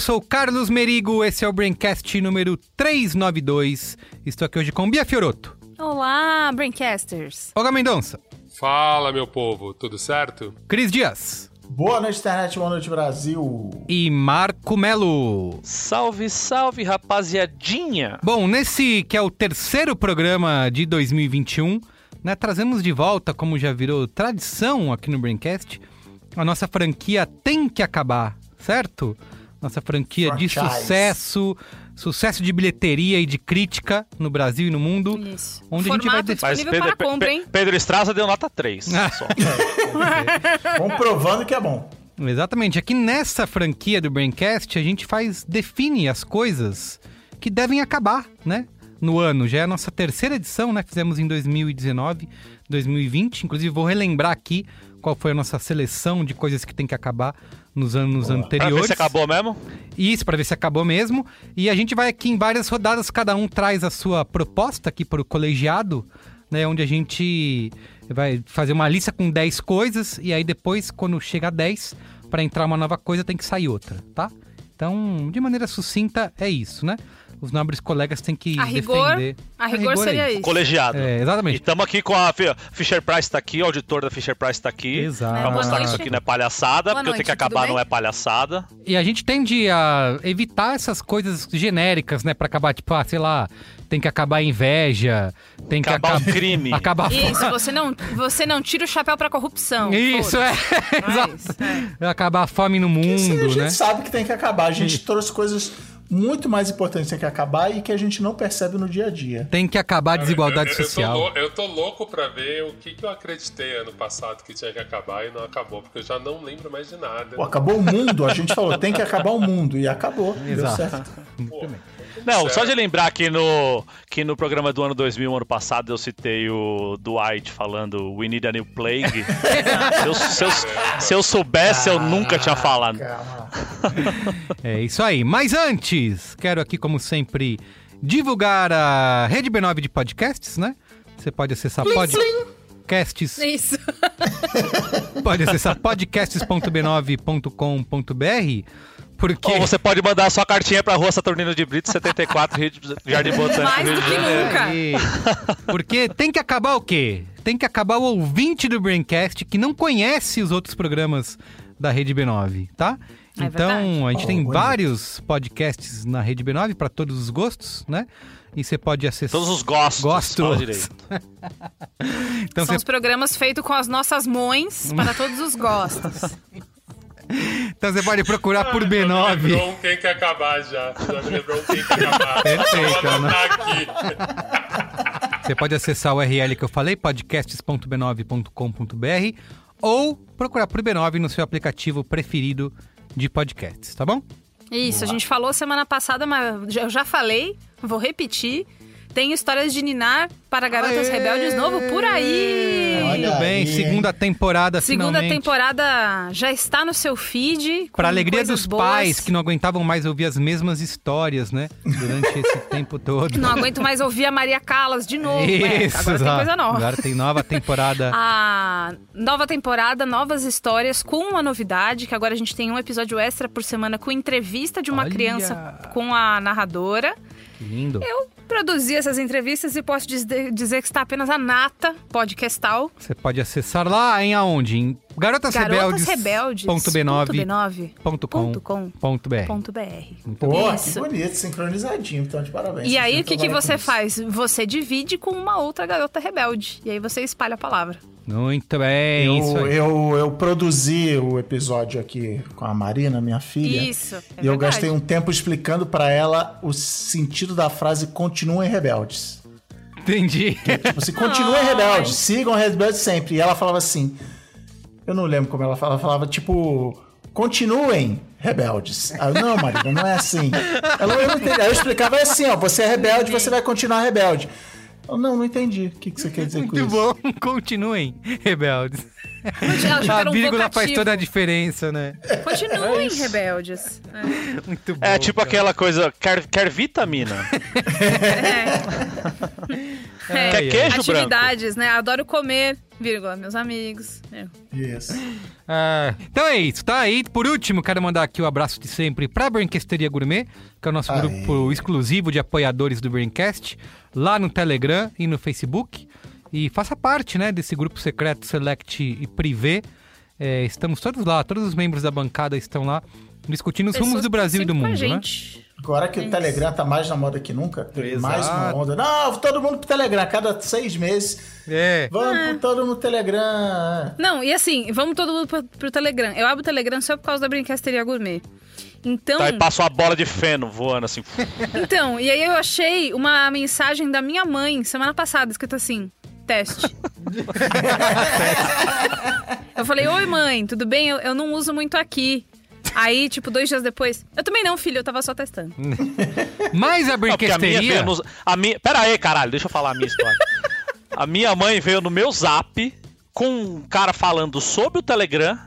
sou o Carlos Merigo, esse é o Braincast número 392. Estou aqui hoje com Bia Fioroto. Olá, Braincasters! Olga Mendonça. Fala, meu povo, tudo certo? Cris Dias. Boa noite, internet, boa noite, Brasil. E Marco Melo. Salve, salve, rapaziadinha! Bom, nesse que é o terceiro programa de 2021, né, trazemos de volta, como já virou tradição aqui no Braincast, a nossa franquia Tem Que Acabar, certo? Nossa franquia de Franchise. sucesso, sucesso de bilheteria e de crítica no Brasil e no mundo. Isso. Onde a gente vai Formato def- disponível para Pe- compra, hein? Pedro Estraza deu nota 3 só. Comprovando que é bom. Exatamente. Aqui nessa franquia do Braincast, a gente faz, define as coisas que devem acabar, né? No ano. Já é a nossa terceira edição, né? Fizemos em 2019, 2020. Inclusive, vou relembrar aqui qual foi a nossa seleção de coisas que tem que acabar nos anos Pra ver anteriores. se acabou mesmo. Isso, para ver se acabou mesmo. E a gente vai aqui em várias rodadas, cada um traz a sua proposta aqui para o colegiado, né? Onde a gente vai fazer uma lista com 10 coisas e aí depois, quando chega a 10, para entrar uma nova coisa, tem que sair outra, tá? Então, de maneira sucinta, é isso, né? Os nobres colegas têm que A rigor, defender. a rigor é seria isso. Colegiado. É, E exatamente. estamos aqui com a Fi- Fisher Price tá aqui, o auditor da Fisher Price tá aqui. Exato. Pra Boa mostrar que noite. isso aqui não é palhaçada, Boa porque eu tenho noite, que acabar não é palhaçada. E a gente tende a evitar essas coisas genéricas, né? Pra acabar, tipo, ah, sei lá, tem que acabar a inveja, tem que Acabar o acabar. crime. Acabar a fome. Isso, você não, você não tira o chapéu pra corrupção. Isso, é. Exato. isso, é. Acabar a fome no Isso aí a mundo, gente né? sabe que tem que acabar. A gente trouxe coisas muito mais importantes que tem que acabar e que a gente não percebe no dia a dia. Tem que acabar a desigualdade eu, eu, social. Eu tô, lou- eu tô louco pra ver o que, que eu acreditei ano passado que tinha que acabar e não acabou, porque eu já não lembro mais de nada. Pô, acabou o mundo, a gente falou, tem que acabar o mundo. E acabou, deu Exato. certo. Pô, Não, certo. só de lembrar que no, que no programa do ano 2000, ano passado, eu citei o Dwight falando We Need a New Plague. se, eu, se eu- se eu soubesse, eu nunca tinha falado. Calma. É isso aí. Mas antes, quero aqui, como sempre, divulgar a Rede B9 de podcasts, né? Você pode acessar podcasts. Isso. Pode acessar podcasts.b9.com.br. Porque. Ou você pode mandar a sua cartinha pra rua Saturnino de Brito, 74, Rio de- Jardim Botânico, Mais Rio do de que Janeiro. nunca. Aí. Porque tem que acabar o quê? Tem que acabar o ouvinte do Braincast que não conhece os outros programas da Rede B9, tá? É então, verdade. a gente Oh, tem bonito. vários podcasts na Rede B9 para todos os gostos, né? E você pode acessar. Todos os gostos. Gostos. Então, São você... os programas feitos com as nossas mães para todos os gostos. então você pode procurar por Já me B9. lembrou um quem quer acabar já. Já me lembrou um quem quer acabar. Perfeito, Ana. aqui. Você pode acessar o URL que eu falei, podcasts.b9.com.br ou procurar por B9 no seu aplicativo preferido de podcasts, tá bom? Isso, a gente falou semana passada, mas eu já falei, vou repetir. Tem histórias de Ninar para garotas Aê! rebeldes novo por aí. Olha Muito bem, aí, segunda temporada Segunda finalmente. temporada já está no seu feed. Pra alegria dos boas. pais que não aguentavam mais ouvir as mesmas histórias, né? Durante esse tempo todo. Não aguento mais ouvir a Maria Callas de novo. né? Isso, Agora tem exato. coisa nova. Agora tem nova temporada. A nova temporada, novas histórias, com uma novidade, que agora a gente tem um episódio extra por semana com entrevista de uma Olha! criança com a narradora. Que lindo. Eu produzi essas entrevistas e posso dizer, dizer que está apenas a nata podcastal. Você pode acessar lá em aonde? Em garotasrebeldes.b9.com.br. Pô, que bonito, sincronizadinho, então de parabéns. E aí, o que, que Trabalhar você faz? Você divide com uma outra garota rebelde. E aí você espalha a palavra. Muito bem, isso Eu, aí. eu, eu produzi o episódio aqui com a Marina, minha filha. Isso, é e eu verdade. gastei um tempo explicando pra ela o sentido da frase continuem rebeldes. Entendi. Tipo assim, continuem rebeldes, sigam rebeldes sempre. E ela falava assim, eu não lembro como ela falava, ela falava tipo, continuem rebeldes. Eu, não, Marina, não é assim. Ela, eu não entendi. Aí eu explicava é assim, ó, você é rebelde, você vai continuar rebelde. Eu, não, não entendi. O que, que você quer dizer com Muito isso? bom. Continuem, rebeldes. A era um vírgula faz toda a diferença, né? Continuem rebeldes. É. Muito bom. É tipo cara. aquela coisa, quer, quer vitamina? É. Quer queijo branco? Atividades, né? Adoro comer, vírgula, meus amigos. É. Isso. Ah, então é isso, tá? E por último, quero mandar aqui o abraço de sempre pra Brinquesteria Gourmet, que é o nosso Aê. grupo exclusivo de apoiadores do Braincast, lá no Telegram e no Facebook. E faça parte, né, desse grupo secreto Select e Privé. É, estamos todos lá, todos os membros da bancada estão lá discutindo os rumos do Brasil e do a mundo, né? gente. Agora que o Telegram tá mais na moda que nunca, tem mais uma Exato. onda. Não, todo mundo pro Telegram, cada seis meses. É. Vamos pro todo no Telegram. Não, e assim, vamos todo mundo pro, pro Telegram. Eu abro o Telegram só por causa da Brinquesteria Gourmet. Então, Tá, e passa uma bola de feno voando assim. então, e aí eu achei uma mensagem da minha mãe semana passada, escrito assim: teste. eu falei, oi mãe, tudo bem? Eu, eu não uso muito aqui. Aí, tipo, dois dias depois, eu também não, filho, eu tava só testando. Mas a Não, porque a minha Brinquesteria... veio no, a minha, Pera aí, caralho, deixa eu falar a minha história. a minha mãe veio no meu zap com um cara falando sobre o Telegram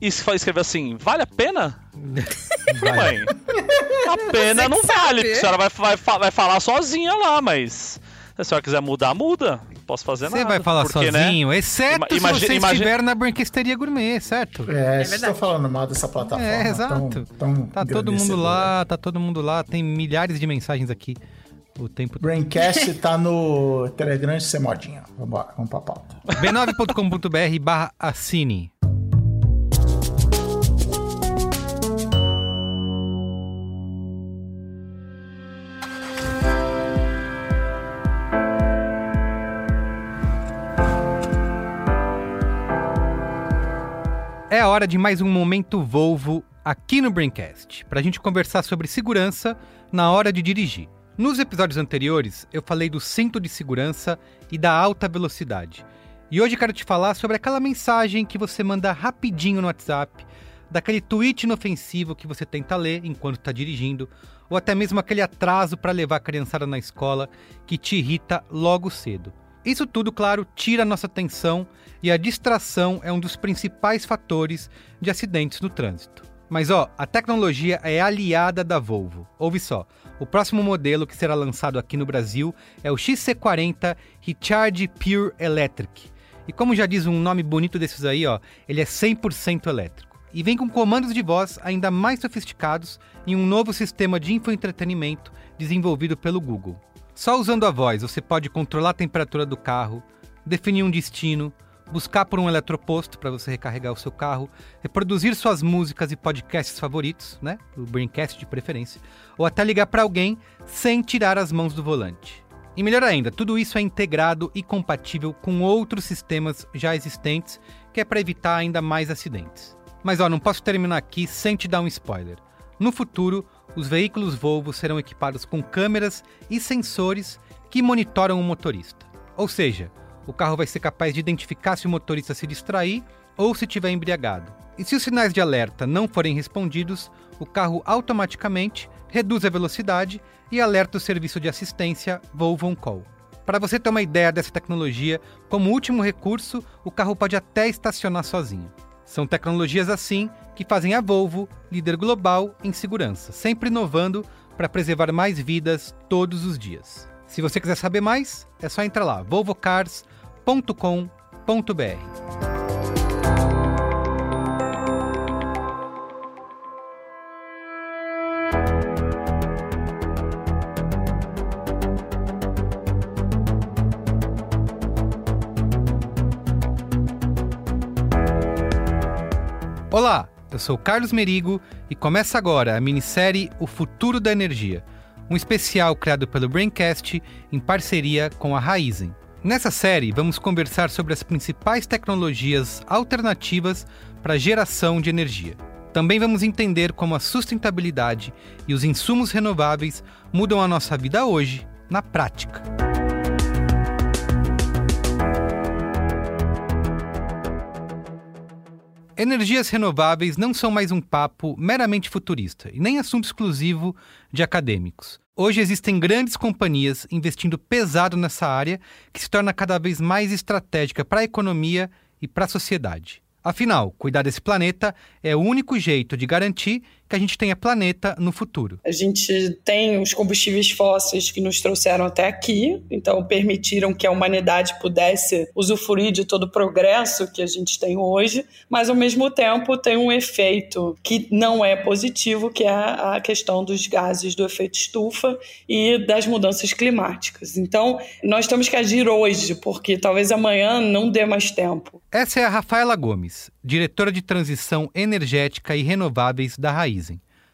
e se- escreveu assim: vale a pena? Falei, mãe, a pena não que vale, sabe. porque a senhora vai, vai, vai falar sozinha lá, mas se a senhora quiser mudar, muda. Posso fazer Você nada. vai falar porque, né, sozinho, exceto Ima- se você imagi- imagi- estiver na Brinquesteria Gourmet, certo? É, vocês verdade. estão falando mal dessa plataforma. É, exato. Tão, tão Tá todo mundo lá, tá todo mundo lá. Tem milhares de mensagens aqui o tempo todo. Braincast tá no Telegram de ser modinha. Vambora, vamos pra pauta. b9.com.br barra assine. É hora de mais um Momento Volvo aqui no Braincast, para a gente conversar sobre segurança na hora de dirigir. Nos episódios anteriores, eu falei do cinto de segurança e da alta velocidade. E hoje quero te falar sobre aquela mensagem que você manda rapidinho no WhatsApp, daquele tweet inofensivo que você tenta ler enquanto está dirigindo, ou até mesmo aquele atraso para levar a criançada na escola que te irrita logo cedo. Isso tudo, claro, tira nossa atenção e a distração é um dos principais fatores de acidentes no trânsito. Mas ó, a tecnologia é aliada da Volvo. Ouve só, o próximo modelo que será lançado aqui no Brasil é o XC40 Recharge Pure Electric. E como já diz um nome bonito desses aí, ó, ele é 100% elétrico. E vem com comandos de voz ainda mais sofisticados e um novo sistema de infoentretenimento desenvolvido pelo Google. Só usando a voz você pode controlar a temperatura do carro, definir um destino, buscar por um eletroposto para você recarregar o seu carro, reproduzir suas músicas e podcasts favoritos, né? O Braincast de preferência, ou até ligar para alguém sem tirar as mãos do volante. E melhor ainda, tudo isso é integrado e compatível com outros sistemas já existentes, que é para evitar ainda mais acidentes. Mas ó, não posso terminar aqui sem te dar um spoiler. No futuro, os veículos Volvo serão equipados com câmeras e sensores que monitoram o motorista. Ou seja, o carro vai ser capaz de identificar se o motorista se distrair ou se estiver embriagado. E se os sinais de alerta não forem respondidos, o carro automaticamente reduz a velocidade e alerta o serviço de assistência Volvo On Call. Para você ter uma ideia dessa tecnologia, como último recurso, o carro pode até estacionar sozinho. São tecnologias assim que fazem a Volvo líder global em segurança, sempre inovando para preservar mais vidas todos os dias. Se você quiser saber mais, é só entrar lá, www.cultura.com.br. Olá, eu sou Carlos Merigo e começa agora a minissérie O Futuro da Energia, um especial criado pelo Braincast em parceria com a Raizen. Nessa série, vamos conversar sobre as principais tecnologias alternativas para geração de energia. Também vamos entender como a sustentabilidade e os insumos renováveis mudam a nossa vida hoje, na prática. Energias renováveis não são mais um papo meramente futurista e nem assunto exclusivo de acadêmicos. Hoje existem grandes companhias investindo pesado nessa área que se torna cada vez mais estratégica para a economia e para a sociedade. Afinal, cuidar desse planeta é o único jeito de garantir que a gente tenha planeta no futuro. A gente tem os combustíveis fósseis que nos trouxeram até aqui, então permitiram que a humanidade pudesse usufruir de todo o progresso que a gente tem hoje, mas ao mesmo tempo tem um efeito que não é positivo, que é a questão dos gases do efeito estufa e das mudanças climáticas. Então, nós temos que agir hoje, porque talvez amanhã não dê mais tempo. Essa é a Rafaela Gomes, diretora de transição energética e renováveis da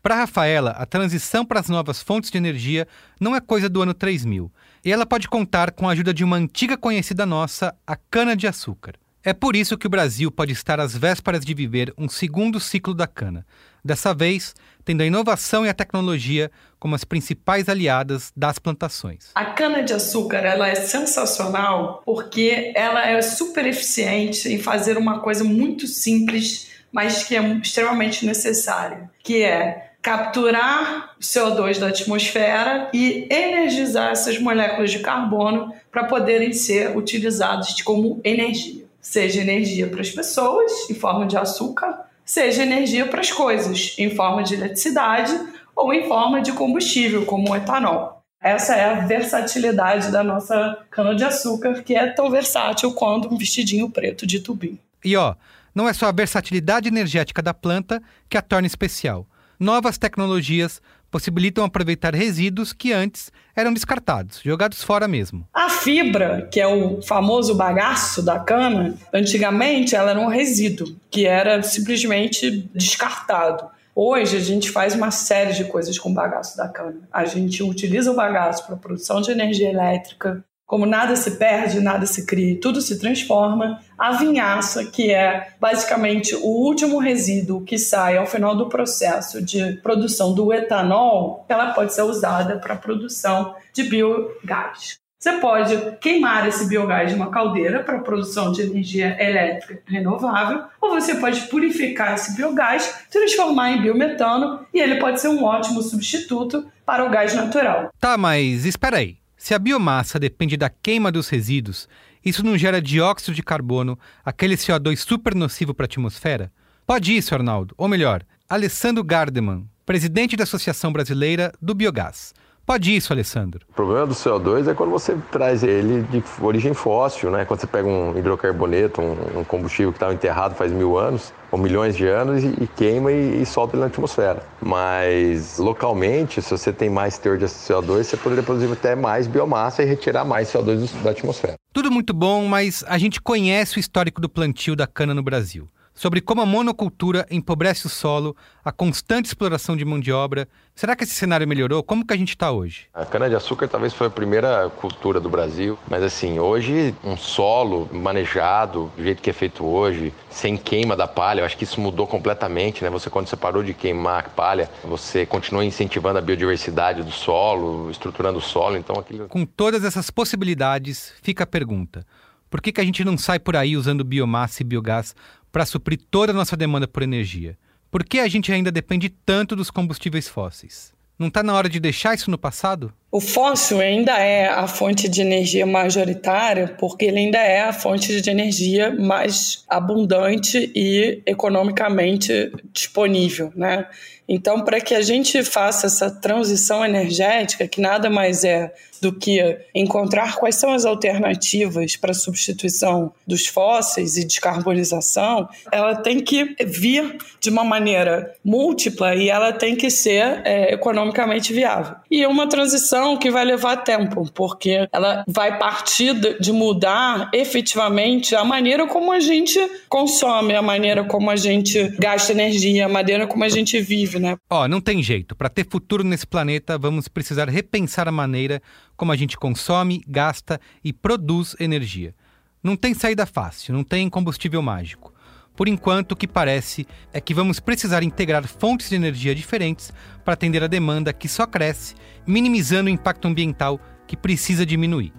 Para Rafaela, a transição para as novas fontes de energia não é coisa do ano 3000, e ela pode contar com a ajuda de uma antiga conhecida nossa, a cana-de-açúcar. É por isso que o Brasil pode estar às vésperas de viver um segundo ciclo da cana, dessa vez tendo a inovação e a tecnologia como as principais aliadas das plantações. A cana-de-açúcar ela é sensacional porque ela é super eficiente em fazer uma coisa muito simples, mas que é extremamente necessária, que é capturar CO2 da atmosfera e energizar essas moléculas de carbono para poderem ser utilizadas como energia seja energia para as pessoas, em forma de açúcar, seja energia para as coisas, em forma de eletricidade ou em forma de combustível, como o etanol. Essa é a versatilidade da nossa cana-de-açúcar, que é tão versátil quanto um vestidinho preto de tubinho. E ó, não é só a versatilidade energética da planta que a torna especial. Novas tecnologias possibilitam aproveitar resíduos que antes eram descartados, jogados fora mesmo. A fibra, que é o famoso bagaço da cana, antigamente ela era um resíduo que era simplesmente descartado. Hoje a gente faz uma série de coisas com o bagaço da cana. A gente utiliza o bagaço para produção de energia elétrica, como nada se perde, nada se cria, tudo se transforma. A vinhaça, que é basicamente o último resíduo que sai ao final do processo de produção do etanol, ela pode ser usada para a produção de biogás. Você pode queimar esse biogás em uma caldeira para produção de energia elétrica renovável, ou você pode purificar esse biogás, transformar em biometano e ele pode ser um ótimo substituto para o gás natural. Tá, mas espera aí. Se a biomassa depende da queima dos resíduos, isso não gera dióxido de carbono, aquele CO2 super nocivo para a atmosfera? Pode isso, Arnaldo. Ou melhor, Alessandro Gardeman, presidente da Associação Brasileira do Biogás. Pode isso, Alessandro. O problema do CO2 é quando você traz ele de origem fóssil, né? Quando você pega um hidrocarboneto, um, um combustível que estava enterrado faz mil anos, ou milhões de anos, e, e queima e, e, solta ele na atmosfera. Mas localmente, se você tem mais teor de CO2, você poderia produzir até mais biomassa e retirar mais CO2 da atmosfera. Tudo muito bom, mas a gente conhece o histórico do plantio da cana no Brasil sobre como a monocultura empobrece o solo, a constante exploração de mão de obra. Será que esse cenário melhorou? Como que a gente está hoje? A cana-de-açúcar talvez foi a primeira cultura do Brasil, mas assim, hoje um solo manejado do jeito que é feito hoje, sem queima da palha, eu acho que isso mudou completamente, né? Você quando você parou de queimar a palha, você continua incentivando a biodiversidade do solo, estruturando o solo, então aquilo... Com todas essas possibilidades, fica a pergunta. Por que, que a gente não sai por aí usando biomassa e biogás para suprir toda a nossa demanda por energia? Por que a gente ainda depende tanto dos combustíveis fósseis? Não está na hora de deixar isso no passado? O fóssil ainda é a fonte de energia majoritária, porque ele ainda é a fonte de energia mais abundante e economicamente disponível, né? Então, para que a gente faça essa transição energética, que nada mais é do que encontrar quais são as alternativas para a substituição dos fósseis e descarbonização, ela tem que vir de uma maneira múltipla e ela tem que ser é, economicamente viável. E uma transição que vai levar tempo, porque ela vai partir de mudar efetivamente a maneira como a gente consome, a maneira como a gente gasta energia, a maneira como a gente vive, né? Ó, não tem jeito. Para ter futuro nesse planeta, vamos precisar repensar a maneira como a gente consome, gasta e produz energia. Não tem saída fácil, não tem combustível mágico. Por enquanto, o que parece é que vamos precisar integrar fontes de energia diferentes para atender a demanda que só cresce, minimizando o impacto ambiental que precisa diminuir.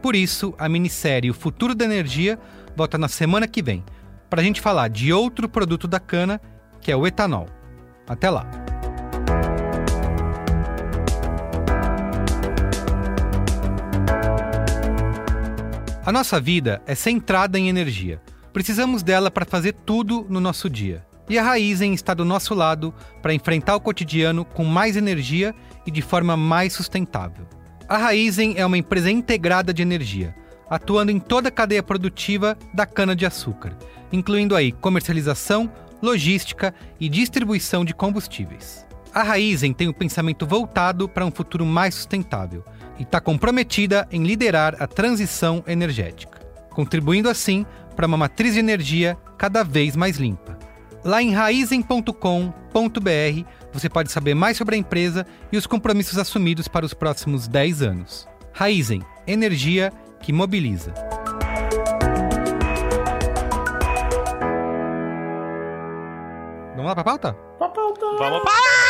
Por isso, a minissérie O Futuro da Energia volta na semana que vem, para a gente falar de outro produto da cana, que é o etanol. Até lá! A nossa vida é centrada em energia. Precisamos dela para fazer tudo no nosso dia. E a Raizen está do nosso lado para enfrentar o cotidiano com mais energia e de forma mais sustentável. A Raizen é uma empresa integrada de energia, atuando em toda a cadeia produtiva da cana-de-açúcar, incluindo aí comercialização, logística e distribuição de combustíveis. A Raizen tem o pensamento voltado para um futuro mais sustentável e está comprometida em liderar a transição energética, contribuindo assim para uma matriz de energia cada vez mais limpa. Lá em raizen.com.br você pode saber mais sobre a empresa e os compromissos assumidos para os próximos 10 anos. Raizen, energia que mobiliza. Vamos lá para a pauta? Pra pauta. Vamos pra...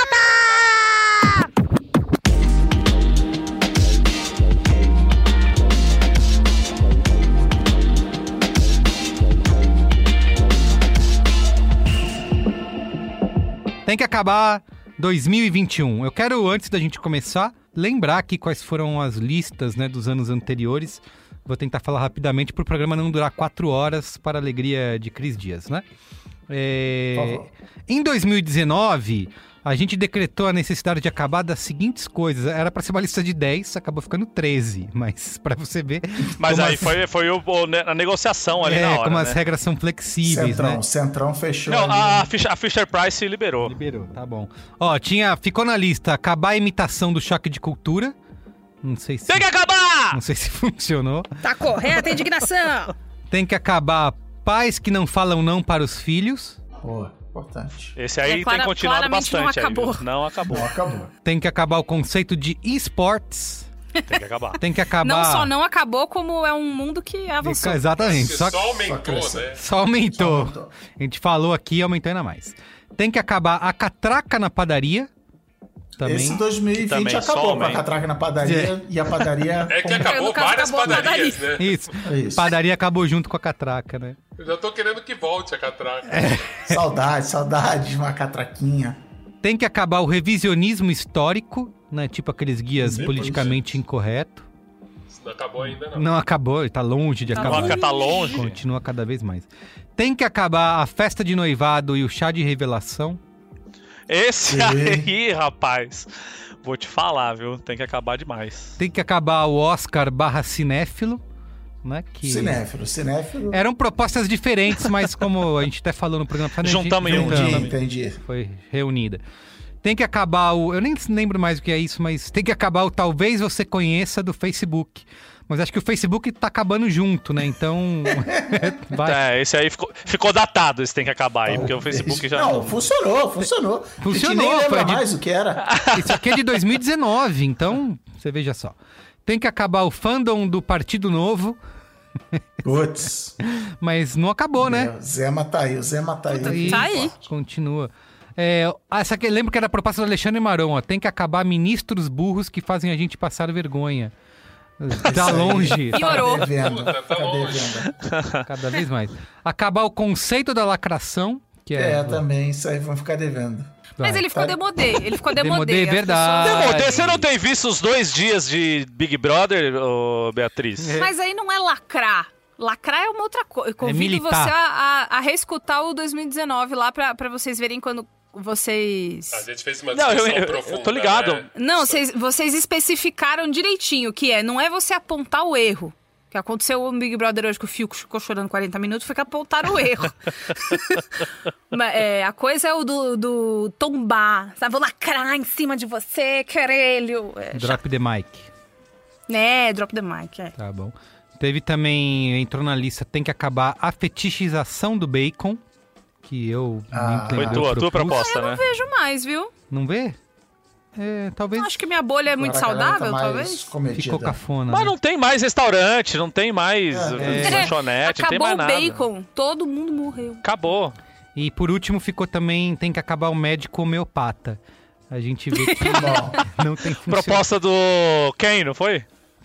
Tem que acabar 2021. Eu quero, antes da gente começar, lembrar aqui quais foram as listas né, dos anos anteriores. Vou tentar falar rapidamente para o programa não durar quatro horas para a alegria de Cris Dias, né? É. Em 2019, a gente decretou a necessidade de acabar das seguintes coisas. Era para ser uma lista de 10, acabou ficando 13. Mas para você ver. Mas aí as- foi, foi o, o- né, a negociação ali é, na hora, como né? as regras são flexíveis, Centrão, né? Centrão fechou. Não, ali. a, Fisher, a Fisher Price liberou. Liberou, tá bom. Ó, tinha, ficou na lista acabar a imitação do choque de cultura. Não sei se Tem que acabar! não sei se funcionou. Tá correta a indignação! Tem que acabar pais que não falam não para os filhos. Boa, importante. Esse aí É, tem clara- continuado claramente não bastante aí, acabou. viu? Não acabou. Bom, acabou. Tem que acabar o conceito de esportes. Tem que acabar. Tem que acabar. Não só não acabou, como é um mundo que avançou. Exatamente. Só, só aumentou, cresceu. né? só aumentou. Só aumentou. A gente falou aqui e aumentou ainda mais. Tem que acabar a catraca na padaria. Também. Esse 2020 Também, acabou com a catraca na padaria e a padaria. É que acabou várias acabou padarias, né? Isso. É isso. Padaria acabou junto com a catraca, né? Eu já tô querendo que volte a catraca. Saudade, saudade de uma catraquinha. Tem que acabar o revisionismo histórico, né? Tipo aqueles guias Depois, politicamente incorretos. Isso não acabou ainda, não. Não acabou, ele tá longe de Tá acabar. Vaca tá longe. Continua cada vez mais. Tem que acabar a festa de noivado e o chá de revelação. Esse Sim. aí, rapaz. Vou te falar, viu? Tem que acabar demais. Tem que acabar o Oscar barra cinéfilo, né? Que Cinéfilo, cinéfilo. Eram propostas diferentes, mas como a gente até falou no programa Juntamos em um. Entendi, juntamos, entendi. foi reunida. Tem que acabar o. Eu nem lembro mais o que é isso, mas tem que acabar o talvez você conheça do Facebook. Mas acho que o Facebook tá acabando junto, né? Então. vai. É, esse aí ficou, ficou datado, esse tem que acabar aí, porque o Facebook já. Não, funcionou, funcionou. A Funcionou, gente nem lembra foi de- mais o que era. Isso aqui é de 2019, então você veja só. Tem que acabar o fandom do Partido Novo, Putz. mas não acabou, né? O Zema tá aí, o Zema tá aí. Tá aí. Continua. É, ah, essa aqui, lembro que era a proposta do Alexandre Maron, ó. Tem que acabar ministros burros que fazem a gente passar vergonha. Da longe, Piorou. Tá devendo, tá tá devendo. cada vez mais. Acabar o conceito da lacração, que é. É, também, isso aí vão ficar devendo. Mas ele ficou tá- demodê. Ele ficou Demodê, demodê. verdade. pessoas- Demodê, você não tem visto os dois dias de Big Brother, ô, Beatriz? Mas aí não é lacrar. Lacrar é uma outra coisa. Eu convido militar. você a, a, a reescutar o 2019 lá pra, pra vocês verem quando vocês. A gente fez uma Não, eu- discussão eu- eu profunda. tô ligado. né? Não, vocês, vocês especificaram direitinho que é. Não é você apontar o erro. que aconteceu no Big Brother hoje que o Fico ficou chorando 40 minutos foi que apontaram o erro. Mas, é, a coisa é o do, do tombar, sabe? Vou lacrar em cima de você, querelho. É, Drop the mic. né, drop the mic, é. Tá bom. Teve também, entrou na lista, tem que acabar a fetichização do bacon. Que eu. Ah, me Foi entendeu, tua, tua propus. proposta, Eu não né? vejo mais, viu? Não vê? É, talvez Acho que minha bolha é muito Agora galera saudável, tá talvez. comedida. ficou cafona. Mas né? não tem mais restaurante, não tem mais É. eh, lanchonete, não tem Acabou mais o nada. bacon, todo mundo morreu. Acabou. E por último ficou também, tem que acabar o médico homeopata. A gente vê que Bom, não tem funcionado. Proposta do quem, não foi?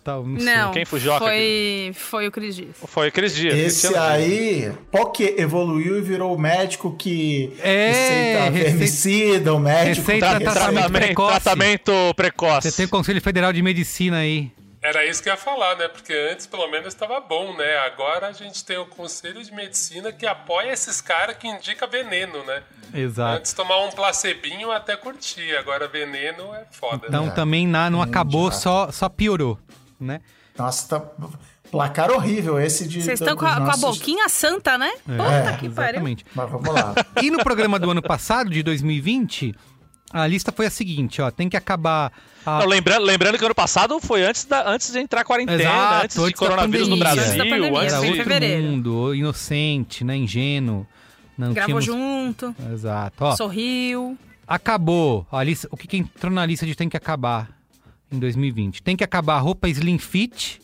Tal, não sei. Não, Quem fujoca foi, foi o Cris Dias. Foi aqueles dias. esse aí, porque evoluiu e virou o médico que É, receita vermicida, o médico Receita que tratamento Tratamento, precoce. tratamento precoce. Você tem o Conselho Federal de Medicina aí. Era isso que eu ia falar, né? Porque antes, pelo menos, estava bom, né? Agora a gente tem o Conselho de Medicina que apoia esses caras que indica veneno, né? Exato. Antes tomar um placebinho até curtir, agora veneno é foda. Então né? também na, não acabou, só, só piorou, né? Nossa, tá placar horrível esse de Vocês estão com, com a boquinha santa, né? Puta É, que pariu. Exatamente. Mas vamos lá. E no programa do ano passado, de 2020, a lista foi a seguinte, ó. Tem que acabar... A... Não, lembrando, lembrando que ano passado foi antes, da, antes de entrar a quarentena, Exato, antes de antes da coronavírus no pandemia. Brasil. Antes pandemia, antes de- outro fevereiro. mundo, inocente, né? Ingênuo. Não Gravou tínhamos... junto, Exato. Ó, sorriu. acabou. A lista... O que, que entrou na lista de tem que acabar em 2020? Tem que acabar a roupa Slim Fit,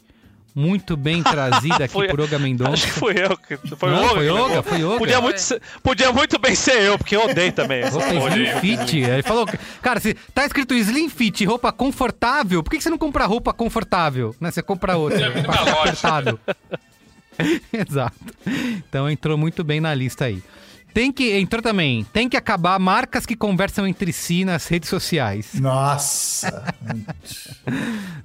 muito bem trazida aqui Foi- por Olga Acho que Mendonça. fui eu. Que, foi Não, o Olga foi Olga, foi Olga. Podia muito, ser- podia muito bem ser eu, porque eu odeio também. essa Roupa. Slim Fit. Ele falou, cara, se tá escrito Slim Fit, roupa confortável, por que que você não compra roupa confortável? Né? Você compra outra, É apertado. Exato. Então entrou muito bem na lista aí. Tem que, entrou também, tem que acabar marcas que conversam entre si nas redes sociais. Nossa.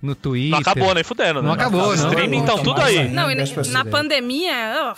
No Twitter. Não acabou nem fudendo, né? Não acabou, não. Streaming estão Não, tudo aí. Não, e na aí. pandemia.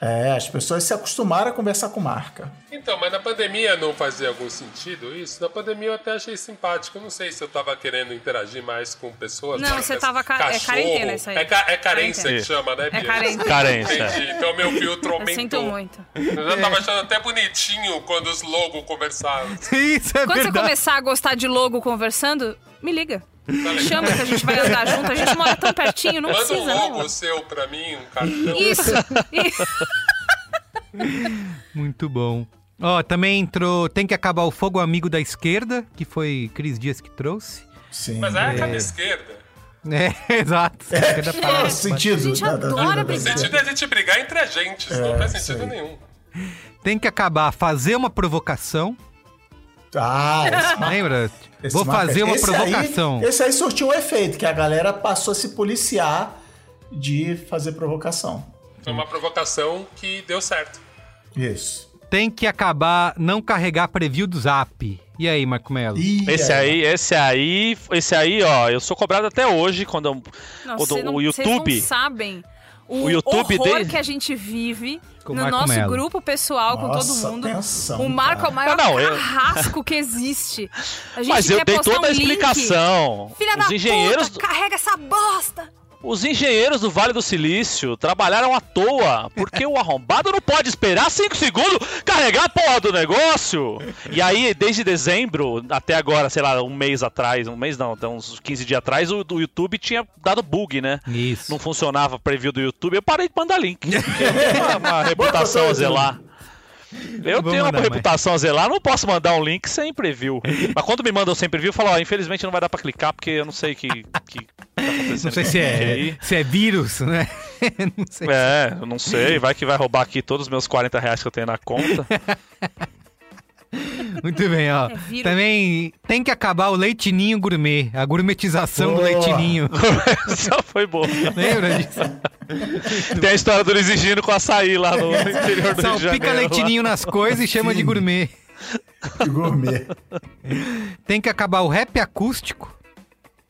É, as pessoas se acostumaram a conversar com marca. Então, mas na pandemia não fazia algum sentido isso? Na pandemia eu até achei simpático. Eu não sei se eu tava querendo interagir mais com pessoas. Não, marcas, você tava ca- é cachorro. quarentena isso aí. É, ca- é carência Quarentena. que chama, né, É Bia? carência. Carência. Entendi. Então meu filtro Eu aumentou. sinto muito. Eu já tava achando até bonitinho quando os logos conversavam. Isso é Quando você verdade. começar a gostar de logo conversando, me liga. Me chama que a gente vai andar junto. A gente mora tão pertinho, não Manda precisa, um né? logo seu pra mim, um cartão. Isso. Isso. Muito bom. Ó, também entrou, tem que acabar o fogo amigo da esquerda, que foi Cris Dias que trouxe. Sim. Mas é a cara esquerda. É, exato. É para- o sentido? A gente adora da- O brigar. sentido é a gente brigar entre a gente, isso não É, faz sentido sim. nenhum. Tem que acabar fazer uma provocação. Ah, esse Lembra? esse Vou marca- fazer uma esse provocação. Aí, esse aí surtiu um efeito, que a galera passou a se policiar de fazer provocação. Foi uma provocação que deu certo. Isso. Tem que acabar não carregar preview do Zap. E aí, Marco Melo? Esse é. aí, esse aí, esse aí, ó, eu sou cobrado até hoje quando Não, quando não- o Vocês YouTube. não sabem o, O YouTube horror dele- que a gente vive Com no Marco nosso Melo. grupo pessoal com Nossa, todo mundo. atenção, o Marco é o maior Ah, não, eu- carrasco que existe. A gente Mas eu quer dei postar toda a um link. explicação. Filha Os da engenheiros, puta, carrega essa bosta. Os engenheiros do Vale do Silício trabalharam à toa, porque o arrombado não pode esperar 5 segundos carregar a porra do negócio. E aí, desde dezembro até agora, sei lá, um mês atrás, um mês não, até uns 15 dias atrás, o do YouTube tinha dado bug, né? Isso. Não funcionava preview do YouTube, eu parei de mandar link. uma, uma reputação a zelar. Eu tenho uma reputação a zelar, não posso mandar um link sem preview. Mas quando me mandam sem preview, eu falo, ó, infelizmente não vai dar pra clicar, porque eu não sei o que, que tá. Não sei se é, se é vírus, né? não sei. É, eu não sei, vai que vai roubar aqui todos os meus 40 reais que eu tenho na conta. Muito bem, ó. É. Também tem que acabar o leitinho gourmet, a gourmetização do Boa. leitinho. Só foi boa. Lembra disso? Tem a história do Luiz Gino com açaí lá no interior do Rio de Janeiro. Lá. leitinho nas coisas e chama de Sim. gourmet. Que gourmet. Tem que acabar o rap acústico.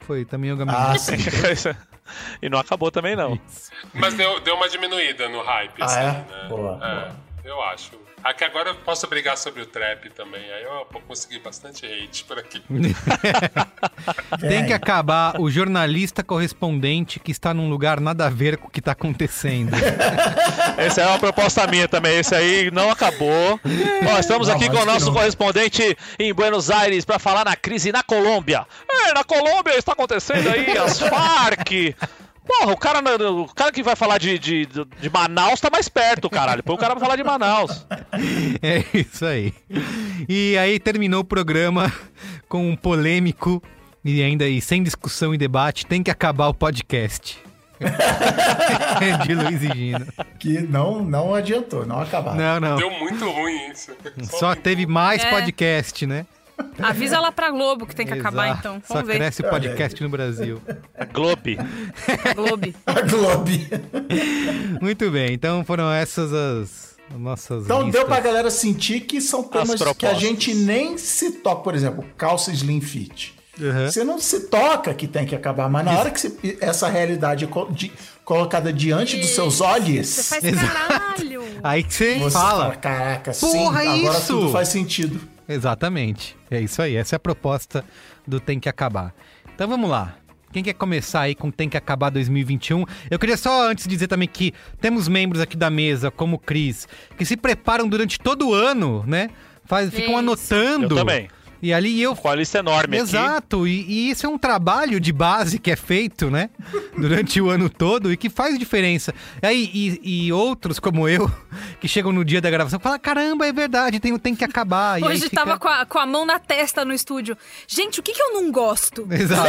Foi também o Gabriel. Ah, sim. e não acabou também, não. Mas deu, deu uma diminuída no hype, Ah, assim, é? né? Boa, É. boa. eu acho. Aqui agora eu posso brigar sobre o trap também, aí eu vou conseguir bastante hate por aqui. Tem que acabar o jornalista correspondente que está num lugar nada a ver com o que está acontecendo. Essa é uma proposta minha também. Esse aí não acabou. Ó, estamos Não, aqui com o nosso correspondente em Buenos Aires para falar na crise na Colômbia. É, na Colômbia está acontecendo aí as Farc. Porra, o cara, o cara que vai falar de, de, de Manaus tá mais perto, caralho. Põe o cara pra falar de Manaus. É isso aí. E aí terminou o programa com um polêmico e ainda e sem discussão e debate, tem que acabar o podcast. de Luiz e Gino. Que não, não adiantou, não acabaram. Não, não. Deu muito ruim isso. Só teve mais É. podcast, né? Avisa lá pra Globo que tem que acabar, Exato. então. Só Vamos ver. cresce o podcast no Brasil. A Globe. A Globo. A Globe. Muito bem, então foram essas as nossas Então listas. deu pra galera sentir que são temas que a gente nem se toca. Por exemplo, calça slim fit. Uhum. Você não se toca que tem que acabar, mas na hora que você- essa realidade é de- colocada diante dos seus olhos, Você faz Exato. caralho. Aí que você, você fala. fala, caraca, sim, Porra, agora isso! tudo faz sentido. Exatamente. É isso aí. Essa é a proposta do Tem que Acabar. Então vamos lá. Quem quer começar aí com Tem que Acabar 2021? Eu queria só antes dizer também que temos membros aqui da mesa, como o Cris, que se preparam durante todo o ano, né? Faz, ficam anotando. Eu também. E ali eu Com a lista enorme aqui. Exato, e, e isso é um trabalho de base que é feito, né? Durante o ano todo e que faz diferença. Aí, e, e outros, como eu, que chegam no dia da gravação, falam: caramba, é verdade, tem, tem que acabar. E Hoje fica- tava com a, com a mão na testa no estúdio. Gente, o que, que eu não gosto? Exato.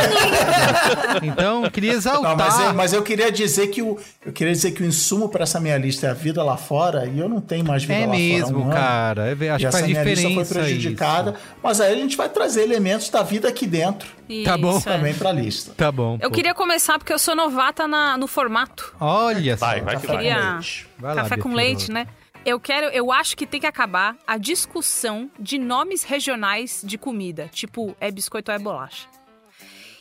então, queria exaltar. Não, mas, eu, mas eu queria dizer que o eu queria dizer que o insumo para essa minha lista é a vida lá fora e eu não tenho mais vida É lá fora. há mesmo, cara. É acho e que faz essa minha lista diferença. foi prejudicada, mas aí gente vai trazer elementos da vida aqui dentro Tá bom. É. também pra lista. Tá bom. Eu pô. queria começar porque eu sou novata na- no formato. Olha só. Vai, vai que Café vai. com leite. Vai lá, café com leite, né? Eu quero, eu acho que tem que acabar a discussão de nomes regionais de comida, tipo é biscoito ou é bolacha.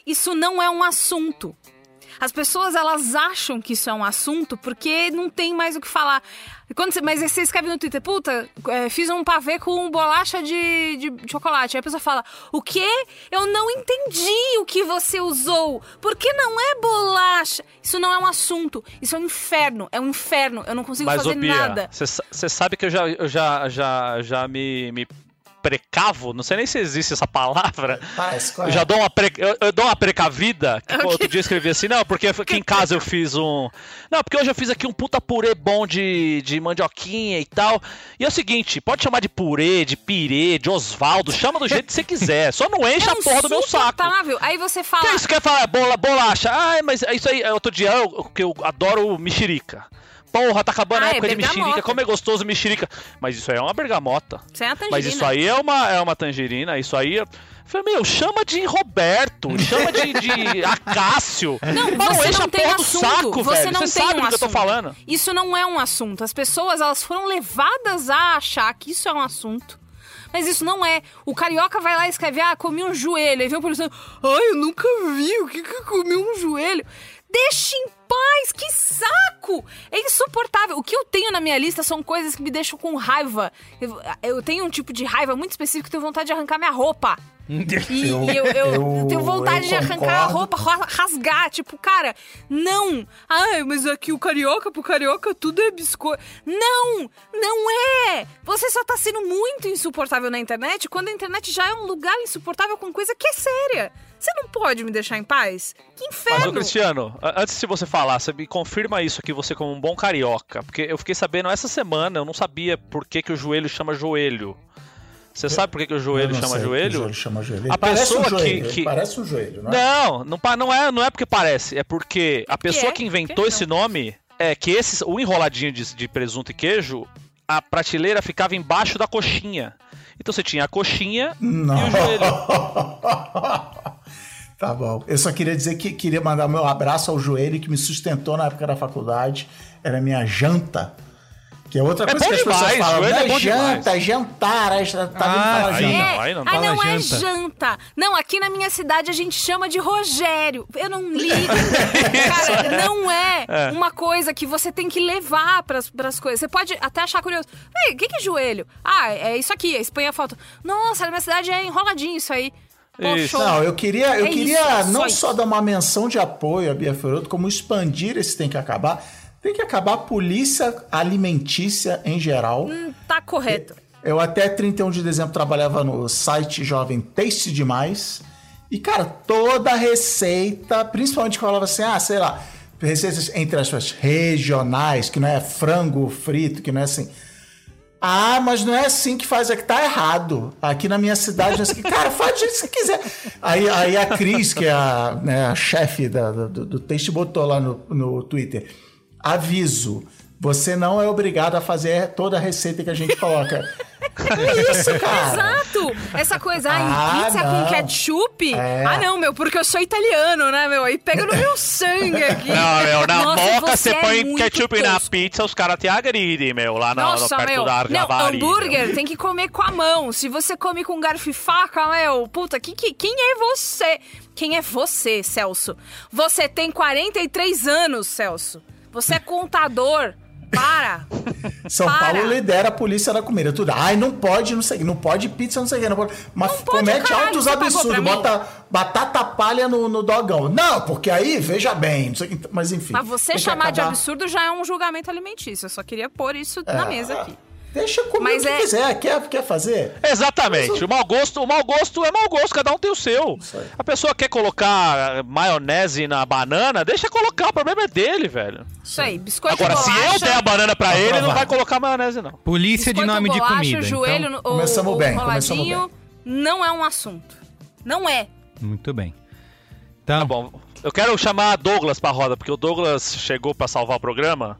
Isso não é um assunto. As pessoas elas acham que isso é um assunto porque não tem mais o que falar. Quando você, mas você escreve no Twitter, puta, é, fiz um pavê com bolacha de, de chocolate. Aí a pessoa fala, o quê? Eu não entendi o que você usou. Porque não é bolacha. Isso não é um assunto. Isso é um inferno. É um inferno. Eu não consigo Mas, fazer Bia, nada. você sabe que eu já, eu já, já, já me, me precavo, não sei nem se existe essa palavra. Ah, é? Eu já dou uma, pre... eu, eu dou uma precavida. Que pô, outro dia eu escrevi assim, não, porque aqui em casa eu fiz um. Não, porque hoje eu fiz aqui um puta purê bom de, de mandioquinha e tal. E é o seguinte, pode chamar de purê, de pirê, de Osvaldo, chama do jeito que você quiser. Só não enche é a porra do meu saco. insuportável. Aí você fala. Que isso quer falar? Bola, bolacha. Ai, mas é isso aí. Outro dia eu, que eu adoro mexerica. Porra, tá acabando Ah, a é época de bergamota. mexerica. Como é gostoso mexerica. Mas isso aí é uma bergamota. Sem a tangerina. Mas isso aí é uma, é uma tangerina. Isso aí. É... Falei, meu, chama de Roberto, chama de, de Acácio. Não, Mas você não a tem porra do assunto. saco, você velho. não Você tem sabe um do que eu tô assunto. falando. Isso não é um assunto. As pessoas elas foram levadas a achar que isso é um assunto. Mas isso não é. O carioca vai lá e escreve: Ah, comi um joelho. Aí vem o policial: Ai, eu nunca vi. O que que comi um joelho? Deixe em paz, que saco! É insuportável. O que eu tenho na minha lista são coisas que me deixam com raiva. Eu, eu tenho um tipo de raiva muito específico que eu tenho vontade de arrancar minha roupa. E, Eu- eu, eu tenho vontade eu de arrancar a roupa, ra- rasgar. Tipo, cara, não. Ai, mas aqui o carioca, pro carioca tudo é biscoito. Não, não é. Você só tá sendo muito insuportável na internet quando a internet já é um lugar insuportável com coisa que é séria. Você não pode me deixar em paz? Que Mas, inferno. ô Cristiano, antes de você falar, você me confirma isso aqui, você como um bom carioca. Porque eu fiquei sabendo essa semana, eu não sabia por que, que o joelho chama joelho. Você sabe por que, que o joelho chama sei que o joelho? joelho chama joelho. A parece pessoa um que- joelho. ele que- Parece um joelho, não é? Não, não, pa- não é, não é porque parece, é porque a pessoa é? que inventou que esse nome é que esse, o enroladinho de, de presunto e queijo, a prateleira ficava embaixo da coxinha. Então você tinha a coxinha Não. e o joelho. Tá bom. Eu só queria dizer que queria mandar meu abraço ao joelho que me sustentou na época da faculdade. Era minha janta. Que é outra É coisa bom que as pessoas demais, falam. joelho Não é é bom janta, demais. é jantar. Aí tá vendo Ah, falar aí janta. não. É, aí não ah, não é janta. janta. Não, aqui na minha cidade a gente chama de Rogério. Eu não ligo. Cara, não é, uma coisa que você tem que levar pras, pras coisas. Você pode até achar curioso. Ei, o que, que é joelho? Ah, é isso aqui. A foto. Nossa, na minha cidade é enroladinho isso aí. Isso. Não, eu queria, eu É queria isso, só não isso. só dar uma menção de apoio à Bia Feroto, como expandir esse tem que acabar. Tem que acabar a polícia alimentícia em geral. Hum, Tá correto. Eu até 31 de dezembro trabalhava no site jovem Taste Demais. E, cara, toda a receita, principalmente quando eu falava assim, ah, sei lá, receitas entre aspas regionais, que não é frango frito, que não é assim. Ah, mas não é assim que faz, é que tá errado. Aqui na minha cidade, é assim, cara, faz do jeito que você quiser. Aí, aí a Cris, que é a, né, a chefe da- do, do Taste, botou lá no, no Twitter: aviso, você não é obrigado a fazer toda a receita que a gente coloca. É isso, cara. Exato! Essa coisa, ai, Ah, pizza não. com ketchup? É. Ah, não, meu, porque eu sou italiano, né, meu? Aí pega no meu sangue aqui. Não, meu, na Nossa, moca você é põe ketchup na pizza, os caras te agridem, meu, lá no Nossa, perto meu. da Não, Javari, hambúrguer meu. tem que comer com a mão. Se você come com garfo e faca, meu, puta, que, que, quem é você? Quem é você, Celso? Você tem 43 anos, Celso. Você é contador. Para. São Para. Paulo lidera a polícia da comida. Tudo. Ai, não pode, não sei, não pode pizza, não sei o que. Não pode. Mas Não pode, comete caralho, altos absurdos. Bota batata palha no, no dogão. Não, porque aí, veja bem, sei. Mas enfim. Mas você chamar de acabar- absurdo já é um julgamento alimentício. Eu só queria pôr isso na É, mesa aqui. Deixa comer Mas é- quiser. Quer, quer fazer? Exatamente. O mau gosto, o mau gosto é mau gosto, cada um tem o seu. A pessoa quer colocar maionese na banana, deixa colocar, o problema é dele, velho. Isso aí, biscoito Agora, de se bolacha. eu der a banana pra ele, ele não vai colocar maionese, não. Polícia de biscoito, nome de bolacha, comida. joelho então, ou- Começamos ou bem, começamos não é um assunto. Não é. muito bem. Então, Tá bom. Eu quero chamar Douglas pra roda, porque o Douglas chegou pra salvar o programa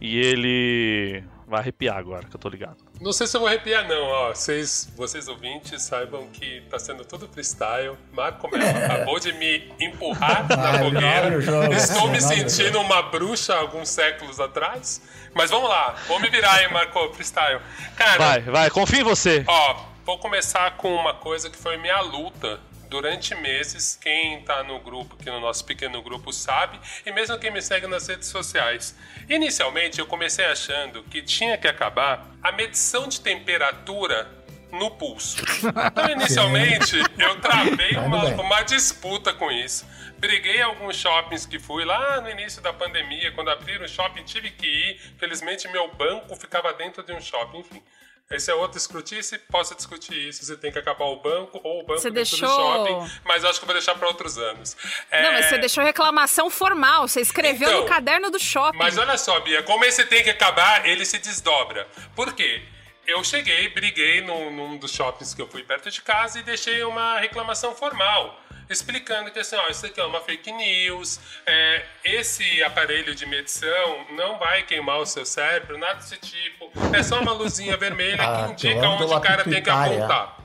e ele vai arrepiar agora, que eu tô ligado. Não sei se eu vou arrepiar, não. Ó, vocês, vocês ouvintes saibam que tá sendo tudo freestyle. Marco Melo acabou de me empurrar na fogueira. Estou me sentindo uma bruxa alguns séculos atrás. Mas vamos lá, vou me virar aí, Marco, freestyle. Cara, Vai, vai, confia em você. Ó, vou começar com uma coisa que foi minha luta durante meses. Quem tá no grupo, aqui no nosso pequeno grupo, sabe, e mesmo quem me segue nas redes sociais. Inicialmente, eu comecei achando que tinha que acabar a medição de temperatura no pulso. Então, inicialmente, eu travei uma, uma disputa com isso. Briguei alguns shoppings que fui lá no início da pandemia, quando abriram o shopping, tive que ir. Felizmente, meu banco ficava dentro de um shopping, enfim. Esse é outro escrutice, posso discutir isso. Você tem que acabar o banco ou o banco Você dentro do deixou- shopping, mas acho que eu vou deixar para outros anos. Não, É, mas você deixou reclamação formal. Você escreveu Então, no caderno do shopping. Mas olha só, Bia, como esse tem que acabar, ele se desdobra. Por quê? Eu cheguei, briguei num, num dos shoppings que eu fui perto de casa e deixei uma reclamação formal. Explicando que assim, ó, isso aqui é uma fake news, é, esse aparelho de medição não vai queimar o seu cérebro, nada desse tipo. É só uma luzinha vermelha Ah, que indica onde o cara tem que apontar.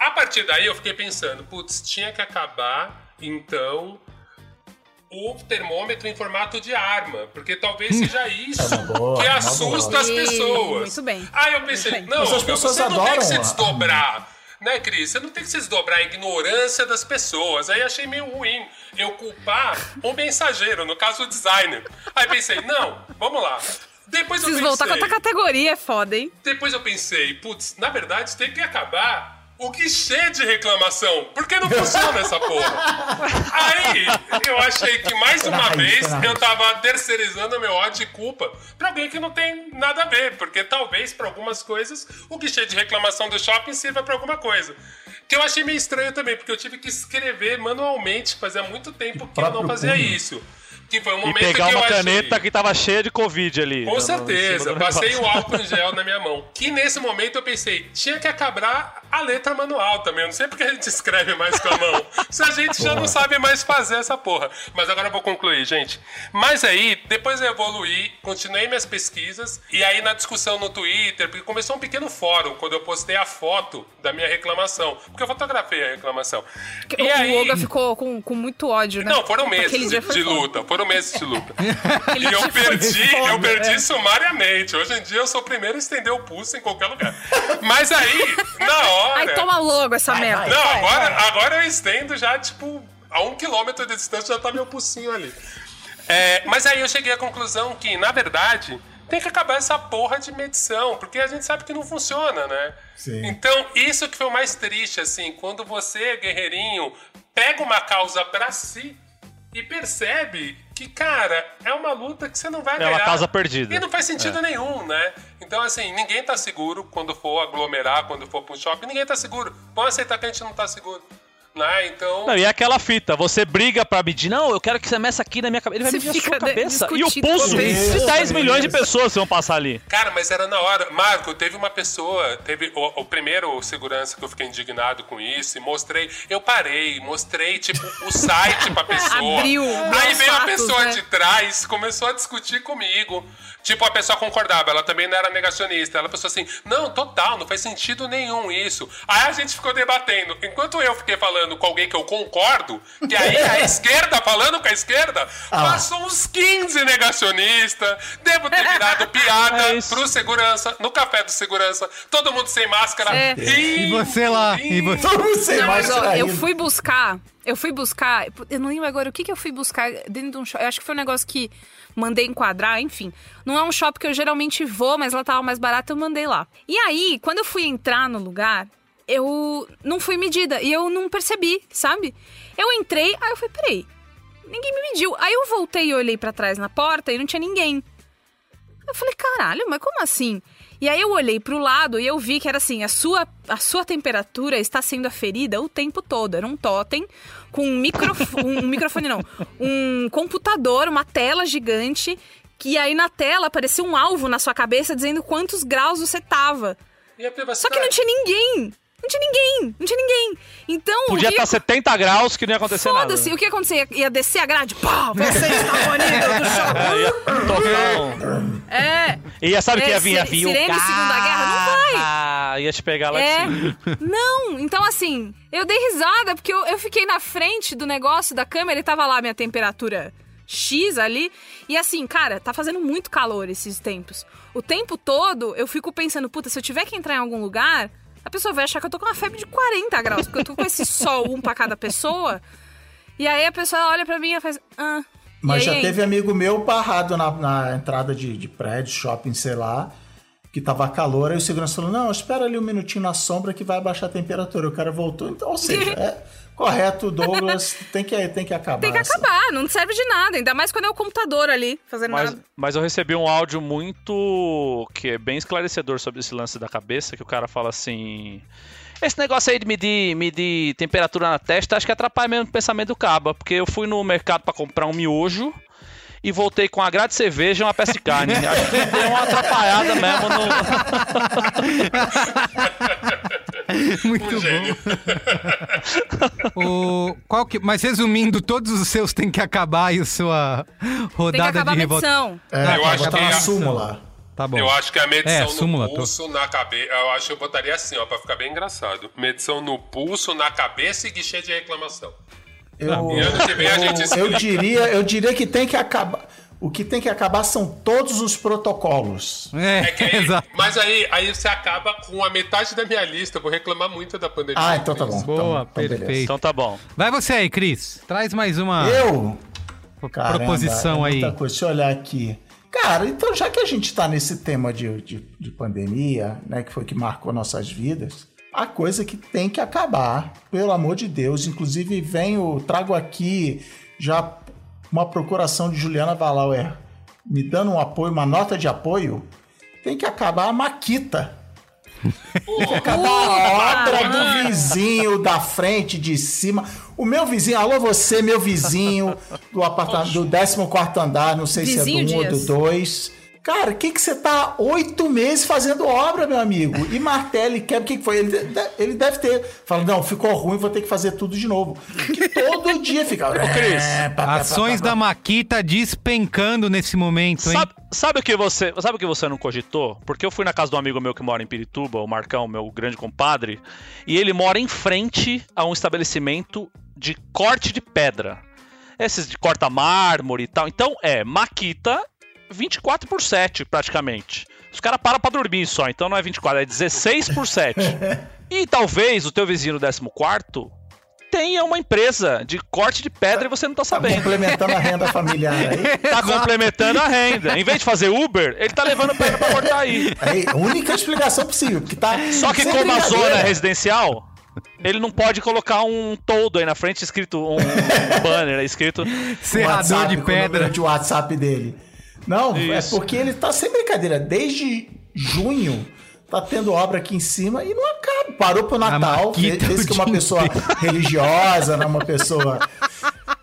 A partir daí eu fiquei pensando, putz, tinha que acabar, então, o termômetro em formato de arma, porque talvez seja isso É uma boa, que uma assusta boa. as pessoas. Muito bem. Aí eu pensei, não, Mas as pessoas você não tem que se a- desdobrar. Né, Cris? Você não tem que se desdobrar a ignorância das pessoas. Aí achei meio ruim eu culpar o mensageiro, no caso o designer. Aí pensei, não, vamos lá. Depois eu Preciso pensei, voltar com outra categoria, é foda, hein? depois eu pensei, putz, na verdade tem que acabar o guichê de reclamação. Porque não funciona essa porra. Aí eu achei que mais uma vez eu tava terceirizando meu ódio e culpa pra alguém que não tem nada a ver. Porque talvez pra algumas coisas o guichê de reclamação do shopping sirva pra alguma coisa. Que eu achei meio estranho também, porque eu tive que escrever manualmente. Fazia muito tempo que eu não fazia isso. Que foi um E momento pegar que eu uma achei... caneta que tava cheia de Covid ali. Com no- certeza, passei o álcool em gel na minha mão. Que nesse momento eu pensei, tinha que acabar a letra manual também. Eu não sei porque a gente escreve mais com a mão. Se a gente já não sabe mais fazer essa porra. Mas agora eu vou concluir, gente. Mas aí, depois eu evoluí, continuei minhas pesquisas, e aí na discussão no Twitter, porque começou um pequeno fórum quando eu postei a foto da minha reclamação, porque eu fotografei a reclamação. E o aí... Olga ficou com, com muito ódio, né? Não, foram meses de, de luta, foram meses de luta. e eu perdi, foda, eu perdi é. sumariamente. Hoje em dia eu sou o primeiro a estender o pulso em qualquer lugar. Mas aí, na hora. Aí toma logo essa merda. Não, agora, agora eu estendo já, tipo, a um quilômetro de distância já tá meu pulsinho ali. É, mas aí eu cheguei à conclusão que, na verdade, tem que acabar essa porra de medição, porque a gente sabe que não funciona, né? Sim. Então, isso que foi o mais triste, assim, quando você, guerreirinho, pega uma causa para si e percebe que, cara, é uma luta que você não vai é ganhar. É uma causa perdida. E não faz sentido é. nenhum, né? Então, assim, ninguém tá seguro quando for aglomerar, quando for pra um shopping, ninguém tá seguro. Vamos aceitar que a gente não tá seguro. Né? Então... Não, e é aquela fita, você briga pra medir, não, eu quero que você meça aqui na minha cabeça. Ele vai medir na sua cabeça. E o pulso de 10 milhões de pessoas vão passar ali. Cara, mas era na hora. Marco, teve uma pessoa, teve o, o, primeiro segurança que eu fiquei indignado com isso e mostrei. Eu parei, mostrei, tipo, o site pra pessoa. Abriu. Aí veio a pessoa né? de trás, começou a discutir comigo. Tipo, a pessoa concordava, ela também não era negacionista. Ela pensou assim: não, total, não faz sentido nenhum isso. Aí a gente ficou debatendo. Enquanto eu fiquei falando com alguém que eu concordo, que aí a esquerda falando com a esquerda, ah. passou uns 15 negacionistas. Devo ter virado piada é pro segurança, no café do segurança, todo mundo sem máscara. É. E você lá, e você. Todo mundo sem não, máscara. eu fui buscar. Eu fui buscar. Eu não lembro agora o que, que eu fui buscar dentro de um shopping. Eu acho que foi um negócio que mandei enquadrar, enfim. Não é um shopping que eu geralmente vou, mas lá tava mais barato, eu mandei lá. E aí, quando eu fui entrar no lugar, eu não fui medida e eu não percebi, sabe? Eu entrei, aí eu falei, peraí, ninguém me mediu. Aí eu voltei e olhei para trás na porta e não tinha ninguém. Eu falei, caralho, mas como assim? E aí eu olhei para o lado e eu vi que era assim, a sua, a sua temperatura está sendo aferida o tempo todo. Era um totem com um, microfone, um microfone não, um computador, uma tela gigante, que aí na tela aparecia um alvo na sua cabeça dizendo quantos graus você tava. Só que não tinha ninguém. Não tinha ninguém, não tinha ninguém. Então. Podia estar tá 70 graus que não ia acontecer nada. Foda-se, o que ia acontecer? Ia, descer a grade, pá, você está banido do. É. E ia sabe o é, que ia vir? Ia vir Sirene o Segunda Guerra, não vai. Ah, ia te pegar lá é. de cima. Não, então assim, eu dei risada porque eu, eu fiquei na frente do negócio da câmera e tava lá a minha temperatura X ali. E assim, cara, tá fazendo muito calor esses tempos. O tempo todo eu fico pensando, puta, se eu tiver que entrar em algum lugar, pessoa vai achar que eu tô com uma febre de 40 graus, porque eu tô com esse sol, um pra cada pessoa. E aí a pessoa olha pra mim e faz. Ah, Mas já teve amigo meu parado na, na entrada de, de prédio, shopping, sei lá, que tava calor, aí o segurança falou: não, espera ali um minutinho na sombra que vai abaixar a temperatura. O cara voltou, então, ou seja, é. Correto, Douglas. tem, que, tem que acabar. Tem que essa. acabar, não serve de nada. Ainda mais quando é o computador ali fazendo mas, nada. Mas eu recebi um áudio muito. que é bem esclarecedor sobre esse lance da cabeça, que o cara fala assim. Esse negócio aí de medir, medir temperatura na testa, acho que atrapalha mesmo o pensamento do caba. Porque eu fui no mercado para comprar um miojo e voltei com a grade de cerveja e uma peça de carne. Acho que deu uma atrapalhada mesmo no. Muito bom. o, qual que, mas resumindo, todos os seus têm que acabar e a sua rodada de revolta. É, eu acho que a súmula. Tá bom. Eu acho que a medição é, súmula, no pulso, tô... na cabeça. Eu acho que eu botaria assim, ó, pra ficar bem engraçado. Medição no pulso, na cabeça e guichê de reclamação. Eu, eu, eu, diria, eu diria que tem que acabar. O que tem que acabar são todos os protocolos. É, é que aí, exato. Mas aí, aí você acaba com a metade da minha lista. Eu vou reclamar muito da pandemia. Ah, então tá bom. Boa, então, então perfeito. Então tá bom. Vai você aí, Cris. Traz mais uma eu? proposição Caramba, é aí. Coisa. Deixa eu olhar aqui. Cara, então já que a gente tá nesse tema de, de, de pandemia, né, que foi que marcou nossas vidas, a coisa que tem que acabar, pelo amor de Deus. Inclusive, venho, trago aqui já uma procuração de Juliana Valauer me dando um apoio, uma nota de apoio. Tem que acabar a Maquita. Tem que acabar a obra do vizinho da frente, de cima. O meu vizinho, alô você, meu vizinho do apartamento do 14 andar, não sei vizinho se é do 1 um ou do 2 Cara, o que, que você tá oito meses fazendo obra, meu amigo? E martelo e quebra, o que, que foi? Ele, ele deve ter. Fala, não, ficou ruim, vou ter que fazer tudo de novo. Que todo dia fica. Ô, Cris, Ações da Maquita despencando nesse momento, hein? Sabe, sabe o que você, sabe o que você não cogitou? Porque eu fui na casa de um amigo meu que mora em Pirituba, o Marcão, meu grande compadre, e ele mora em frente a um estabelecimento de corte de pedra. Esses de corta mármore e tal. Então é Maquita 24 por 7, praticamente. Os caras param pra dormir só, então não é 24, é 16 por 7. e talvez o teu vizinho do 14 tenha uma empresa de corte de pedra e você não tá Tá sabendo. complementando a renda familiar aí. Tá complementando a renda. Em vez de fazer Uber, ele tá levando pedra pra cortar aí. aí a única explicação possível, porque tá. Só que como a zona é residencial, ele não pode colocar um toldo aí na frente escrito um, um banner aí escrito. Serrador WhatsApp, de pedra. de WhatsApp dele. Não, Isso. é porque ele tá sem brincadeira. Desde junho tá tendo obra aqui em cima e não acaba. Parou pro Natal, o que uma pessoa religiosa, né, uma pessoa.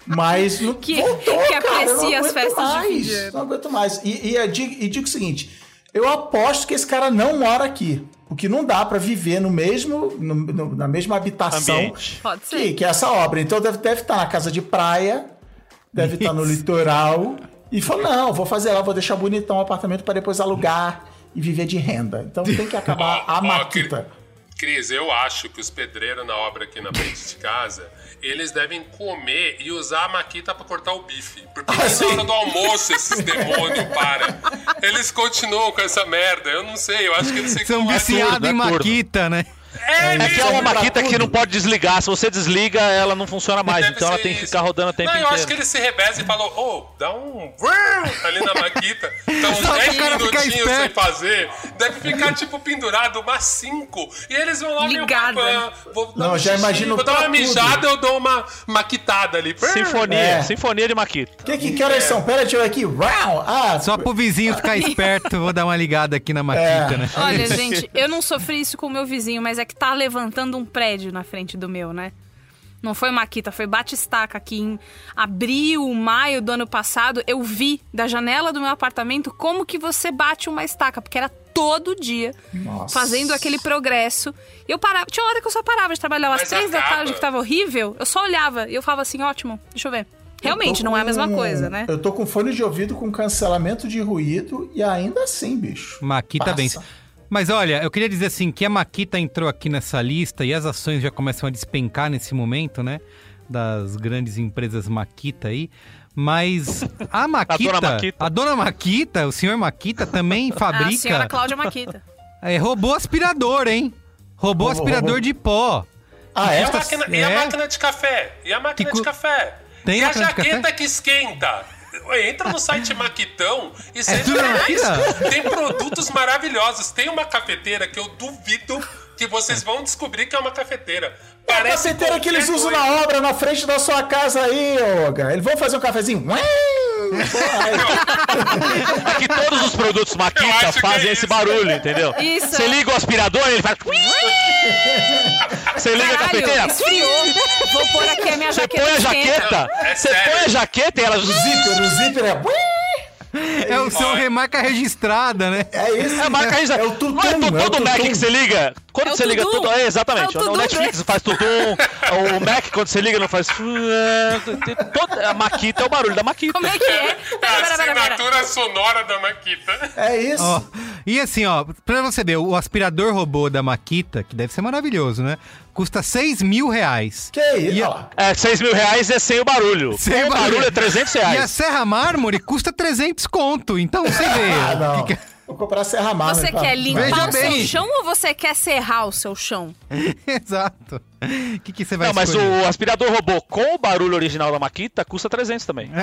Mas não Que- voltou, que cara, aprecia as aguento festas de fim mais, de ano. Não aguento mais. E, e, eu digo, e digo o seguinte: eu aposto que esse cara não mora aqui. Porque não dá pra viver no mesmo, no- no- na mesma habitação Ambiente. Pode ser. que, que é essa obra. Então deve, deve estar na casa de praia, deve estar no litoral. E falou: não, vou fazer lá, vou deixar bonitão o apartamento para depois alugar e viver de renda. Então tem que acabar a maquita. Cris, eu acho que os pedreiros na obra aqui na frente de casa, eles devem comer e usar a maquita pra cortar o bife. Porque Ah, na hora do almoço esses demônios param. Eles continuam com essa merda. Eu não sei, eu acho que eles ficam São viciados em. Maquita, né? É, É que é uma maquita que não pode desligar. Se você desliga, ela não funciona mais. Deve Então ela tem que isso. ficar rodando o tempo Não, eu inteiro. acho que ele se revezam e falou, ô, dá um ali na maquita. Então, uns Só pro 10 cara ficar minutinhos sem fazer. Deve ficar, tipo, pendurado umas 5. E eles vão lá meio Ligada. papã, Vou dar Não, um já xixi, imagino Vou dar uma mijada, eu dou uma maquitada ali. Sinfonia, É. sinfonia de maquita. Que, que, que horas são? Pera, deixa eu ver aqui. Ah, Só pro vizinho ficar esperto, vou dar uma ligada aqui na Maquita, É. né? Olha, gente, eu não sofri isso com o meu vizinho, mas é que tá levantando um prédio na frente do meu, né? Não foi Maquita, foi Batistaca aqui em abril, maio do ano passado. Eu vi da janela do meu apartamento como que você bate uma estaca, porque era todo dia Nossa. fazendo aquele progresso. E eu parava, tinha hora que eu só parava de trabalhar às três da acaba. tarde, que tava horrível. Eu só olhava e eu falava assim, ótimo, deixa eu ver. Realmente, eu não é a mesma com- coisa, né? Eu tô com fone de ouvido com cancelamento de ruído e ainda assim, bicho. Maquita Passa. vence. Mas olha, eu queria dizer assim que a Maquita entrou aqui nessa lista e as ações já começam a despencar nesse momento, né? Das grandes empresas Maquita aí. Mas a Maquita, Maquita. a dona Maquita, o senhor Maquita também A senhora fabrica Cláudia Maquita. é, robô aspirador, hein? Robô Robô, aspirador robô. de pó. Ah, E é? a, máquina, e a É. máquina de café? E a máquina Que de café? Tem e a de jaqueta café? que esquenta? Entra no site Maquitão e É seja. Maquita? Tem produtos maravilhosos. Tem uma cafeteira que eu duvido que vocês vão descobrir que é uma cafeteira. É a Parece cafeteira que eles usam coisa. na obra, na frente da sua casa aí, Olga. Eles vão fazer um cafezinho. É que todos os produtos Maquita é fazem isso. esse barulho, entendeu? Isso. Você liga o aspirador, ele faz. Você liga a cafeteira. Caralho, esfriou. Vou pôr aqui a minha Você jaqueta. põe a jaqueta, É você põe a jaqueta e ela. O zíper, o zíper é. É o seu remarca registrada, né? É isso. É a marca registrada. É o tutum. Não é é o todo Mac tutum. que você liga. Quando É você liga tudo. É, exatamente. É o o Netflix dele. faz tudum. o Mac, quando você liga, não faz. Tem toda- A Maquita é o barulho da Maquita. Como é que é? É Pera, a pera, pera, pera. assinatura sonora da Maquita. É isso. Ó, e assim, ó, pra você ver, o aspirador robô da Maquita, que deve ser maravilhoso, né? Custa 6 mil reais. Que isso? E a-. É, 6 mil reais é sem o barulho. Sem Com o barulho é 300 E a reais. Serra Mármore custa 300 conto. Então você vê. Ah, não. que que- Vou comprar Serra Mármore. Você pra- quer limpar Veja o bem. seu chão ou você quer serrar o seu chão? Exato. O que, que você vai Não, mas escolher? o aspirador robô com o barulho original da Maquita custa 300 também.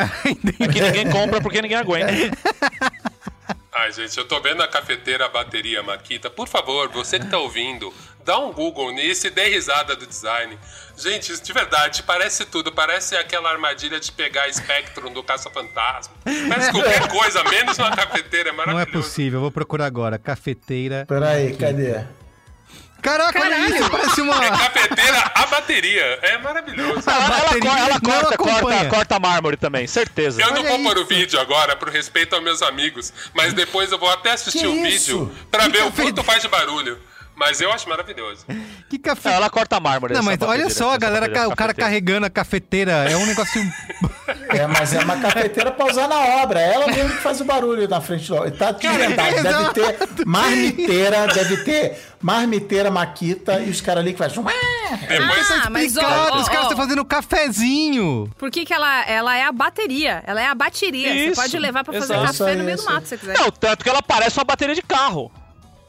É que ninguém compra porque ninguém aguenta. Ai, gente, eu tô vendo a cafeteira a bateria Maquita. Por favor, você que tá ouvindo, dá um Google nisso e dê risada do design. Gente, isso de verdade, parece tudo. Parece aquela armadilha de pegar Spectrum do Caça-Fantasma. Parece qualquer coisa, menos uma cafeteira. É Não é maravilhoso. possível, eu vou procurar agora. Cafeteira. Peraí, cadê? Caraca, olha Caralho. isso, parece É uma. cafeteira a bateria. É maravilhoso. Ela, ela, bateria ela não corta, corta, corta mármore também, certeza. Eu não Olha vou pôr o isso. vídeo agora por respeito aos meus amigos, mas depois eu vou até assistir Que o isso? vídeo pra Que ver o quanto faz de barulho. Mas eu acho maravilhoso. Que café. Ela corta mármore. Não, mas olha só, a galera, ca- o cara carregando a cafeteira. É um negócio. É, mas é uma cafeteira pra usar na obra. É ela mesmo que faz o barulho na frente do. Tá de verdade. Deve ter marmiteira, deve ter marmiteira, maquita e os caras ali que fazem. Depois Ah, mas ó, ó, os caras estão fazendo cafezinho. Por que, que ela, ela é a bateria? Ela é a bateria. Isso, você pode levar pra fazer exato. café no meio Isso do mato, se você quiser. Não, tanto que ela parece uma bateria de carro.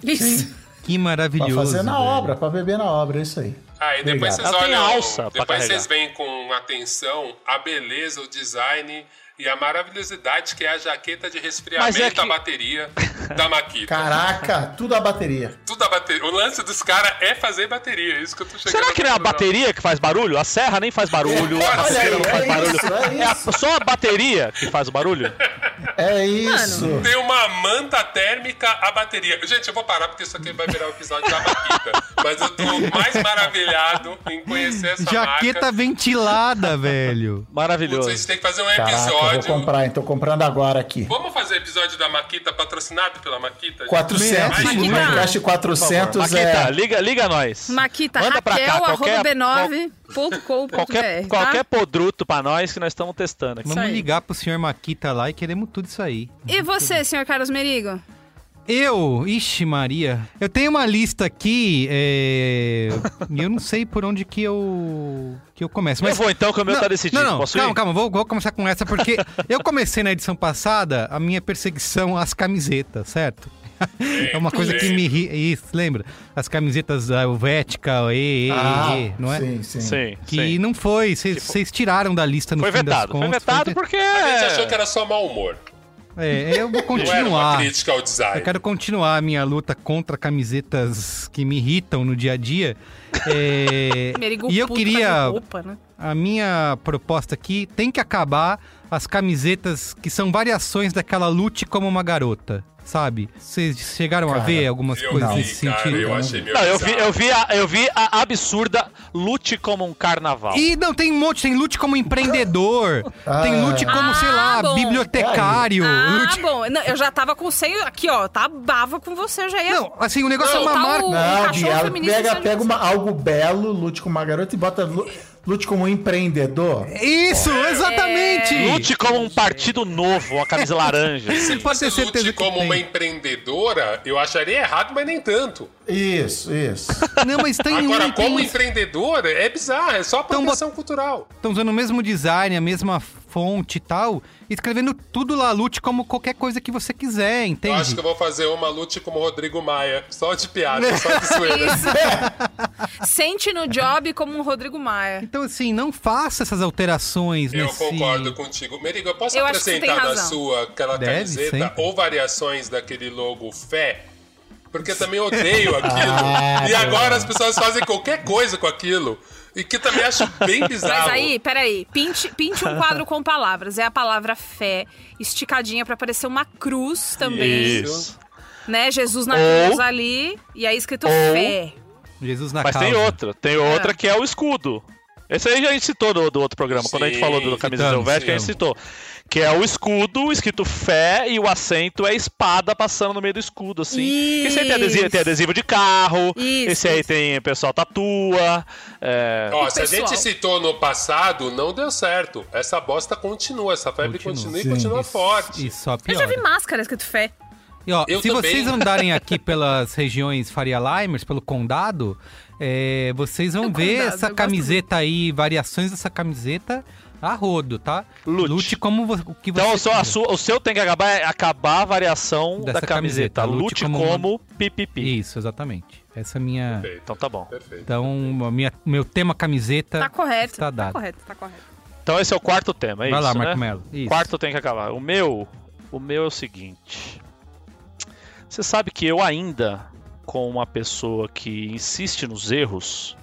Isso. Que Pra maravilhoso. fazer na velho. obra, pra beber na obra, é isso aí. Ah, e depois Obrigado. vocês olham. alça pra depois carregar. vocês veem com atenção a beleza, o design e a maravilhosidade que é a jaqueta de resfriamento é que- da bateria da Maquita. Caraca, tudo a bateria. Tudo a bateria. O lance dos caras é fazer bateria. É isso que eu tô chegando Será que não é a bateria que faz barulho? A serra nem faz barulho, a Olha Olha rasteira aí, não faz é barulho. isso, é É a- só a bateria que faz o barulho? É isso. Tem uma manta térmica à bateria. Gente, eu vou parar porque isso aqui vai virar o episódio da Maquita. Mas eu tô mais maravilhado em conhecer essa Jaqueta marca. ventilada, velho. Putz, a Maravilhoso. gente tem que fazer um Caraca, eu episódio. vou comprar? Tô comprando agora aqui. Vamos fazer episódio da Maquita patrocinado pela Maquita? gente? 400, Maquita. o Minecraft 400 Maquita, é... liga, liga a nós. Maquita, Manda pra cá, qualquer- arroba b9.com.br, Qualquer, tá? qualquer podruto pra nós que nós estamos testando aqui. Vamos ligar pro senhor Maquita lá e queremos tudo isso aí. E você, senhor Carlos Merigo? Eu, ixi Maria, eu tenho uma lista aqui, é... e eu não sei por onde que eu que eu começo. Eu vou então, que o meu não, tá decidido. Não, não, Posso calma, ir? calma, vou, vou começar com essa porque eu comecei na edição passada a minha perseguição às camisetas, certo? É uma coisa que me ri, isso, lembra? As camisetas da Helvética, E, E, Ah, E, não é? Sim, sim. Sim, Que sim. não foi, vocês tiraram da lista no Foi fim das vetado. Foi contas. vetado foi- porque... A gente achou que era só mau humor. É, eu vou Não era uma continuar. crítica ao design. Eu quero continuar a minha luta contra camisetas que me irritam no dia a dia. É, e eu queria. roupa, né? A minha proposta aqui tem que acabar as camisetas que são variações daquela lute como uma garota. Sabe? Vocês chegaram a Cara, ver algumas Eu coisas vi, nesse cara, sentido? eu achei meio Não, eu vi, eu, vi a, eu vi a absurda lute como um carnaval. E não, tem um monte, tem lute como empreendedor, Ah. tem lute como, sei lá, Ah, bom. bibliotecário. Ah, lute- bom. Não, eu já tava com o seio aqui, ó. Tá bava com você, eu já ia... Não, assim, o negócio Não, é uma tá marca. o- Não, Bia, ela pega, pega uma, algo belo, lute com uma garota e bota lute como um empreendedor. Isso, exatamente! Lute como um partido novo, uma camisa laranja. Se Você pode ter fosse certeza lute que como tem. uma empreendedora, eu acharia errado, mas nem tanto. Isso, isso. Não, mas tem Agora, um, como um- empreendedora, é bizarro, é só Então, apropriação cultural. Estão usando o mesmo design, a mesma fonte e tal, escrevendo tudo lá, lute como qualquer coisa que você quiser, Eu entende? acho que eu vou fazer uma lute como Rodrigo Maia, só de piada, só de zoeira. Isso. Sente no job como um Rodrigo Maia. Então, assim, não faça essas alterações Eu nesse... concordo contigo. Merigo, eu posso Eu apresentar na sua aquela Deve, camiseta sempre. ou variações daquele logo Fé? Porque eu também odeio aquilo. Ah, e agora as pessoas fazem qualquer coisa com aquilo. E que também acho bem bizarro. Mas aí, peraí, pinte, pinte um quadro com palavras. É a palavra fé, esticadinha pra parecer uma cruz também. Isso. Né? Jesus na Ou- cruz ali. E aí escrito ou- fé. Jesus na Mas causa. tem outra, tem outra É. que é o escudo. Esse aí a gente citou do, do outro programa, quando a gente Sim, falou do camisa citamos, helvética, a gente citou. Que é o escudo, escrito fé, e o acento é espada passando no meio do escudo, assim. Esse aí tem adesivo, tem adesivo de carro, Isso, esse aí isso. tem o pessoal tatua. é, Ó, se a pessoal. gente citou no passado, não deu certo. Essa bosta continua, essa febre Continua. continua, Sim. e continua Isso- forte. E só Eu já vi máscara escrito fé. E, ó, Eu se também. vocês andarem aqui pelas regiões Faria Limers, pelo condado, é, vocês vão O ver condado, essa eu camiseta aí, variações dessa camiseta a rodo, tá? Lute. como vo- o que você Então o seu, a sua- o seu tem que acabar, é acabar a variação Dessa da camiseta. camiseta. Lute Lute como como, pipipi. Isso, exatamente. Essa é a minha... Perfeito. Então tá bom. Perfeito. Então, a minha, meu tema camiseta Tá correto. está Tá dado. correto, tá correto. Então esse é o quarto tema, é Vai isso, lá, né? Marco Melo. Isso. Quarto tem que acabar. O meu, o meu é o seguinte. Você sabe que eu ainda, com uma pessoa que insiste nos erros,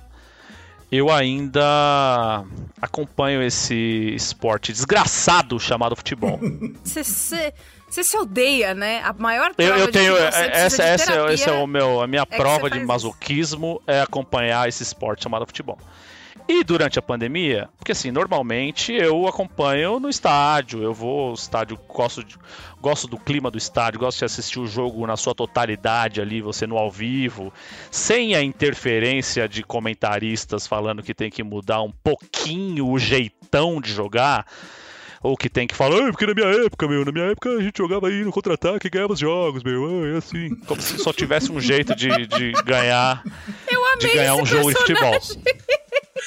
eu ainda acompanho esse esporte desgraçado chamado futebol. Você se, odeia, né? A maior prova Eu, eu tenho precisa essa, essa, terapia esse é o meu, a minha que prova de masoquismo é acompanhar esse esporte chamado futebol. E durante a pandemia, porque assim, normalmente eu acompanho no estádio, eu vou ao estádio, gosto, de- gosto do clima do estádio, gosto de assistir o jogo na sua totalidade ali, você no ao vivo, sem a interferência de comentaristas falando que tem que mudar um pouquinho o jeitão de jogar. Ou que tem que falar, "Ah, porque na minha época, meu, na minha época a gente jogava aí no contra-ataque e ganhava os jogos, meu, é assim. Como se só tivesse um jeito de, de ganhar, de ganhar um jogo de futebol.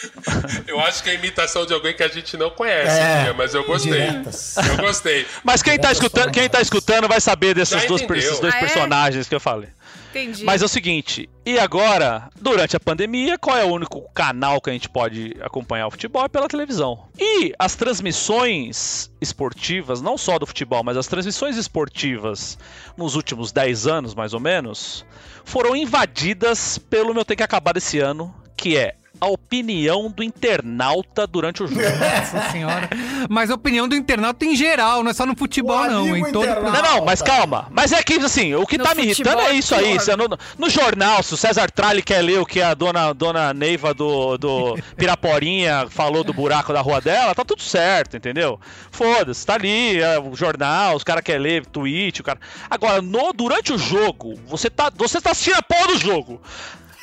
Eu acho que é imitação de alguém que a gente não conhece, É, mas eu gostei. diretas. Eu gostei. Mas quem tá, Diretas escutando, quem tá escutando vai saber desses dois, esses dois Ah, é? personagens que eu falei. Entendi. Mas é o seguinte, e agora, durante a pandemia, qual é o único canal que a gente pode acompanhar o futebol? É pela televisão. E as transmissões esportivas, não só do futebol, mas as transmissões esportivas nos últimos 10 anos, mais ou menos, foram invadidas pelo meu tem que acabar desse ano, que é a opinião do internauta durante o jogo. Nossa senhora. Mas a opinião do internauta em geral, não é só no futebol, O não. Em todo internauta. Não, não, mas calma. Mas é que, assim, o que No tá me irritando é isso aí. é no, no jornal, se o César Tralli quer ler o que a dona, dona Neiva do, do Piraporinha falou do buraco da rua dela, tá tudo certo, entendeu? Foda-se, tá ali, é, o jornal, os caras querem ler tweet, o cara. Agora, no, durante o jogo, você tá, você tá assistindo a porra do jogo.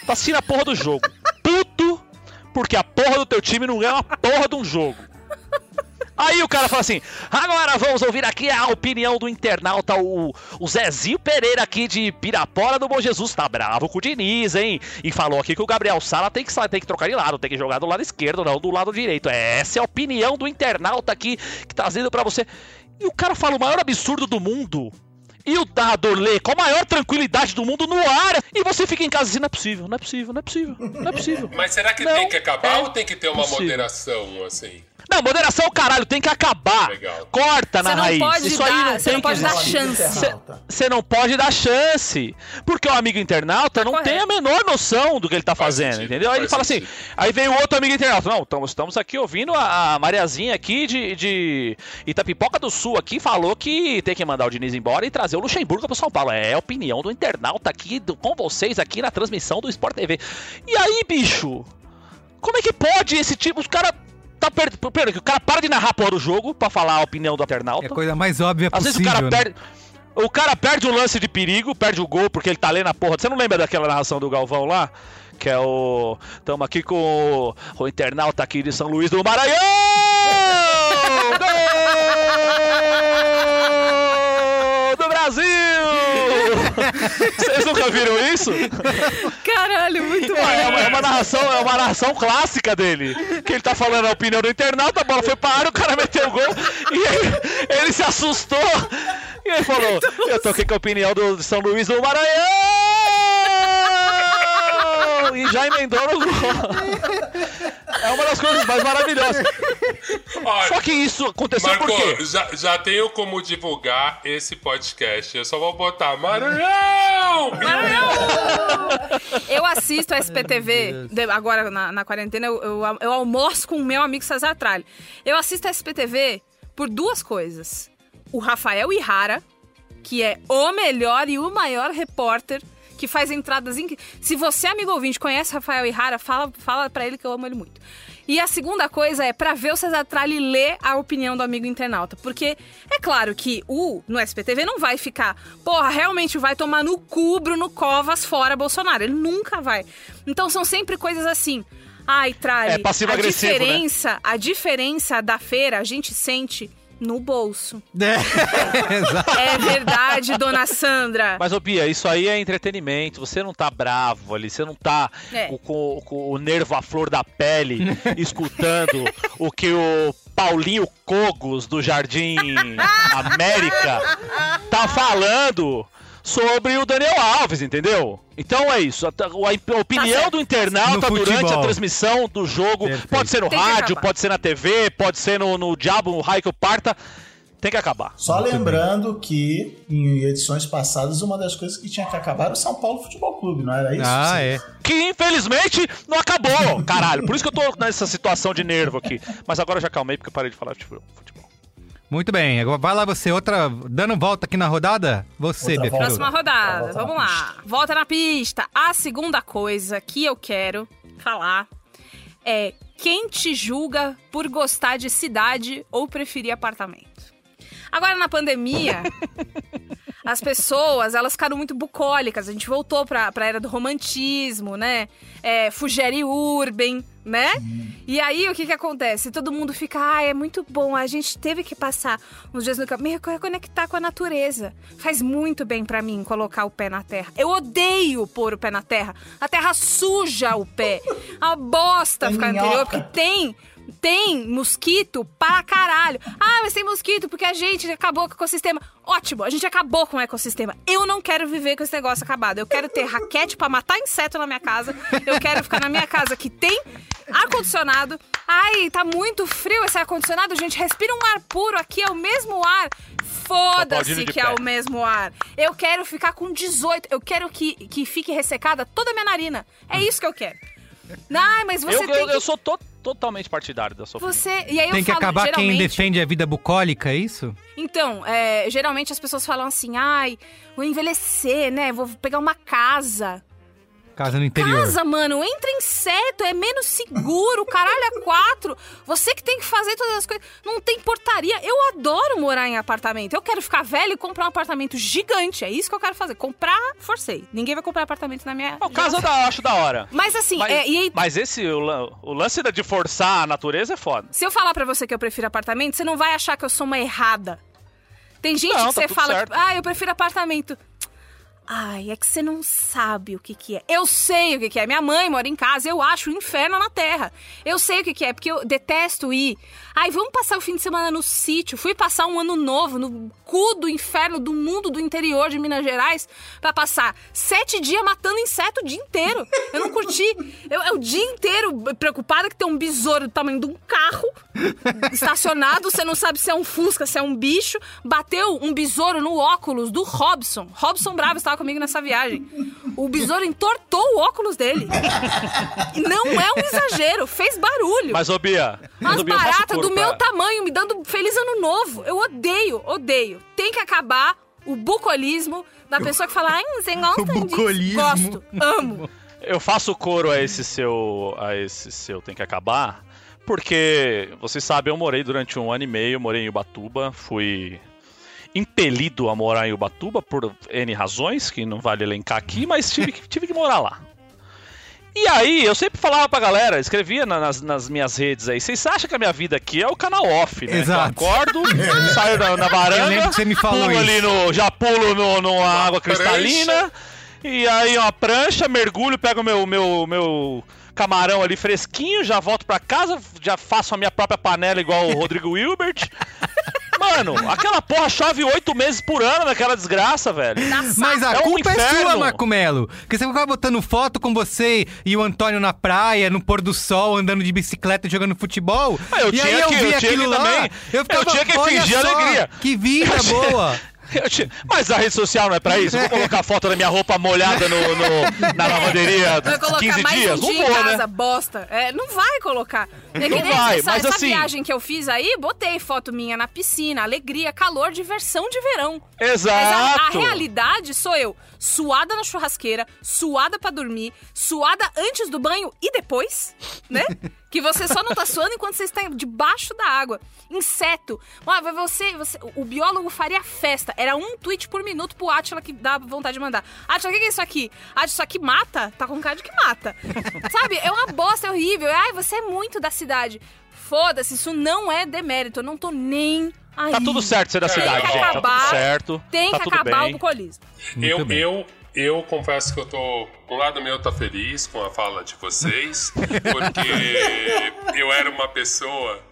Tá assistindo a porra do jogo. Porque a porra do teu time não ganha uma porra de um jogo. Aí o cara fala assim: agora vamos ouvir aqui a opinião do internauta, o, o Zezinho Pereira aqui de Pirapora do Bom Jesus. Tá bravo com o Diniz, hein? E falou aqui que o Gabriel Sala tem que, tem que trocar de lado, tem que jogar do lado esquerdo, não do lado direito. Essa é a opinião do internauta aqui que tá dizendo pra você. E o cara fala o maior absurdo do mundo. E o narrador lê com a maior tranquilidade do mundo no ar. E você fica em casa assim: não é possível, não é possível, não é possível, não é possível. Mas será que Não, tem que acabar é ou tem que ter uma possível. moderação, assim? Não, moderação, caralho, tem que acabar. Legal. Corta na raiz. pode Isso aí dar- não você tem não que pode dar chance. Você não pode dar chance. Porque o amigo internauta não correto. tem a menor noção do que ele tá Faz fazendo, sentido, entendeu? Aí ele fala assim. sentido. Aí vem o outro amigo internauta. Não, estamos, estamos aqui ouvindo a, a Mariazinha aqui de, de Itapipoca do Sul aqui falou que tem que mandar o Diniz embora e trazer o Luxemburgo pro São Paulo. É a opinião do internauta aqui do- com vocês aqui na transmissão do Sport TV. E aí, bicho? Como é que pode esse tipo. Os caras. Tá per... Pera, que o cara para de narrar a porra do jogo pra falar a opinião do internauta. É a coisa mais óbvia Às possível. vezes o cara né? perde. O cara perde o lance de perigo, perde o gol porque ele tá lendo a porra. Você não lembra daquela narração do Galvão lá? Que é o. Tamo aqui com o, o internauta aqui de São Luís do Maranhão! Gol do Brasil! Vocês nunca viram isso? Caralho, muito bom. É uma, é uma narração, é uma narração clássica dele. Que ele tá falando a opinião do internauta, a bola foi pra área, o cara meteu o gol e ele, ele se assustou. E ele falou: Eu tô aqui com a opinião do São Luís do Maranhão! E já emendou no gol. É uma das coisas mais maravilhosas. Olha, Só que isso aconteceu por quê? Marco, já, já tenho como divulgar esse podcast. Eu só vou botar Maranhão! Eu assisto a SPTV, agora na, na quarentena, eu, eu, eu almoço com o meu amigo Cesar Tralli. Eu assisto a SPTV por duas coisas. O Rafael Ihara, que é o melhor e o maior repórter que faz entradas incríveis. Se você, amigo ouvinte, conhece Rafael Ihara, fala, fala pra ele que eu amo ele muito. E a segunda coisa é pra ver o Cesar Tralli ler a opinião do amigo internauta. Porque é claro que o no SPTV não vai ficar, porra, realmente vai tomar no cu Bruno Covas fora Bolsonaro. Ele nunca vai. Então são sempre coisas assim. Ai, Tralli, É a né? diferença, a diferença da feira a gente sente no bolso. É. É verdade, dona Sandra. Mas, ô Bia, isso aí é entretenimento. Você não tá bravo ali, você não tá É. com, com- com o nervo à flor da pele, escutando o que o Paulinho Cogos do Jardim América tá falando sobre o Daniel Alves, entendeu? Então é isso. A, a opinião certo. do internauta durante a transmissão do jogo Perfeito. pode ser no Tem rádio, pode ser na TV, pode ser no, no Diabo, no Raio que eu parta. Tem que acabar. Só lembrando que em edições passadas, uma das coisas que tinha que acabar era o São Paulo Futebol Clube, não era isso? Ah, é. que infelizmente não acabou, caralho. Por isso que eu tô nessa situação de nervo aqui. Mas agora eu já calmei porque eu parei de falar de futebol. Muito bem. Agora vai lá você, outra. Dando volta aqui na rodada? Você, volta. Próxima rodada, Volta na vamos lá. Volta na pista. A segunda coisa que eu quero falar é quem te julga por gostar de cidade ou preferir apartamento? Agora, na pandemia, as pessoas, elas ficaram muito bucólicas. A gente voltou pra, pra era do romantismo, né? É, Fugere Urban, né? E aí, o que que acontece? Todo mundo fica, ah, é muito bom, a gente teve que passar uns dias no campo, me reconectar com a natureza. Faz muito bem pra mim colocar o pé na terra. Eu odeio pôr o pé na terra. A terra suja o pé. A bosta É ficar minhoca. interior, porque tem tem mosquito pra caralho. Ah, mas tem mosquito porque a gente acabou com o ecossistema. Ótimo, a gente acabou com o ecossistema. Eu não quero viver com esse negócio acabado. Eu quero ter raquete pra matar inseto na minha casa. Eu quero ficar na minha casa que tem ar-condicionado. Ai, tá muito frio esse ar-condicionado, gente. Respira um ar puro aqui, é o mesmo ar. Foda-se que é o mesmo ar. Eu quero ficar com 18. Eu quero que, que fique ressecada toda a minha narina. É isso que eu quero. Ai, mas você eu, tem eu, que eu sou to- totalmente partidário da sua você. E aí eu Tem que falo, acabar quem geralmente- defende a vida bucólica, é isso? Então, é, geralmente as pessoas falam assim: ai, vou envelhecer, né? Vou pegar uma casa. Casa no interior. Casa, mano, entra inseto, é menos seguro, caralho, é quatro. Você que tem que fazer todas as coisas. Não tem portaria. Eu adoro morar em apartamento. Eu quero ficar velho e comprar um apartamento gigante. É isso que eu quero fazer. Comprar, forcei. Ninguém vai comprar apartamento na minha. O caso eu da- acho da hora. Mas assim, Mas, é, e aí, mas esse, o, o lance da- de forçar a natureza é foda. Se eu falar pra você que eu prefiro apartamento, você não vai achar que eu sou uma errada. Tem gente Não, que tá você fala, certo. ah, eu prefiro apartamento. Ai, é que você não sabe o que que é. Eu sei o que que é. Minha mãe mora em casa, eu acho o inferno na terra. Eu sei o que que é, porque eu detesto ir. Ai, vamos passar o fim de semana no sítio. Fui passar um ano novo no cu do inferno do mundo do interior de Minas Gerais pra passar sete dias matando inseto o dia inteiro. Eu não curti. Eu, é o dia inteiro preocupada que tem um besouro do tamanho de um carro estacionado, você não sabe se é um fusca, se é um bicho. Bateu um besouro no óculos do Robson. Robson Bravo estava comigo nessa viagem. O besouro entortou o óculos dele. Não é um exagero, fez barulho. Mas, ô Bia, mas, faço baratas do pra- meu tamanho me dando feliz ano novo. Eu odeio, odeio. Tem que acabar o bucolismo da pessoa que fala, ai, você gosta O disso? bucolismo. Gosto, amo. Eu faço coro a esse seu. a esse seu tem que acabar. Porque, vocês sabem, eu morei durante um ano e meio, morei em Ubatuba, fui impelido a morar em Ubatuba por N razões, que não vale elencar aqui, mas tive que, tive que morar lá. E aí, eu sempre falava pra galera, escrevia na- nas, nas minhas redes aí, vocês acham que a minha vida aqui é o canal off, né? Exato. Eu acordo, saio da, na varanda, Eu lembro que você me falou pulo isso. ali no. Já pulo no, numa água cristalina. E aí uma prancha, mergulho, pego meu, meu, meu camarão ali fresquinho, já volto pra casa, já faço a minha própria panela igual o Rodrigo Wilbert. Mano, aquela porra chove oito meses por ano naquela desgraça, velho. Mas a É um culpa é inferno. sua, Marco Melo. Porque você ficava botando foto com você e o Antônio na praia, no pôr do sol, andando de bicicleta, jogando futebol. Ah, eu e tinha aí eu que- vi eu aquilo lá, também- eu eu ficava, tinha que "Olha fingir só, alegria." Que vida boa. Eu tinha- Mas a rede social não é pra isso? Eu vou colocar foto da minha roupa molhada no, no- na lavanderia Vai colocar 15 mais dias? um Não vou, em casa, né? bosta. É, não vai colocar. É Não vai, essa, mas essa assim- viagem que eu fiz aí, botei foto minha na piscina, alegria, calor, diversão de verão. Exato. Mas a, a realidade sou eu, suada na churrasqueira, suada pra dormir, suada antes do banho e depois, né? que você só não tá suando enquanto você está debaixo da água. Inseto. Ah, você, você, o biólogo faria festa. Era um tweet por minuto pro Atila que dá vontade de mandar. Atila, o que que é isso aqui? Atila, isso aqui mata? Tá com cara de que mata. Sabe? É uma bosta, é horrível. Ai, você é muito da cidade. Foda-se, isso não é demérito. Eu não tô nem aí. Tá tudo certo ser da Tem cidade, gente. Tá acabar, tudo certo. Tem tá que tudo acabar bem. o bucolismo. Muito eu, bem. eu, eu confesso que eu tô. Um lado meu tá feliz com a fala de vocês, porque eu era uma pessoa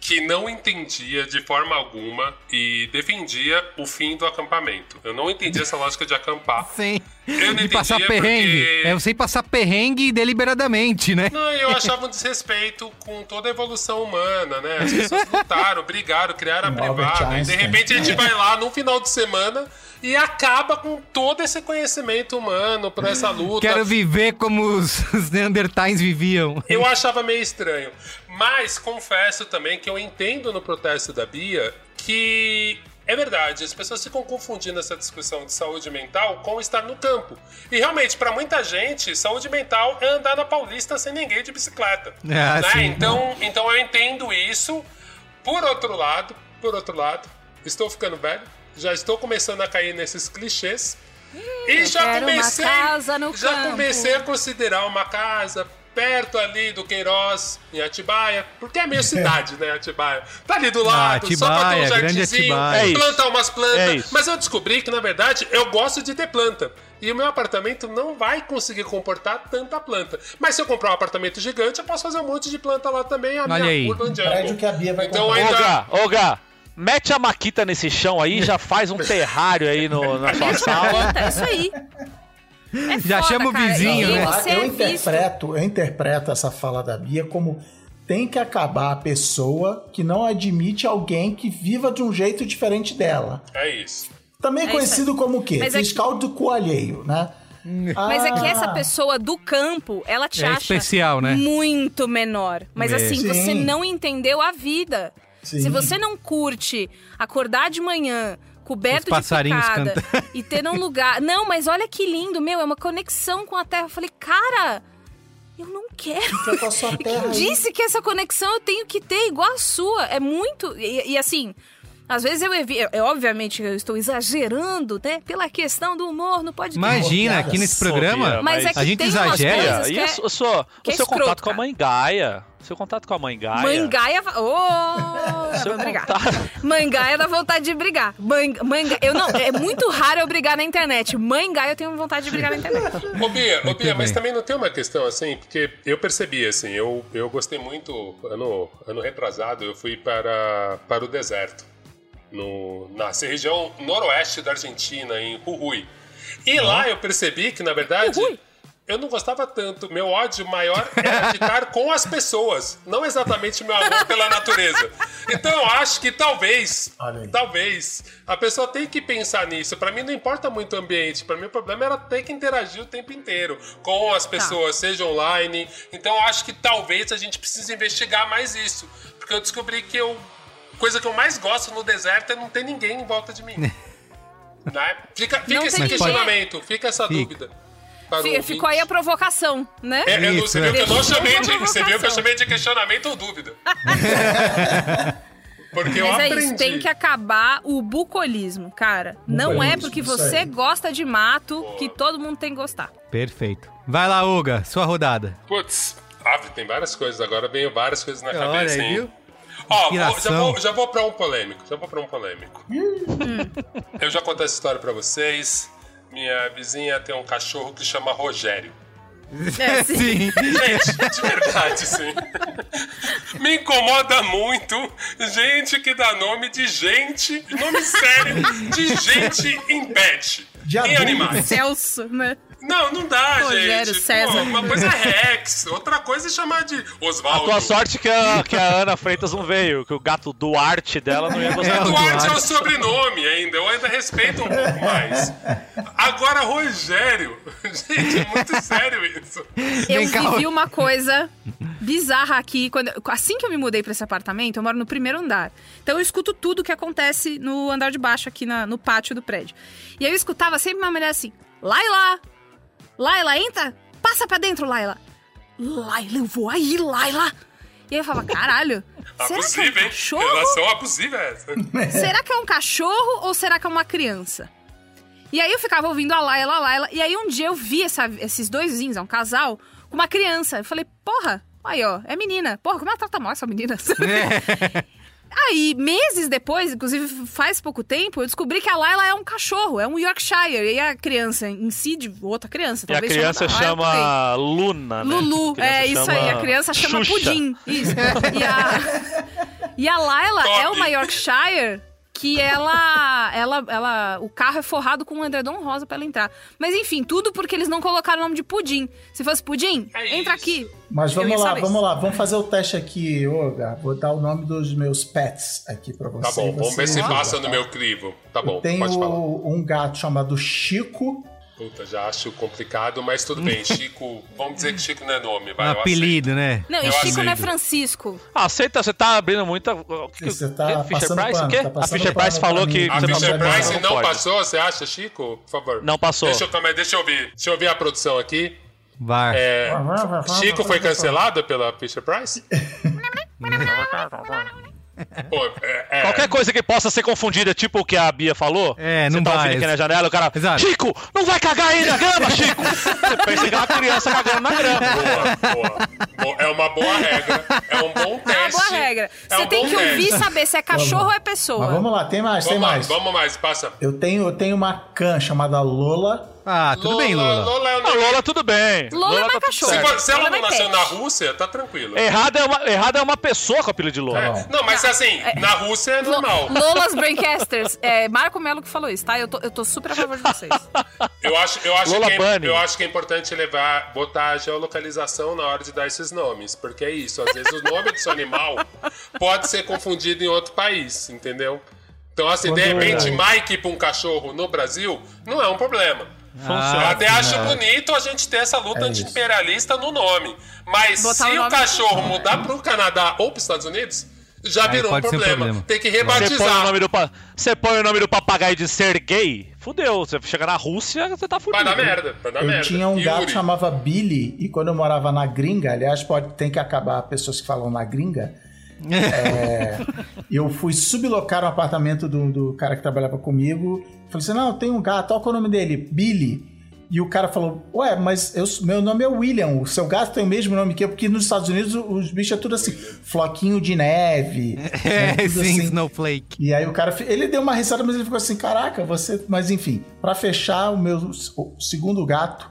que não entendia de forma alguma e defendia o fim do acampamento. Eu não entendia essa lógica de acampar. Sim. Eu não De passar entendia perrengue. porque- É, eu sei passar perrengue deliberadamente, né? Não, eu achava um desrespeito com toda a evolução humana, né? As pessoas lutaram, brigaram, criaram a privada. E de repente a gente vai lá no final de semana e acaba com todo esse conhecimento humano pra essa luta. Quero viver como os, os Neandertais viviam. Eu achava meio estranho. Mas confesso também que eu entendo no protesto da Bia que é verdade, as pessoas ficam confundindo essa discussão de saúde mental com estar no campo. E realmente, para muita gente, saúde mental é andar na Paulista sem ninguém de bicicleta. Ah, né? sim. Então, então eu entendo isso. Por outro lado, por outro lado, estou ficando velho, já estou começando a cair nesses clichês. E já comecei, casa no já campo. comecei a considerar uma casa perto ali do Queiroz, em Atibaia, porque é a minha cidade, né, Atibaia. Tá ali do lado, só pra ter um Atibaia, jardinzinho, Atibaia. É plantar umas É plantas. isso. Mas eu descobri que, na verdade, eu gosto de ter planta. E o meu apartamento não vai conseguir comportar tanta planta. Mas se eu comprar um apartamento gigante, eu posso fazer um monte de planta lá também, a Olha minha aí. urban jungle. Prédio que a Bia vai Então comprar. ainda... Ô, Gá, ô, Gá, mete a maquita nesse chão aí, já faz um terrário aí no, na sua sala. Isso aí. É Já foda, chama o cara. vizinho, né? você eu é visto. interpreto, eu interpreto essa fala da Bia como tem que acabar a pessoa que não admite alguém que viva de um jeito diferente dela. É isso. Também É isso conhecido como o quê? Mas é que- Fiscal do cu alheio, né? Mas é que Ah, essa pessoa do campo, ela te É acha especial, né? muito menor. Mas É. assim, Sim. você não entendeu a vida. Sim. Se você não curte acordar de manhã coberto de picada cantando. e ter um lugar... Não, mas olha que lindo, meu, é uma conexão com a terra. Eu falei, cara, eu não quero. Sua terra Quem disse que essa conexão eu tenho que ter igual a sua? É muito. E, e assim, às vezes eu evito. É, obviamente eu estou exagerando, né? Pela questão do humor no podcast. Imagina, aqui nesse programa, Bia, Mas é que a gente exagera. e é- o, o seu, que o é seu escroto, contato com a mãe Gaia? Seu contato com a mãe Gaia? Mangaia. Ô, Seu vamos brigar. contato- Mangaia dá vontade de brigar. Man, manga, eu não, é muito raro eu brigar na internet. Mangaia eu tenho vontade de brigar na internet. Ô Bia, ô Bia mas também não tem uma questão assim, porque eu percebi assim, eu, eu gostei muito, ano, ano retrasado, eu fui para, para o deserto, no, na região noroeste da Argentina, em Jujuy. E lá eu percebi que, na verdade, Jujuy? eu não gostava tanto. Meu ódio maior era estar com as pessoas, não exatamente meu amor pela natureza. Então eu acho que talvez, talvez, a pessoa tem que pensar nisso. Pra mim não importa muito o ambiente, Pra mim o problema era ter que interagir o tempo inteiro com as pessoas, seja online. Então eu acho que talvez a gente precise investigar mais isso, porque eu descobri que eu coisa que eu mais gosto no deserto é não ter ninguém em volta de mim. né? Fica, fica Não esse ninguém. questionamento, fica essa Fica. dúvida. para o Fi- ouvinte. Ficou aí a provocação, né? É, eu Isso, você viu é. que eu não chamei de, você viu que eu chamei de questionamento ou dúvida. Porque eu Mas é aprendi. isso, tem que acabar o bucolismo, cara. Não é Bucolismo, porque você aí. gosta de mato que todo mundo tem que gostar. Perfeito. Vai lá, Uga, sua rodada. Putz, ave, tem várias coisas. Agora veio várias coisas na Olha cabeça, aí, hein? viu? Ó, vou- já, Inspiração. vou, já vou pra um polêmico. Já vou pra um polêmico. Eu já contei essa história pra vocês. Minha vizinha tem um cachorro que chama Rogério. É, sim. Sim. Gente, de verdade, sim. Me incomoda muito gente que dá nome de gente, nome sério, de gente em pet. De em animais. Celso, né? Não, não dá, Rogério gente. César. Pô, uma coisa é Rex, outra coisa é chamar de A Oswaldo. tua sorte que a, que a Ana Freitas não veio, que o gato Duarte dela não ia É, gostar. o Duarte é o Duarte. sobrenome ainda, eu ainda respeito um pouco mais. Agora, Rogério. Gente, é muito sério isso. Eu vivi uma coisa bizarra aqui. Quando, assim que eu me mudei pra esse apartamento, eu moro no primeiro andar. Então eu escuto tudo que acontece no andar de baixo, aqui na- no pátio do prédio. E eu escutava sempre uma mulher assim: Laila! Laila, entra! Passa pra dentro, Laila! Laila, eu vou aí, Laila! E aí eu falava: caralho, será que é um Abusiva, hein? cachorro? Relação abusiva é essa. Será que é um cachorro ou será que é uma criança? E aí eu ficava ouvindo a Laila, a Laila. E aí um dia eu vi essa- esses dois vizinhos, é um casal, com uma criança. Eu falei, porra, aí ó, é menina. Porra, como ela trata mal essa menina? Aí, meses depois, inclusive faz pouco tempo, eu descobri que a Laila é um cachorro, é um Yorkshire. E a criança em si, de outra criança, E a talvez criança chamada Laila também. chama Luna, né? Lulu, A criança é isso aí. A chama criança chama Xuxa. Pudim. Isso. E a, e a Laila Top. é uma Yorkshire que ela, ela, ela. O carro é forrado com um edredom rosa pra ela entrar. Mas enfim, tudo porque eles não colocaram o nome de Pudim. Se fosse Pudim, É entra isso. aqui. Mas Eu vamos lá, vamos isso. lá, vamos fazer o teste aqui, Gá. Vou dar o nome dos meus pets aqui pra você. Tá bom, vamos ver se passa no meu crivo. Tá bom, Eu tenho pode falar. um gato chamado Chico Puta, já acho complicado, mas tudo bem. Chico, vamos dizer que Chico não é nome, vai. Um apelido, né? Não, e Eu Chico não é. Francisco. Ah, aceita, você tá abrindo muita. o que- Você tá Fisher Price? pano, o quê? tá a Fisher Price falou mim. que A você Fisher não, Price não não passou, você acha, Chico? Por favor. Não passou. Deixa eu, calma aí, deixa eu ouvir. Deixa eu ouvir a produção aqui. Var. É, Chico foi cancelado pela Fisher Price? Pô, é, é. Qualquer coisa que possa ser confundida, tipo o que a Bia falou. É, não você tá vai. aqui na janela, o cara. Exato. Chico, não vai cagar aí na grama, Chico! Você pensa que é uma criança cagando na grama. Boa, boa. Bo- É uma boa regra. É um bom teste. É uma boa regra. É Você um tem que ouvir e teste. saber se é cachorro ou é pessoa. Mas vamos lá, tem mais, tem Vamos, mais. mais. vamos mais, passa. Eu tenho, eu tenho uma can chamada Lola. Ah, tudo bem, Lula. Lola é o A nome. Lola, tudo bem. Lola é mais tá tudo cachorro. Se, for- se ela Lola não é nasceu na Rússia, tá tranquilo. Errado é, uma, errado é uma pessoa com o apelido de Lola. É. Não, mas assim, na Rússia é normal. Lolas Braincasters. É Marco Melo que falou isso, tá? Eu tô, eu tô super a favor de vocês. Eu acho, eu, acho Lola que é, Bunny. eu acho que é importante levar, botar a geolocalização na hora de dar esses nomes. Porque é isso, às vezes o nome do seu animal pode ser confundido em outro país, entendeu? Então, assim, de repente, Mike pra um cachorro no Brasil não é um problema. Ah, Eu até acho bonito a gente ter essa luta É anti-imperialista no nome. Mas Botar se o o, cachorro mudar pro Canadá ou pros Estados Unidos, já Aí virou um ser um problema. problema. Tem que Você põe, o rebatizar. nome do, pa- você põe o nome do papagaio de Sergei, fudeu. Você chega na Rússia, você tá fudido. Vai dar merda, vai dar Eu merda. tinha um gato que chamava Billy, e quando eu morava na gringa, aliás, pode, tem que acabar pessoas que falam na gringa. É, eu fui sublocar um apartamento do, do cara que trabalhava comigo. Falei assim: não, tem um gato, qual é o nome dele? Billy. E o cara falou: Ué, mas eu- meu nome é William, o seu gato tem o mesmo nome que eu, porque nos Estados Unidos os bichos é tudo assim, floquinho de neve. né, É, tudo sim, assim. Snowflake. E aí o cara, ele deu uma risada, mas ele ficou assim, caraca, você... Mas enfim, pra fechar o meu o segundo gato,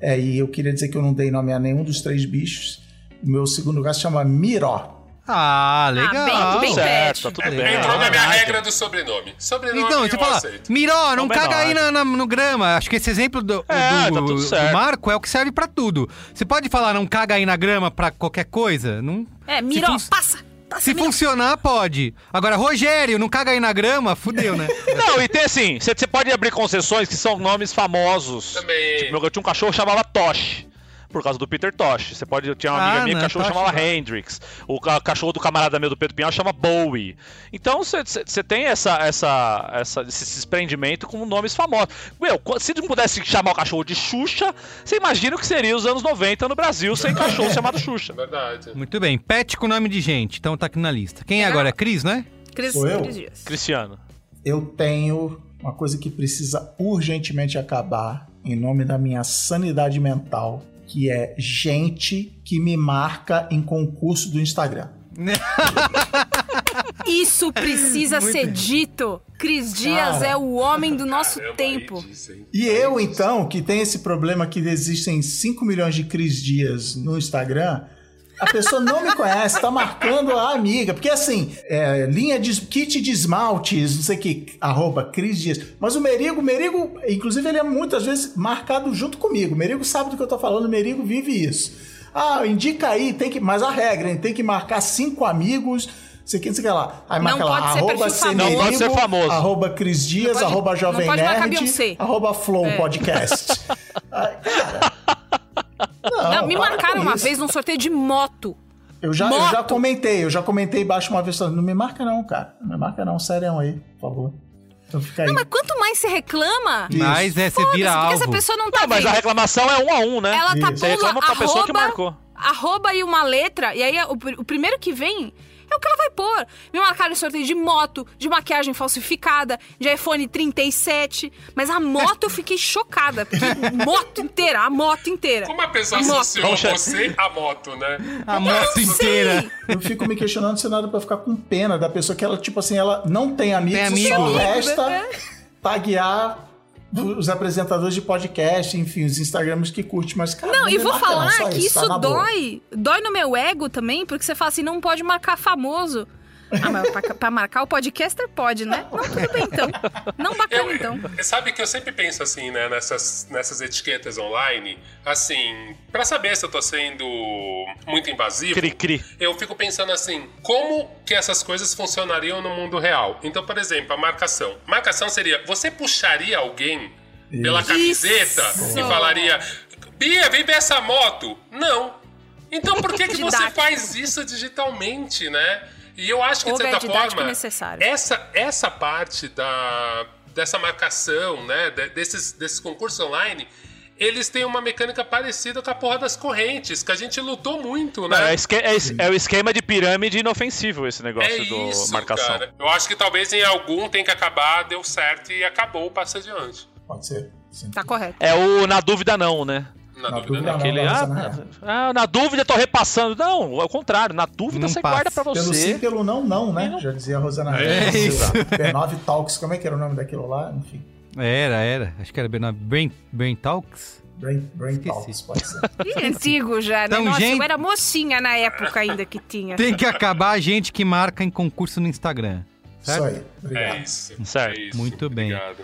é, e eu queria dizer que eu não dei nome a nenhum dos três bichos, o meu segundo gato se chama Miró. Ah, legal. bem- bem certo, pet. tá tudo bem. Entrou na minha Ah, regra do sobrenome. Sobrenome Então, você fala, aceito. Miró, não Não caga aí na, na- no grama. Acho que esse exemplo do, É, do, tá do. Marco é o que serve pra tudo. Você pode falar não caga aí na grama pra qualquer coisa? Não... É, Miró, fun- passa! Passa, Se Miró. funcionar, pode. Agora, Rogério, não caga aí na grama, fudeu, né? Não, e tem assim, você você pode abrir concessões que são nomes famosos. Também. Tipo, eu tinha um cachorro que chamava Tosh. Por causa do Peter Tosh. Você pode. Eu tinha uma Ah, amiga minha que o cachorro chamava não. Hendrix. O ca- cachorro do camarada meu do Pedro Pinhal chama Bowie. Então você tem essa, essa, essa, esse desprendimento com nomes famosos. Meu, se não pudesse chamar o cachorro de Xuxa, você imagina o que seria os anos 90 no Brasil sem cachorro chamado Xuxa. Verdade. Muito bem. Pet com nome de gente. Então tá aqui na lista. Quem é agora? É Cris, né? Cris, Sou eu? Cris Dias. Cristiano. Eu tenho uma coisa que precisa urgentemente acabar em nome da minha sanidade mental, que é gente que me marca em concurso do Instagram. Isso precisa ser dito. Cris Dias Cara. é o homem do nosso Caramba, tempo. E eu, então, que tem esse problema que existem 5 milhões de Cris Dias no Instagram, a pessoa não me conhece, tá marcando a amiga. Porque assim, é, linha de kit de esmaltes, não sei o que, arroba Cris Dias. Mas o Merigo, o Merigo, inclusive, ele é muitas vezes marcado junto comigo. O Merigo sabe do que eu tô falando, o Merigo vive isso. Ah, indica aí, tem que. Mas a regra, hein, tem que marcar cinco amigos. Não sei o que, não sei o que lá. Aí marca lá, pode ser arroba famoso. Não pode ser Semerigo, famoso. arroba Cris Dias, pode- arroba não Jovem Nerd, arroba Flow É. Podcast. Ai, cara. Não, Não, me marcaram uma isso. vez num sorteio de moto. Eu já, eu já moto. comentei, eu já comentei embaixo uma vez. Não me marca não, cara. Não me marca não, sério aí, por favor. Então fica aí. Não, mas quanto mais você reclama, Mas é, você vira porque essa alvo. pessoa não tá Não, mas a reclamação é um a um, né? Ela tá Você reclama pra pessoa que arroba- marcou. Arroba e uma letra, e aí o, o primeiro que vem é o que ela vai pôr. Me marcaram em sorteio de moto, de maquiagem falsificada, de iPhone 37. Mas a moto eu fiquei chocada, porque moto inteira, a moto inteira. Como a pessoa A moto. associou chamar- você à moto, né? A moto inteira. Eu fico me questionando se nada pra ficar com pena da pessoa que ela, tipo assim, ela não tem amigos, Tem amigo. só resta né? taguear os apresentadores de podcast, enfim, os Instagrams que curte, mas cara, Não, e vou marca não, falar que tá isso boa. dói. Dói no meu ego também, porque você fala assim, não pode marcar famoso. Ah, mas pra, pra marcar o podcaster pode, né? Não, tudo bem então. Não bacana Eu, então. sabe que eu sempre penso assim, né, nessas, nessas etiquetas online, assim, pra saber se eu tô sendo muito invasivo, Cri-cri. eu fico pensando assim, como que essas coisas funcionariam no mundo real? Então, por exemplo, a marcação. Marcação seria, você puxaria alguém pela camiseta Isso. e falaria: Bia, vem ver essa moto. Não. Então por que, que você faz isso digitalmente, né? E eu acho que, de é certa forma, necessário. essa, essa parte da, dessa marcação, né, de- desses, desses concursos online, eles têm uma mecânica parecida com a porra das correntes, que a gente lutou muito, né? É, esque- é es- é o esquema de pirâmide inofensivo esse negócio É do isso, marcação. cara. Eu acho que talvez em algum tem que acabar, deu certo e acabou, passa adiante. Pode ser. Sim. Tá correto. É o na dúvida não, né? Na, Na dúvida, dúvida, não. não. Aquele, ah, na ah, na dúvida tô repassando. Não, é o contrário. Na dúvida Não você passa. guarda pra Pelo sim, você. pelo não, não, né? Já dizia a Rosana É Reis. isso. B9 Talks, como é que era o nome daquilo lá? Enfim. Era, era. Acho que era Brain, Brain, Brain Talks. Brain, Brain. Talks, pode ser. Ih, antigo já, né? Então, Nossa, gente- eu era mocinha na época ainda que tinha. Tem que acabar a gente que marca em concurso no Instagram. Certo? Isso aí. É Obrigado. isso. Certo. é isso. Muito bem. Obrigado.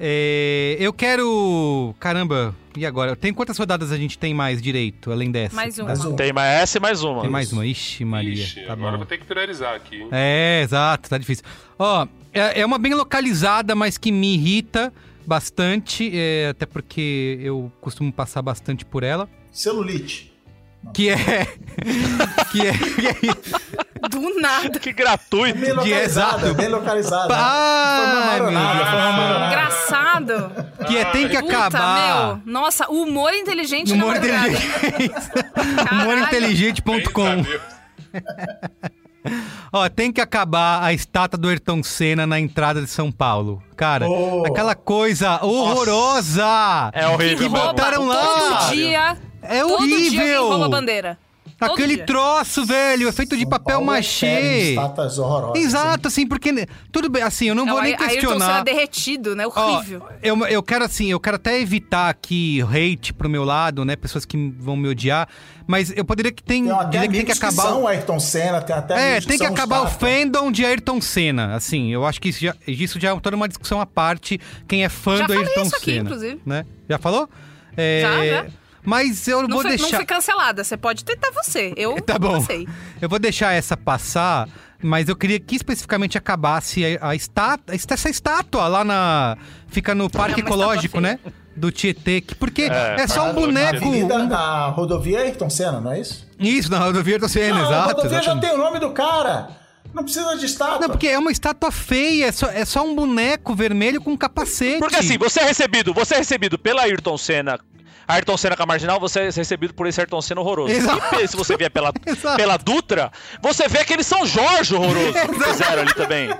É, eu quero. Caramba, e agora? Tem quantas rodadas a gente tem mais direito, além dessa? Mais uma. Mais um. Tem mais essa e mais uma. Tem mais uma? Ixi, Maria. Ixi, tá agora eu bom. vou ter que priorizar aqui. hein? É, exato, tá difícil. Ó, é, é uma bem localizada, mas que me irrita bastante, é, até porque eu costumo passar bastante por ela. Celulite. Que é. que é. que é- Do nada. Que gratuito. Bem localizada, exato. bem localizada. Ai, foi uma maronada, meu foi uma maronada. Engraçado. que é, tem que Puta, acabar. meu. Nossa, humor inteligente Humor na madrugada. inteligente. Humorinteligente.com. Ó, tem que acabar a estátua do Ayrton Senna na entrada de São Paulo. Cara, Oh. aquela coisa horrorosa. É horrível. Que mesmo. botaram lá. Todo dia. É Todo dia alguém horrível. rouba a bandeira. Todo Aquele dia. troço, velho, é feito de São papel Paulo é machê. Estátuas horrorosas. Exato, assim, porque. Tudo bem, assim, eu não É vou nem Ayrton Senna questionar. derretido, né? Ó, Horrível. eu, eu quero assim, eu quero até evitar aqui hate pro meu lado, né? Pessoas que vão me odiar. Mas eu poderia que tem, Tem até que tem que amigos que acabar. são Ayrton Senna, tem até É, tem que são acabar o fandom de Ayrton Senna. Assim, eu acho que isso já, isso já é toda uma discussão à parte. Quem é fã Já do falei Ayrton isso aqui, Senna. inclusive. Né? Já falou? É, Já, já. Mas eu Não, vou não deixar. fui cancelada. Você pode tentar você. Eu Tá bom. passei. Eu vou deixar essa passar, mas eu queria que especificamente acabasse a, a estátua, essa estátua lá na. Fica no Parque uma Ecológico, né? Do Tietê. que- Porque é, É, só um boneco. Um- da rodovia Ayrton Senna, não é isso? Isso, na rodovia do Senna, Não, a exato. rodovia já exatamente. tem o nome do cara. Não precisa de estátua. Não, porque é uma estátua feia, é só, é só um boneco vermelho com um capacete. Porque assim, você é recebido, você é recebido pela Ayrton Senna. Ayrton Senna com a marginal, você é recebido por esse Ayrton Senna horroroso. Exato. E se você vier pela, Exato. pela Dutra, você vê aquele São Jorge horroroso que fizeram ali também.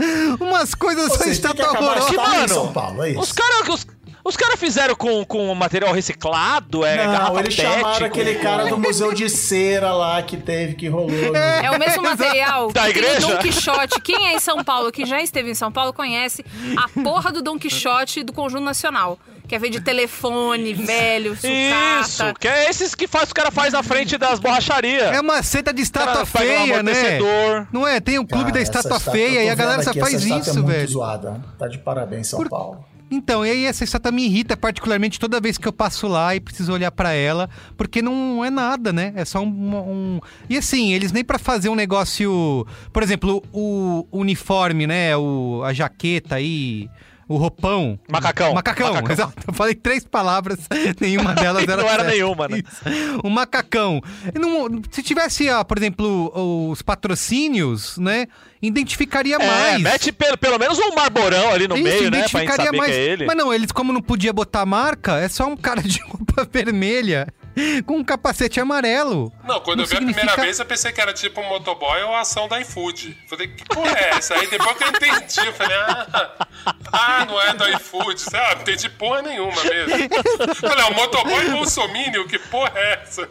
Umas coisas só que estátua horrorosa. em mano, São Paulo, é isso. Os caras os, os cara fizeram com, com material reciclado, é garrafa Não, eles pet, chamaram com- aquele cara do Museu de Cera lá que teve, que rolou. no- É o mesmo material Da que tem igreja? o Don Quixote. Quem é em São Paulo, que já esteve em São Paulo, conhece a porra do Don Quixote do Conjunto Nacional. Que é ver de telefone, velho, Isso, sucata. que é esses que faz, os caras faz na frente das borracharias. É uma seta de estátua Cara, um feia, né? Não é? Tem o clube Cara, da estátua estátua, feia e a galera só faz essa estátua isso, é muito velho. zoada. Tá de parabéns, São Paulo. Então, e aí essa estátua me irrita particularmente toda vez que eu passo lá e preciso olhar pra ela, porque não é nada, né? É só um, um- E assim, eles nem pra fazer um negócio, por exemplo, o uniforme, né, o a jaqueta aí, o roupão. Macacão. Macacão, Macacão. exato. Eu falei três palavras, nenhuma delas era Não era certa. nenhuma, né? Isso. O macacão. Não- se tivesse, ó, por exemplo, os patrocínios, né, identificaria É, mais. mete pelo, pelo menos um marborão ali no Isso, meio, né? Pra gente identificaria saber mais. que é ele. Mas não, eles, como não podia botar marca, é só um cara de roupa vermelha com um capacete amarelo. Não, quando eu vi a significa- primeira vez, eu pensei que era tipo um motoboy ou a ação da iFood. Falei, que porra é essa? Aí depois que eu entendi, eu falei, ah, ah não é da iFood, sabe? Não entendi porra nenhuma mesmo. Falei, é um motoboy bolsomínio, que porra é essa?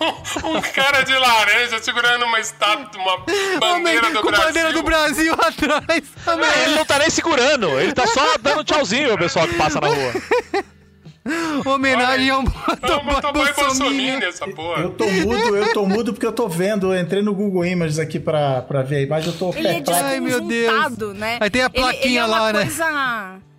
Um, um cara de laranja segurando uma estátua, uma bandeira Homem do com Brasil. bandeira do Brasil atrás. Não, ele não tá nem segurando, ele tá só dando tchauzinho ao pessoal que passa na rua. Homenagem ao motoboy bolsominion essa porra. Eu tô mudo, eu tô mudo porque eu tô vendo. Eu entrei no Google Images aqui pra, pra ver a imagem, eu tô Ele é. Ai, meu Deus. né? Aí tem a Ele- ele, plaquinha é uma lá, né?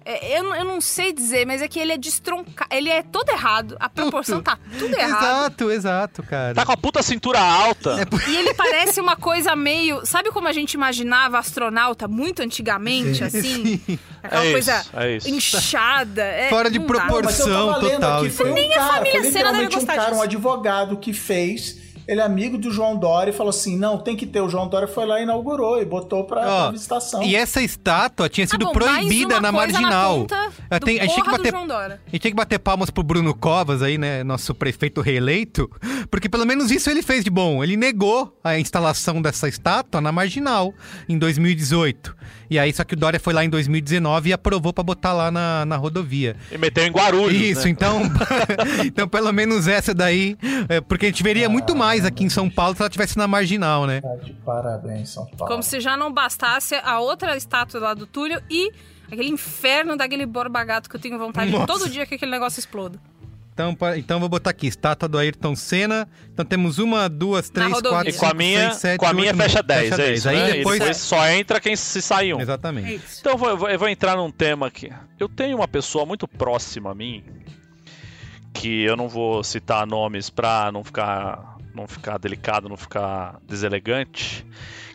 É, eu, eu não sei dizer, mas é que ele é destroncado. Ele é todo errado. A proporção tá tudo errado. Exato, exato, cara. Tá com a puta cintura alta. É E ele parece uma coisa meio. Sabe como a gente imaginava astronauta muito antigamente, assim? Aquela É coisa isso, é isso. inchada. é, Fora de proporção. Total, foi um Nem a família foi literalmente um gostar cara, um advogado que fez. Ele é amigo do João Dória e falou assim: não, tem que ter. O João Dória foi lá e inaugurou e botou pra, pra visitação. E essa estátua tinha Tá sido bom, mais proibida na marginal. Ah, do tem- a gente tinha que bater João Dória. A gente tem que bater palmas pro Bruno Covas aí, né? Nosso prefeito reeleito. Porque pelo menos isso ele fez de bom. Ele negou a instalação dessa estátua na marginal em 2018. E aí, só que o Dória foi lá em 2019 e aprovou pra botar lá na, na rodovia. E meteu em Guarulhos. Isso, né? então. então, pelo menos essa daí. é, porque a gente veria muito mais aqui em São Paulo se ela tivesse na marginal, né? Tá de parabéns, São Paulo. Como se já não bastasse a outra estátua lá do Túlio e aquele inferno daquele Borba Gato que eu tenho vontade Nossa. de todo dia que aquele negócio exploda. Então, então vou botar aqui, estátua do Ayrton Senna. Então temos uma, duas, três, quatro, E com a cinco, minha, seis, sete, com a minha oito, fecha nove. 10, é isso. Aí né? depois... Depois só entra quem se sai um. Exatamente. Então eu vou, eu vou- entrar num tema aqui. Eu tenho uma pessoa muito próxima a mim, que eu não vou citar nomes pra não ficar, não ficar delicado, não ficar deselegante,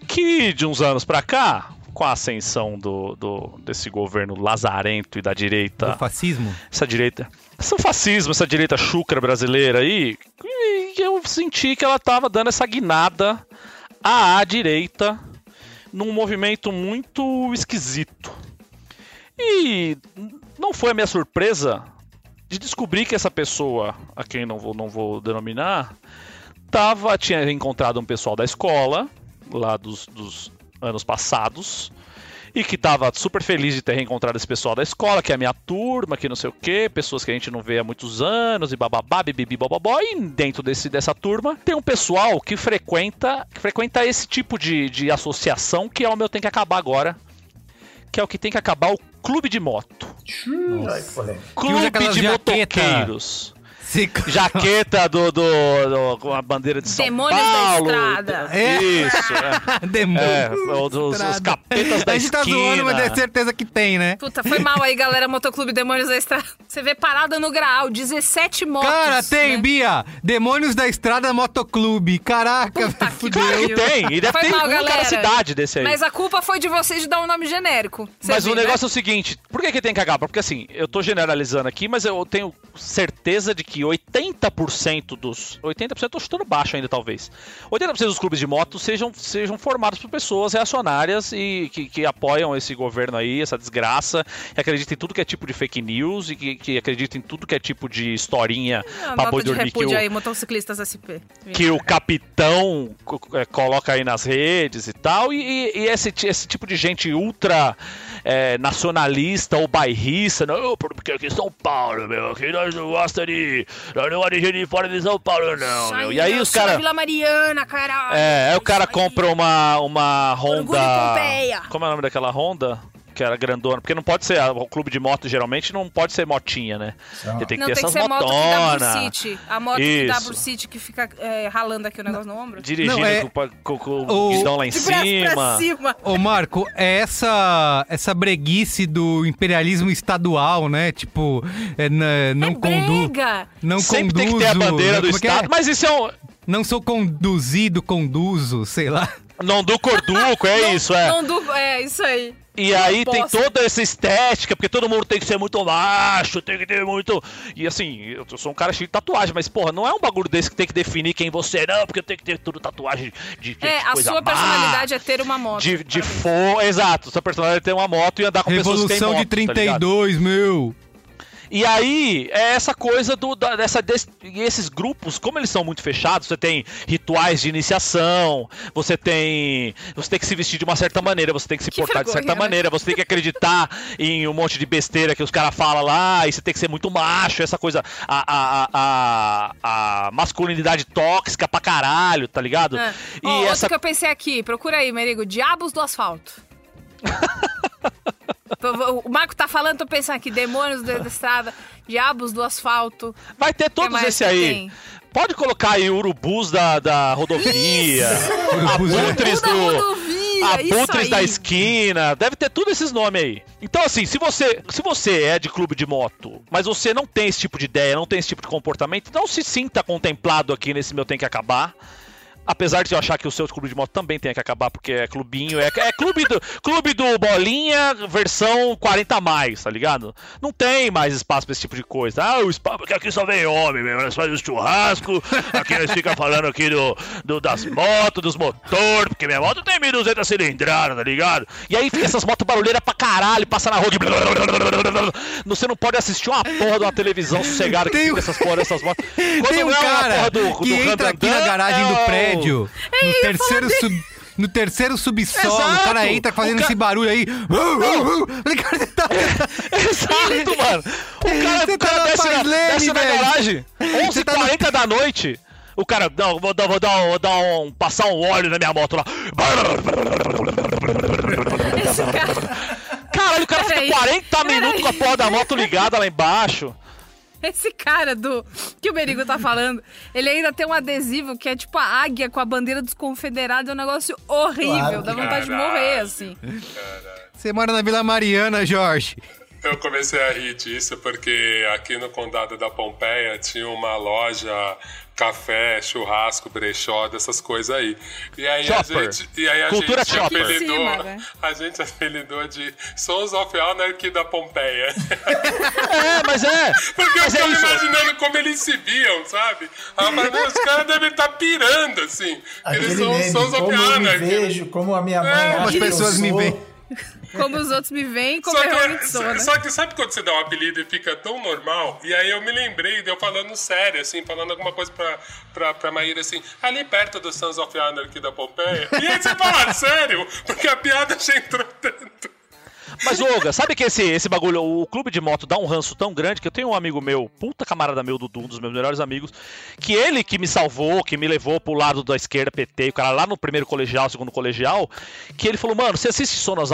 que de uns anos pra cá, com a ascensão do, do- desse governo lazarento e da direita O fascismo. essa direita, esse fascismo, essa direita chucra brasileira aí, eu senti que ela tava dando essa guinada à direita num movimento muito esquisito. E não foi a minha surpresa de descobrir que essa pessoa, a quem não vou, não vou denominar, tava, tinha encontrado um pessoal da escola, lá dos, dos anos passados, e que tava super feliz de ter reencontrado esse pessoal da escola, que é a minha turma, que não sei o quê, pessoas que a gente não vê há muitos anos, e bababá, bibibi, bababó, e dentro desse, dessa turma tem um pessoal que frequenta, que frequenta esse tipo de, de associação, que é o meu tem que acabar agora, que é o que tem que acabar o clube de moto. Que polêmica. Clube de jaqueta. motoqueiros. Se- Jaqueta do, do, do- com a bandeira de São Demônios da Paulo. estrada. É. Isso, é. Demônio. É, os, os- Estrada. capetas da A gente tá zoando, mas esquina. é certeza que tem, né? Puta, foi mal aí, galera. Motoclube Demônios da Estrada. Você vê parada no graal, 17 motos. Cara, tem, né? Bia! Demônios da Estrada Motoclube. Caraca, Puta fudeu. Claro que tem. E deve Foi ter mal, um cada galera. cidade desse aí. Mas a culpa foi de vocês de dar um nome genérico. Você Mas viu, o né? negócio é o seguinte, por que, que tem que acabar? Porque assim, eu tô generalizando aqui, mas eu tenho certeza de que 80% dos. 80% eu tô chutando baixo ainda, talvez. 80% dos clubes de moto sejam, sejam formados por pessoas reacionárias e que, que apoiam esse governo aí, essa desgraça, que acreditam em tudo que é tipo de fake news e que, que acreditam em tudo que é tipo de historinha Ah, pra boi de dormir que o, aí, motociclistas SP. que o capitão é, coloca aí nas redes e tal, e, e- esse, esse tipo de gente ultra é, nacionalista ou bairrista, não, porque aqui em São Paulo, meu, aqui nós não gosta de. Nós não gosta de gente de fora de São Paulo, não, Sai, meu. E aí os caras. Vila Mariana, caralho. É, aí o cara compra uma, uma Honda. Como é o nome daquela Honda? Que era grandona. Porque não pode ser. O clube de moto geralmente não pode ser motinha, né? Ele tem que Não, ter tem essas ser moto que dá motonas. City. A moto que dá Isso. City que fica é, ralando aqui o negócio no ombro. Dirigindo Não, é- com, com- com O- guidão lá em pra cima. cima. Ô, Marco, é essa, essa breguice do imperialismo estadual, né? Tipo, é, não é conduz. Não Sempre tem que conduzo. ter a bandeira do é é? Estado. Mas isso é um. Não sou conduzido, conduzo, sei lá. Não do corduco, é isso, é. Não du... É, isso aí. E aí tem toda essa estética, porque todo mundo tem que ser muito macho, tem que ter muito. E assim, eu sou um cara cheio de tatuagem, mas porra, não é um bagulho desse que tem que definir quem você é, não, porque tem que ter tudo tatuagem de. de É, de a sua má, personalidade é ter uma moto. De, de fo... Exato, sua personalidade é ter uma moto e andar com pessoas que têm Revolução moto, de tá ligado? 32, meu. E aí, é essa coisa do, da- dessa, des- e esses grupos, como eles são muito fechados, você tem rituais de iniciação, você tem. Você tem que se vestir de uma certa maneira, você tem que se Que portar de vergonha, certa né? maneira, você tem que acreditar em um monte de besteira que os caras falam lá, e você tem que ser muito macho, essa coisa. A, a, a, a- masculinidade tóxica pra caralho, tá ligado? É. E Ó, essa. Que eu pensei aqui, procura aí, Merigo. Diabos do asfalto. o Marco tá falando, tô pensando aqui, demônios da estrada, diabos do asfalto. Vai ter todos esse aí. tem? Pode colocar aí urubus da, da rodovia, Urubus da- abutres do. rodovia. Abutres da esquina, deve ter tudo esses nomes aí. Então, assim, se você, se você é de clube de moto, mas você não tem esse tipo de ideia, não tem esse tipo de comportamento, não se sinta contemplado aqui nesse meu tem que acabar. Apesar de eu achar que o seu clube de moto também tem que acabar, porque é clubinho, é, é clube, do, clube do Bolinha versão 40 a mais, tá ligado? Não tem mais espaço pra esse tipo de coisa. Ah, o espaço, porque aqui só vem homem, meu, nós fazemos churrasco, aqui nós fica falando aqui do, do- das motos, dos motores, porque minha moto tem 1.200 cilindradas, tá ligado? E aí fica essas motos barulheiras pra caralho, passa na rua de... Você não pode assistir uma porra de uma televisão sossegada que Tem fica essas porra dessas motos. Quando Tem um é cara porra do, que do entra aqui na garagem é do o- prédio, no terceiro sub... No terceiro subsolo, o Exato. cara entra fazendo O ca- esse barulho aí. Tá- Exato, mano. O cara, Você o cara tá na desce, na, Paz Leme, desce na garagem, Você tá 11h40 da noite. O cara, não, vou dar, vou dar, vou dar um, passar um óleo na minha moto lá. Esse cara, Caralho, o cara fica 40 Peraí. minutos com a porra da moto ligada lá embaixo. esse cara do que o Berigo tá falando, ele ainda tem um adesivo que é tipo a águia com a bandeira dos confederados. É um negócio horrível. Claro. Dá vontade de Caralho. morrer, assim. Você mora na Vila Mariana, Jorge. Eu comecei a rir disso porque aqui no condado da Pompeia tinha uma loja, café, churrasco, brechó, dessas coisas aí. E aí Chopper. a gente, e aí a Cultura gente chopper. apelidou, cima, né? a gente apelidou de Sons of Anarchy da Pompeia. É, mas é. Porque eu Mas é ficava isso. imaginando como eles se viam, sabe? Eu falei, "Meu, os caras devem estar pirando, assim. Eles Aquele são meme, Sons of como eu me Anarchy. vejo, como a minha mãe É, acha Como as que eu pessoas me veem. Como os outros me veem, como Só eu que, sou, só, né? só que sabe quando você dá um apelido e fica tão normal? E aí eu me lembrei de eu falando sério, assim, falando alguma coisa pra, pra, pra Maíra, assim, ali perto do Sons of Anarchy da Pompeia. E aí você fala, sério? Porque a piada já entrou tanto. Mas, Olga, sabe que esse, esse bagulho, o clube de moto dá um ranço tão grande que eu tenho um amigo meu, puta camarada meu, Dudu, um dos meus melhores amigos, que ele que me salvou, que me levou pro lado da esquerda, PT, o cara lá no primeiro colegial, segundo colegial, que ele falou, mano, você assiste Sons,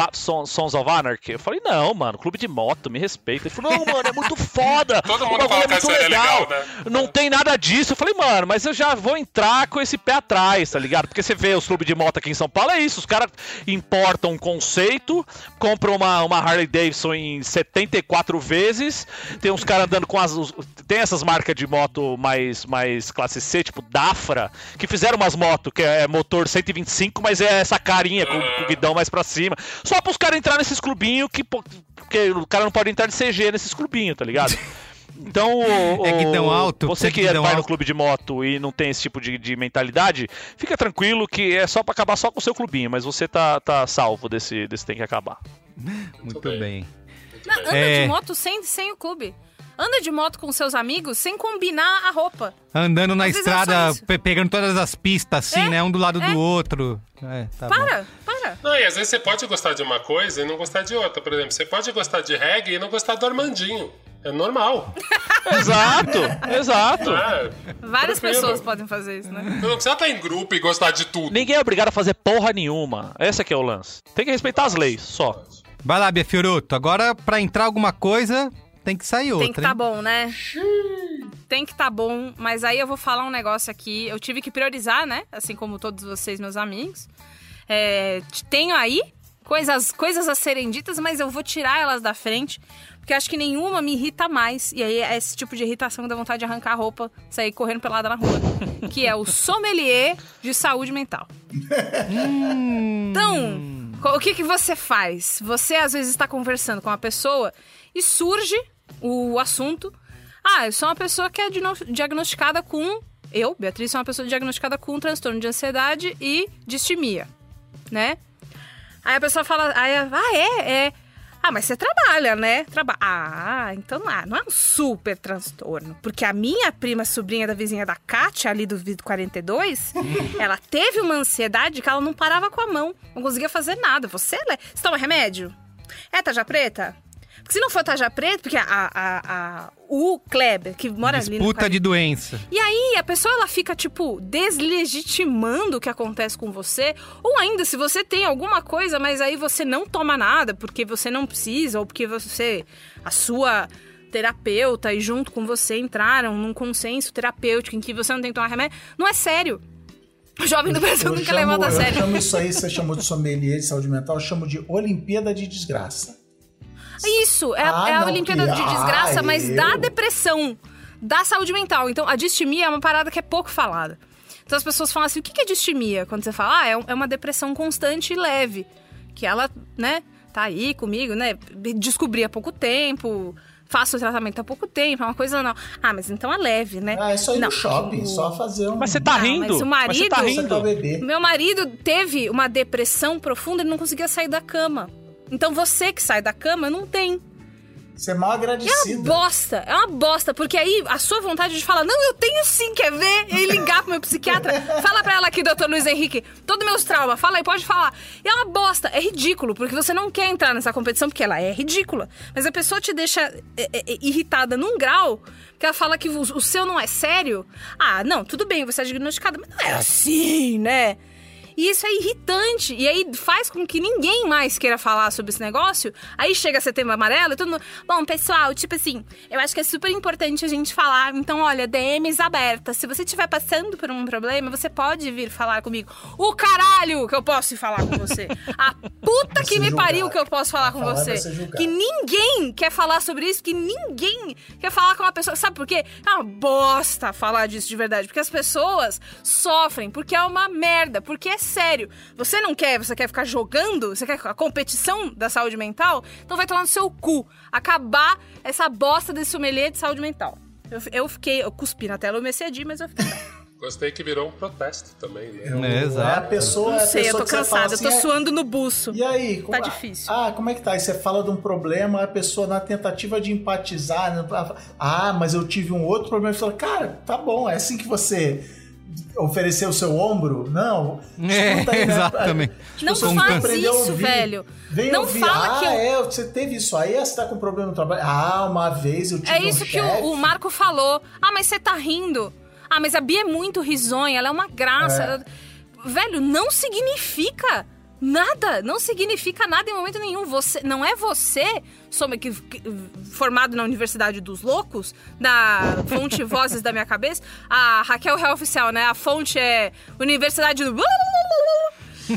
Sons of Anarchy? Eu falei, não, mano, clube de moto, me respeita. Ele falou, não, mano, é muito foda. Todo mundo bagulho fala que a série é legal, né? Não tem nada disso. Eu falei, mano, mas eu já vou entrar com esse pé atrás, tá ligado? Porque você vê os clubes de moto aqui em São Paulo, é isso. Os caras importam um conceito, compram uma, uma Harley Davidson em 74 vezes. Tem uns caras andando com as. Tem essas marcas de moto mais, mais classe C, tipo Dafra, que fizeram umas motos que é motor 125, mas é essa carinha com, com o guidão mais pra cima. Só pros caras entrar nesses clubinhos que, pô, que o cara não pode entrar de CG nesses clubinhos, tá ligado? Então, o, É guidão o- alto, Você é que vai no alto. clube de moto e não tem esse tipo de, de mentalidade, fica tranquilo que é só pra acabar só com o seu clubinho, mas você tá, tá salvo desse, desse tem que acabar. Muito bem. bem. Não, anda É. de moto sem, sem o clube. Anda de moto com seus amigos sem combinar a roupa. Andando na é estrada, pe- pegando todas as pistas, assim, É, né? Um do lado é. do outro. É, tá bom. Para, para. Não, e às vezes você pode gostar de uma coisa e não gostar de outra. Por exemplo, você pode gostar de reggae e não gostar do Armandinho. É normal. Exato, exato. É, Várias Tranquilo. pessoas podem fazer isso, né? você não precisa estar em grupo e gostar de tudo. Ninguém é obrigado a fazer porra nenhuma. Esse aqui é o lance. Tem que respeitar as leis, só. Vai lá, Bia Fioroto. Agora, pra entrar alguma coisa, tem que sair outra. Tem que tá hein? bom, né? Tem que tá bom, mas aí eu vou falar um negócio aqui. Eu tive que priorizar, né? Assim como todos vocês, meus amigos. É, tenho aí coisas, coisas a serem ditas, mas eu vou tirar elas da frente. Porque acho que nenhuma me irrita mais. E aí é esse tipo de irritação que dá vontade de arrancar a roupa, sair correndo pelada na rua. que é o sommelier de saúde mental. Então, o que, que você faz? Você às vezes está conversando com uma pessoa e surge o assunto. Ah, eu sou uma pessoa que é diagnosticada com. Eu, Beatriz, sou uma pessoa diagnosticada com um transtorno de ansiedade e distimia, né? Aí a pessoa fala, aí, ah, é, é. Ah, mas você trabalha, né? Traba ah, então ah, não é um super transtorno. Porque a minha prima sobrinha da vizinha da Kátia, ali do vídeo 42, ela teve uma ansiedade que ela não parava com a mão. Não conseguia fazer nada. Você, Le- você toma remédio? É taja preta? Porque se não for taja preta, porque a, a, a- o Kleber, que mora ali no Disputa de doença. e aí, a pessoa ela fica, tipo, deslegitimando o que acontece com você. Ou ainda, se você tem alguma coisa, mas aí você não toma nada porque você não precisa, ou porque você. A sua terapeuta e junto com você entraram num consenso terapêutico em que você não tem que tomar remédio. Não é sério. O jovem do Brasil Eu nunca chamo, levado a eu sério. chamo isso aí, você chamou de sommelier de saúde mental, eu chamo de Olimpíada de Desgraça. Isso, é, a- Ah, é a não, Olimpíada que- de desgraça, ah, mas eu- da depressão, da saúde mental. Então, a distimia é uma parada que é pouco falada. Então, as pessoas falam assim: o que é distimia? Quando você fala, ah, é é uma depressão constante e leve. Que ela, né, tá aí comigo, né? Descobri há pouco tempo, faço o tratamento há pouco tempo, é uma coisa não. Ah, mas então é leve, né? Ah, é só ir não, no shopping, o- só fazer um. Mas você tá Não, rindo? mas o Mas você tá marido- Você tá o rindo? bebê. Meu marido teve uma depressão profunda, ele não conseguia sair da cama. Então você que sai da cama não tem. Você é mal É uma agradecido. bosta, é uma bosta, porque aí a sua vontade de falar, não, eu tenho sim, quer ver? E ligar pro meu psiquiatra, fala pra ela aqui, doutor Luiz Henrique, todos meus traumas, fala aí, pode falar. E é uma bosta, é ridículo, porque você não quer entrar nessa competição, porque ela é ridícula. Mas a pessoa te deixa é, é, é, irritada num grau, que ela fala que o, o seu não é sério. Ah, não, tudo bem, você é diagnosticada, mas não é assim, né? E isso é irritante. E aí faz com que ninguém mais queira falar sobre esse negócio. Aí chega setembro amarelo e todo mundo. Bom, pessoal, tipo assim, eu acho que é super importante a gente falar. Então, olha, DMs abertas. Se você estiver passando por um problema, você pode vir falar comigo. O caralho que eu posso falar com você. A puta que me julgado. pariu que eu posso falar com Falar você. Que ninguém quer falar sobre isso, que ninguém quer falar com uma pessoa. Sabe por quê? É uma bosta falar disso de verdade. Porque as pessoas sofrem, porque é uma merda, porque é sério. Você não quer, você quer ficar jogando, você quer a competição da saúde mental? Então vai tomar no seu cu. Acabar essa bosta desse sommelier de saúde mental. Eu, eu fiquei, eu cuspi na tela, eu me cedi, mas eu fiquei. Gostei que virou um protesto também, né? Eu- É, exato. É a pessoa, é Não a sei, eu pessoa tô cansada, eu tô assim, é- suando no buço. E aí? como- Tá difícil. Ah, como é que tá? Aí você fala de um problema, a pessoa na tentativa de empatizar, né, ah, mas eu tive um outro problema, você fala, cara, tá bom, é assim que você ofereceu o seu ombro? Não. É, escuta aí, né? exatamente. Não pessoas faz isso, ouvir. velho. Vem Não ouvir, fala ah, que eu- é, você teve isso aí, você tá com problema no trabalho. Ah, uma vez eu tive É um isso que chefe. o, o Marco falou. Ah, mas você tá rindo. Ah, mas a Bia é muito risonha, ela é uma graça. É. Velho, não significa nada. Não significa nada em momento nenhum. Você Não é você, soma- que, que- formado na Universidade dos Loucos, da fonte Vozes da Minha Cabeça. A Raquel é oficial, né? A fonte é Universidade do...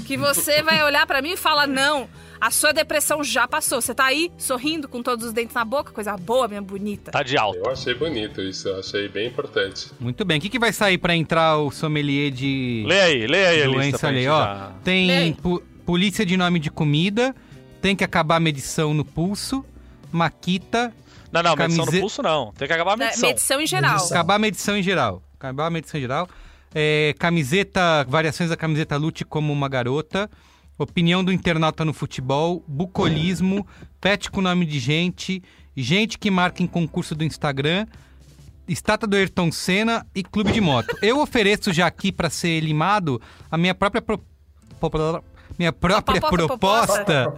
Que você vai olhar pra mim e fala, não... A sua depressão já passou. Você tá aí sorrindo com todos os dentes na boca, coisa boa, minha bonita. Tá de alta. Eu achei bonito isso, eu achei bem importante. Muito bem. O que, que vai sair pra entrar o sommelier de Lê aí, lê aí a lista doença pra ali? gente Ó, já- Lê tem pu- polícia de nome de comida, tem que acabar a medição no pulso, maquita, Não, não, medição Camise- no pulso não. Tem que acabar a medição. medição em geral. Medição. acabar a medição em geral. Acabar a medição em geral. É, camiseta, variações da camiseta Lute como uma garota. Opinião do internauta no futebol, bucolismo, pet com nome de gente, gente que marca em concurso do Instagram, estátua do Ayrton Senna e clube de moto. Eu ofereço já aqui para ser limado a minha própria pro- minha própria Proposta.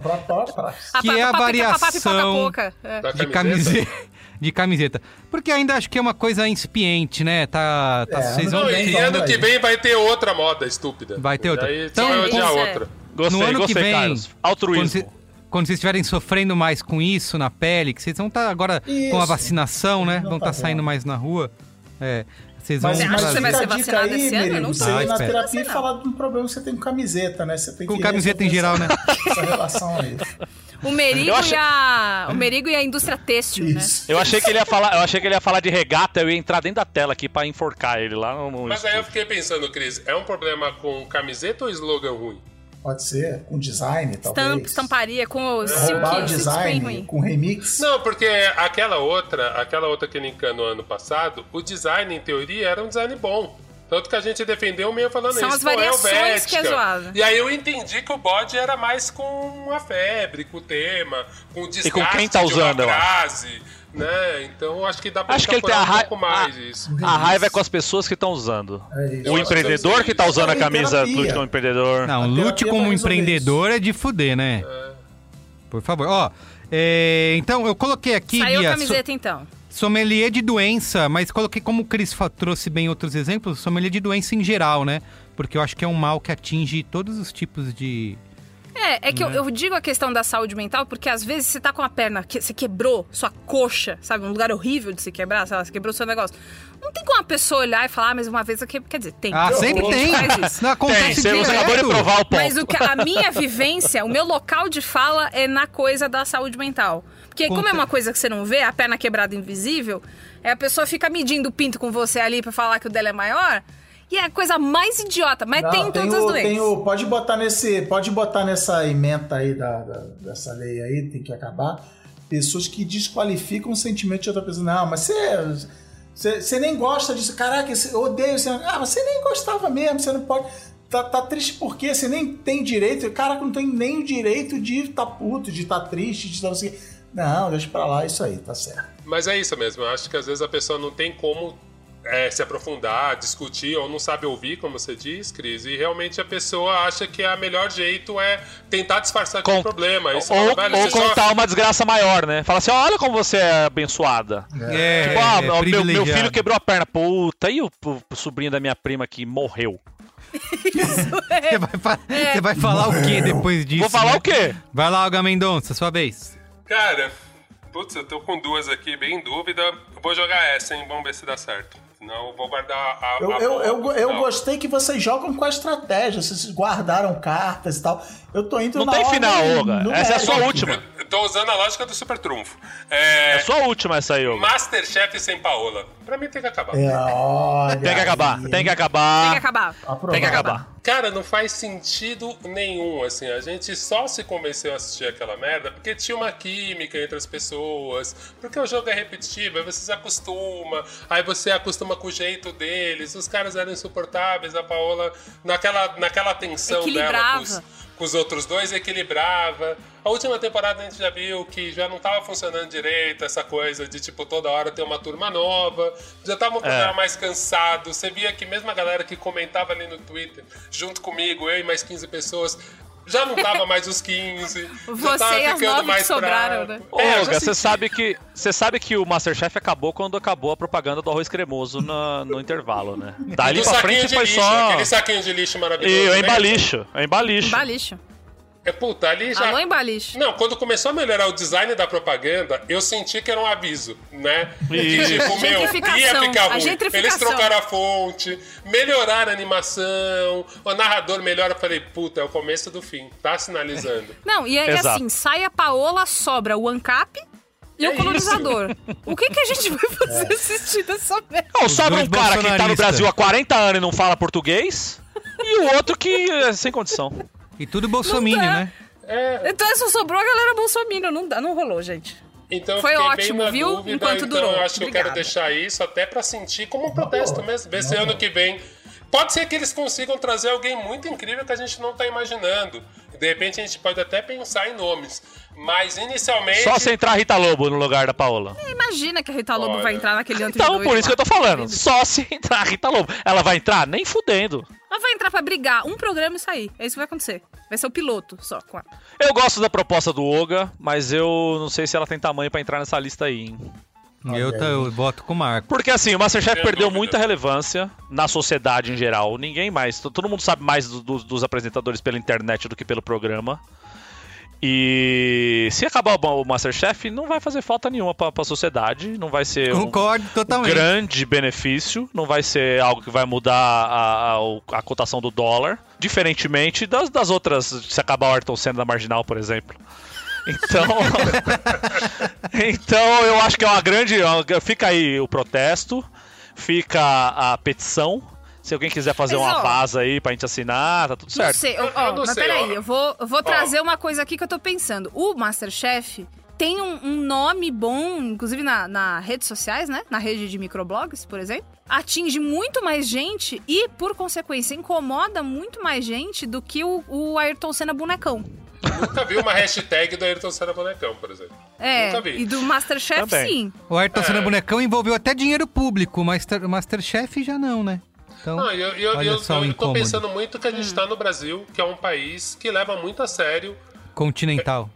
que é a variação. É. De camiseta? De camiseta. Porque ainda acho que é uma coisa incipiente, né? Tá. tá É, vocês vão Não, que e ano que vem vai ter outra moda estúpida. Vai ter outra. Aí Então, então, isso é- outra. Gostei, no ano gostei, que vem, Carlos. Altruísmo. quando vocês estiverem sofrendo mais com isso na pele, que vocês vão estar agora com a Isso. vacinação, né? Não vão tá estar saindo mais na rua. É. Vocês vão Mas, Você acha mas que você vai ser vacinado aí, esse ano? Não você sei. ir Ah, na espera. terapia e falar de um problema que você tem com camiseta, né? Você tem Com que camiseta em geral, né? essa- relação aí. O Merigo, achei- e a... o Merigo e a indústria têxtil, né? Isso. Eu achei que ele ia falar, eu achei que ele ia falar de regata, eu ia entrar dentro da tela aqui pra enforcar ele lá no, Mas aí eu fiquei pensando, Cris, é um problema com camiseta ou slogan ruim? Pode ser, com design, Estamp, talvez. estamparia com o Roubar o design com remix. Não, porque aquela outra, aquela outra que ele encanou ano passado, o design, em teoria, era um design bom. Tanto que a gente defendeu meio falando São isso. as pô, é variações que é zoado. E aí eu entendi que o bode era mais com a febre, com o tema, com o desgaste com quem tá de usando, eu uma frase, né? Então acho que dá pra Acho que ele tem a um pouco mais isso. A raiva é com as pessoas que estão usando. É. O empreendedor que tá usando a Em camisa terapia. Lute como empreendedor. Não, A lute como empreendedor é de fuder, né? Por favor. Ó, é, então eu coloquei aqui, Saiu a camiseta, então. So- sommelier de doença, mas coloquei como o Cris trouxe bem outros exemplos, sommelier de doença em geral, né? Porque eu acho que é um mal que atinge todos os tipos de, É, é que eu, eu digo a questão da saúde mental porque às vezes você tá com a perna, que, você quebrou sua coxa, sabe? Um lugar horrível de se quebrar, sei lá, você quebrou seu negócio. Não tem como a pessoa olhar e falar, ah, mas uma vez quebrei. Quer dizer, tem. Ah, sempre tem. Não, Tem, acontece você você acabou de provar o ponto. Mas o que, a minha vivência, o meu local de fala é na coisa da saúde mental. Porque como é uma coisa que você não vê, a perna quebrada invisível, é a pessoa fica medindo o pinto com você ali pra falar que o dela é maior. E é a coisa mais idiota, mas Não, tem em todas o- as doenças. tem o- pode botar nesse, pode botar nessa emenda aí da, da- dessa lei aí, tem que acabar. Pessoas que desqualificam o sentimento de outra pessoa. Não, mas você, você, nem gosta disso. Caraca, eu odeio você. Ah, você nem gostava mesmo, você não pode. Tá, tá triste por quê? Você nem tem direito. Caraca, não tem nem o direito de estar puto, de estar triste, de o quê. Não, deixa pra lá, isso aí, tá certo. Mas é isso mesmo, eu acho que às vezes a pessoa não tem como é, se aprofundar, discutir, ou não sabe ouvir, como você diz, Cris, e realmente a pessoa acha que o melhor jeito é tentar disfarçar um Con- problema. Você Ou, fala, ou você só- contar uma desgraça maior, né? Fala assim, olha como você é abençoada. É, Tipo, ah, é, meu- meu, filho quebrou a perna. Puta, e o, o- o sobrinho da minha prima que morreu? Você vai, você vai falar o que depois disso? Vou falar né? o quê? Vai lá, Alga Mendonça, sua vez. Cara, putz, eu tô com duas aqui, bem em dúvida. Eu Vou jogar essa, hein? Vamos ver se dá certo. Senão eu vou guardar a. Eu, a eu, eu, eu gostei que vocês jogam com a estratégia, vocês guardaram cartas e tal. Eu tô indo Não na tem final, Olga. Essa é a sua última. Tô usando a lógica do super trunfo. É. É sua última essa aí, Olga. Masterchef sem Paola. Pra mim tem que acabar. É, olha Tem que acabar, aí. tem que acabar. Tem que acabar. Aprovado. Tem que acabar. Cara, não faz sentido nenhum, assim, a gente só se convenceu a assistir aquela merda porque tinha uma química entre as pessoas, porque o jogo é repetitivo, aí você se acostuma, aí você acostuma com o jeito deles, os caras eram insuportáveis, a Paola, naquela, naquela tensão dela com os, com os outros dois, equilibrava. A última temporada a gente já viu que já não tava funcionando direito, essa coisa de, tipo, toda hora ter uma turma nova, já tava um programa mais cansado, você via que mesmo a galera que comentava ali no Twitter, junto comigo, eu e mais 15 pessoas, já não tava mais os 15, já Você tava e as ficando que mais sobraram, fraco. né? Ô, É, já Olga, você sabe que você sabe que o Masterchef acabou quando acabou a propaganda do arroz cremoso na- no intervalo, né? Dali Do pra frente foi lixo, só. aquele saquinho de lixo maravilhoso. E, né? é embalixo, é embalixo. Balixo. É, puta, ali já... Alô, embalixo. Não, quando começou a melhorar o design da propaganda, eu senti que era um aviso, né? Que, Isso. tipo, meu, ia ficar ruim. Eles trocaram a fonte, melhoraram a animação, o narrador melhora. Eu falei, puta, é o começo do fim, tá sinalizando. Não, e é Exato. assim, sai a Paola, sobra o ANCAP e É o colonizador. O que, que a gente vai fazer assistindo essa merda? Não, sobra um cara que tá no. Brasil há 40 anos e não fala português, e o outro que é sem condição. E tudo bolsominion, né? É, Então só sobrou a galera bolsominion. Não, dá, não rolou, gente. então Foi ótimo, viu? dúvida, Enquanto então durou. eu acho que eu quero Obrigada. deixar isso até pra sentir como um protesto mesmo. Ver se ano que vem. Pode ser que eles consigam trazer alguém muito incrível que a gente não tá imaginando. De repente a gente pode até pensar em nomes. Mas inicialmente. Só se entrar a Rita Lobo no lugar da Paola. Imagina que a Rita Lobo Olha. vai entrar naquele antro de Então, por isso que eu lá. tô falando. Só se entrar a Rita Lobo. Ela vai entrar? Nem fudendo. Ela vai entrar pra brigar um programa e sair. É isso que vai acontecer. Vai ser o piloto só com ela. Eu gosto da proposta do Oga, mas eu não sei se ela tem tamanho pra entrar nessa lista aí, hein? Eu, tá- eu voto com o Marco. Porque assim, o Masterchef Sem perdeu dúvida. muita relevância na sociedade em geral. Ninguém mais. Todo mundo sabe mais do- do- dos apresentadores pela internet do que pelo programa. E se acabar o o Masterchef, não vai fazer falta nenhuma pra, pra sociedade. Não vai ser um Concordo totalmente. grande benefício. Não vai ser algo que vai mudar a, a, a cotação do dólar. Diferentemente das, das outras. Se acabar o Ayrton Senna da Marginal, por exemplo. Então. então eu acho que é uma grande. Fica aí o protesto, fica a petição. Se alguém quiser fazer Mas, uma ó, vaza aí pra gente assinar, tá tudo Não certo. sei, ó, Eu- ó, não mas sei, peraí, ó. eu vou, eu vou trazer uma coisa aqui que eu tô pensando. O Masterchef tem um, um nome bom, inclusive na, na redes sociais, né? Na rede de microblogs, por exemplo. Atinge muito mais gente e, por consequência, incomoda muito mais gente do que o, o Ayrton Senna bonecão. Nunca vi uma hashtag do Ayrton Senna Bonecão, por exemplo. É, Nunca vi. e do Masterchef, Também. sim. O Ayrton É. Senna Bonecão envolveu até dinheiro público, o Master, Masterchef já não, né? Então, Não, eu, eu, olha eu, só o eu tô pensando muito que a gente tá no Brasil, que é um país que leva muito a sério. Continental.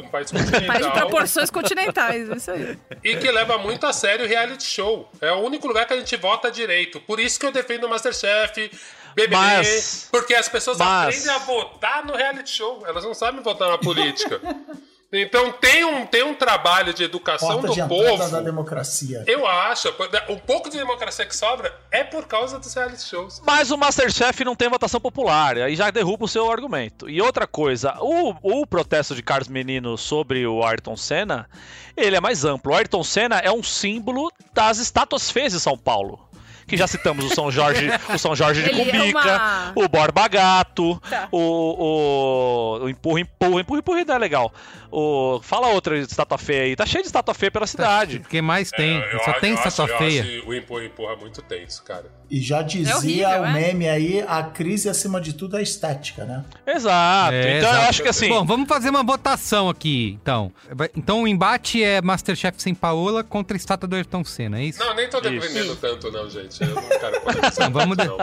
Um país Faz de continental. proporções continentais, isso aí. e que leva muito a sério o reality show. É o único lugar que a gente vota direito. Por isso que eu defendo o Masterchef. BBB, Mas- porque as pessoas mas- aprendem a votar no reality show. Elas não sabem votar na política. então tem um, tem um trabalho de educação Porta do de povo. da democracia. Eu acho. O pouco de democracia que sobra é por causa dos reality shows. Mas o Masterchef não tem votação popular, aí já derruba o seu argumento. E outra coisa, o, o protesto de Carlos Menino sobre o Ayrton Senna, ele é mais amplo. O Ayrton Senna é um símbolo das estátuas feias de São Paulo. Que já citamos o São Jorge, o São Jorge de Ele é Cumbica, uma- o Borba Gato, Tá. o, o, o Empurra Empurra, Empurra Empurra não é legal. O, fala outra estátua feia aí, tá cheio de estátua feia pela cidade. O que mais tem? É, eu Só acho- tem eu acho- estátua eu feia. acho o empurra empurra muito tenso, cara. E já dizia horrível, o é? meme aí, a crise acima de tudo é a estética, né? Exato. É, então eu exato. acho que assim. Bom, vamos fazer uma votação aqui, então. Então o embate é Masterchef sem Paola contra a estátua do Ayrton Senna, é isso? Não, nem tô Isso. defendendo tanto, não, gente. Eu não quero Não, vamos de- não.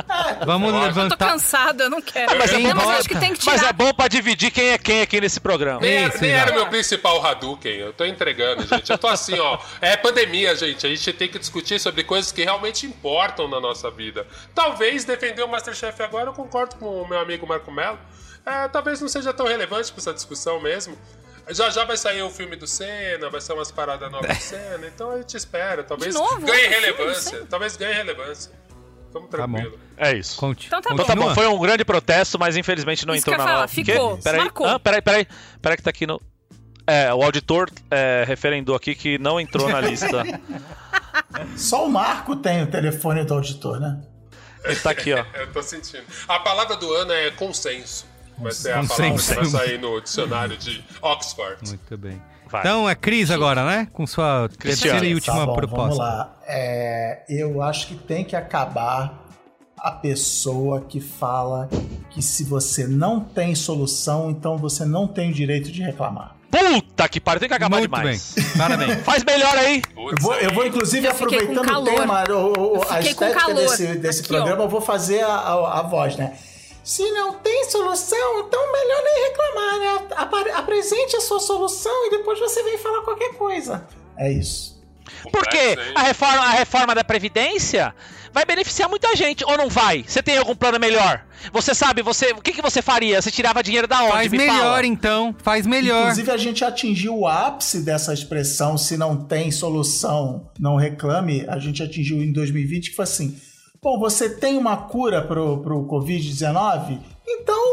Vamos Eu acho- Eu tô levantar. cansado, eu não quero. mas quem mas acho que tem que tirar. Mas é bom pra dividir quem é quem aqui nesse programa. Nem, Isso, nem era meu principal Hadouken, eu tô entregando, gente. Eu tô assim, ó. É pandemia, gente. A gente tem que discutir sobre coisas que realmente importam na nossa vida. Talvez defender o Masterchef agora, eu concordo com o meu amigo Marco Melo. É, talvez não seja tão relevante pra essa discussão mesmo. Já já vai sair o filme do Senna, vai ser umas paradas novas do Senna, então a gente espera. Talvez De novo? ganhe relevância. Talvez ganhe relevância. Vamos Tá tranquilo. É isso. Conte. Então tá Então tá bom, foi um grande protesto, mas infelizmente não Isso que entrou na falar, Quê? ficou, Peraí, marcou. ah, peraí, peraí, peraí que tá aqui no... É, o auditor é, referendou aqui que não entrou na lista. Só o Marco tem o telefone do auditor, né? Ele tá aqui, ó. Eu tô sentindo. A palavra do ano é consenso. Vai ser a palavra que vai sair no dicionário de Oxford. Muito bem. Vai. Então é Cris agora, né? Com sua Cristiano. terceira e última tá bom, proposta. vamos lá. É, eu acho que tem que acabar a pessoa que fala que se você não tem solução, então você não tem o direito de reclamar. Puta que pariu, tem que acabar Muito demais. bem. Parabéns. Faz melhor aí. Eu vou, eu vou, inclusive, Eu aproveitando o calor. tema, o, o- Eu a estética desse, desse Aqui, programa, ó. eu vou fazer a, a, a voz, né? Se não tem solução, então melhor nem reclamar, né? Apresente a sua solução e depois você vem falar qualquer coisa. É isso. Porque a reforma, a reforma da Previdência vai beneficiar muita gente, ou não vai? Você tem algum plano melhor? Você sabe, você, o que, que você faria? Você tirava dinheiro da onde? Faz Me melhor, fala. então. Faz melhor. Inclusive, a gente atingiu o ápice dessa expressão, se não tem solução, não reclame. A gente atingiu em 2020, que foi assim: bom, você tem uma cura pro, pro Covid-19? Então,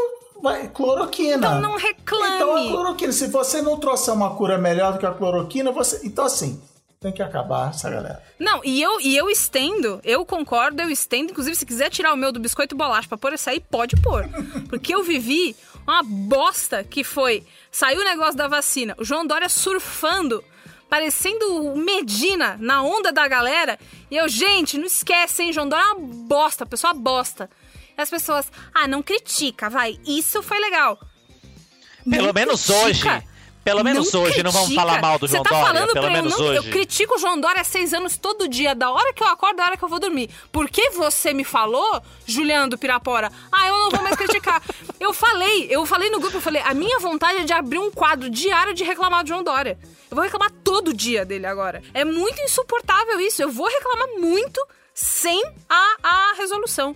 vai, cloroquina. Então não reclame. Então, a cloroquina. Se você não trouxer uma cura melhor do que a cloroquina, você. Então, assim, tem que acabar essa galera. Não, e eu, e eu estendo, eu concordo, eu estendo. Inclusive, se quiser tirar o meu do biscoito e bolacha pra pôr esse aí, pode pôr. Porque eu vivi uma bosta que foi. Saiu o negócio da vacina, o João Dória surfando, parecendo o Medina na onda da galera. E eu, gente, não esquece, hein? João Dória é uma bosta, pessoa bosta. E as pessoas, ah, não critica, vai. Isso foi legal. Pelo Não menos critica. hoje. Pelo menos hoje, não vamos critica. falar mal do João Você tá Dória. falando Pelo pra menos eu não, hoje. Eu critico o João Dória há seis anos todo dia, da hora que eu acordo, da hora que eu vou dormir. Por que você me falou, Juliano do Pirapora? Ah, eu não vou mais criticar. eu falei, eu falei no grupo, eu falei, a minha vontade é de abrir um quadro diário de reclamar do João Dória. Eu vou reclamar todo dia dele agora. É muito insuportável isso. Eu vou reclamar muito sem a, a resolução.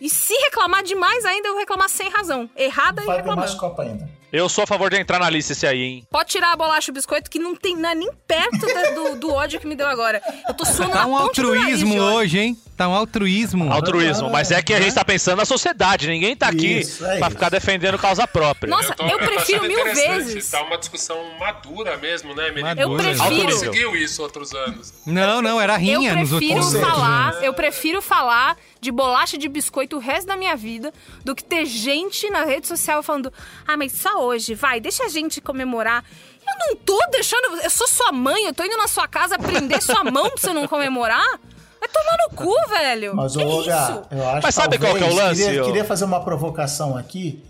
E se reclamar demais ainda, eu vou reclamar sem razão. Errada e Vai mais reclamando. Copa ainda. Eu sou a favor de entrar na lista esse aí, hein? Pode tirar a bolacha e o biscoito, que não tem não é nem perto da- do, do ódio que me deu agora. Eu tô suando Tá na um ponte do nariz altruísmo hoje, hein? Tá um altruísmo. Altruísmo, mas é que a gente tá pensando na sociedade. Ninguém tá aqui Isso, é pra isso. ficar defendendo causa própria. Nossa, eu, tô prefiro achando mil vezes. Tá uma discussão madura mesmo, né? Madura. Eu não prefiro. conseguiu isso outros anos. Não, não, era Eu rinha nos prefiro outros anos. falar, eu prefiro falar de bolacha de biscoito o resto da minha vida do que ter gente na rede social falando: "Ah, mas só hoje, vai, deixa a gente comemorar". Eu não tô deixando, eu sou sua mãe, eu tô indo na sua casa prender sua mão pra você não comemorar? Vai tomar no cu, velho. Mas, ô, isso? eu acho Mas sabe qual que é o talvez, lance, Queria, ô? queria fazer uma provocação aqui.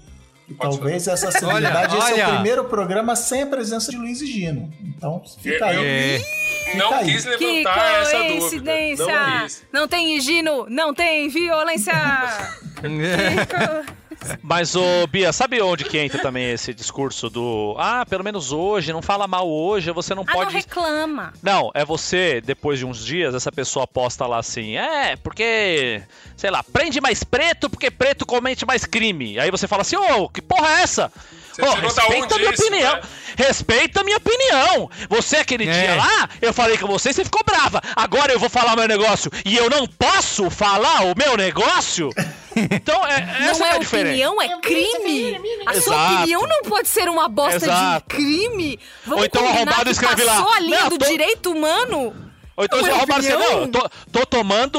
E talvez essa celebridade Olha, esse é o olha. primeiro programa sem a presença de Luiz e Gino. Então, fica aí. Eu- É. Não aí. quis Que levantar essa dúvida. coincidência! Não quis. Não tem Gino, não tem violência! Mas, ô, Bia, sabe onde que entra também esse discurso do. Ah, pelo menos hoje, não fala mal hoje, você não Ah, não pode. reclama. Não, é você, depois de uns dias, essa pessoa posta lá assim, é, porque, sei lá, prende mais preto porque preto comete mais crime. Aí você fala assim, ô, que porra é essa? Você da respeita a minha isso, opinião. né? Respeita a minha opinião. Você, aquele É. dia lá, eu falei com você e você ficou brava. Agora eu vou falar meu negócio e eu não posso falar o meu negócio? Então, é, essa não é é a diferença. opinião, é crime. A sua Exato. opinião não pode ser uma bosta Exato. de crime. Vamos Ou então arrombado escreve lá, passou a linha "Não, do tô- direito humano. Ou então roubaram assim, não, tô, tô tomando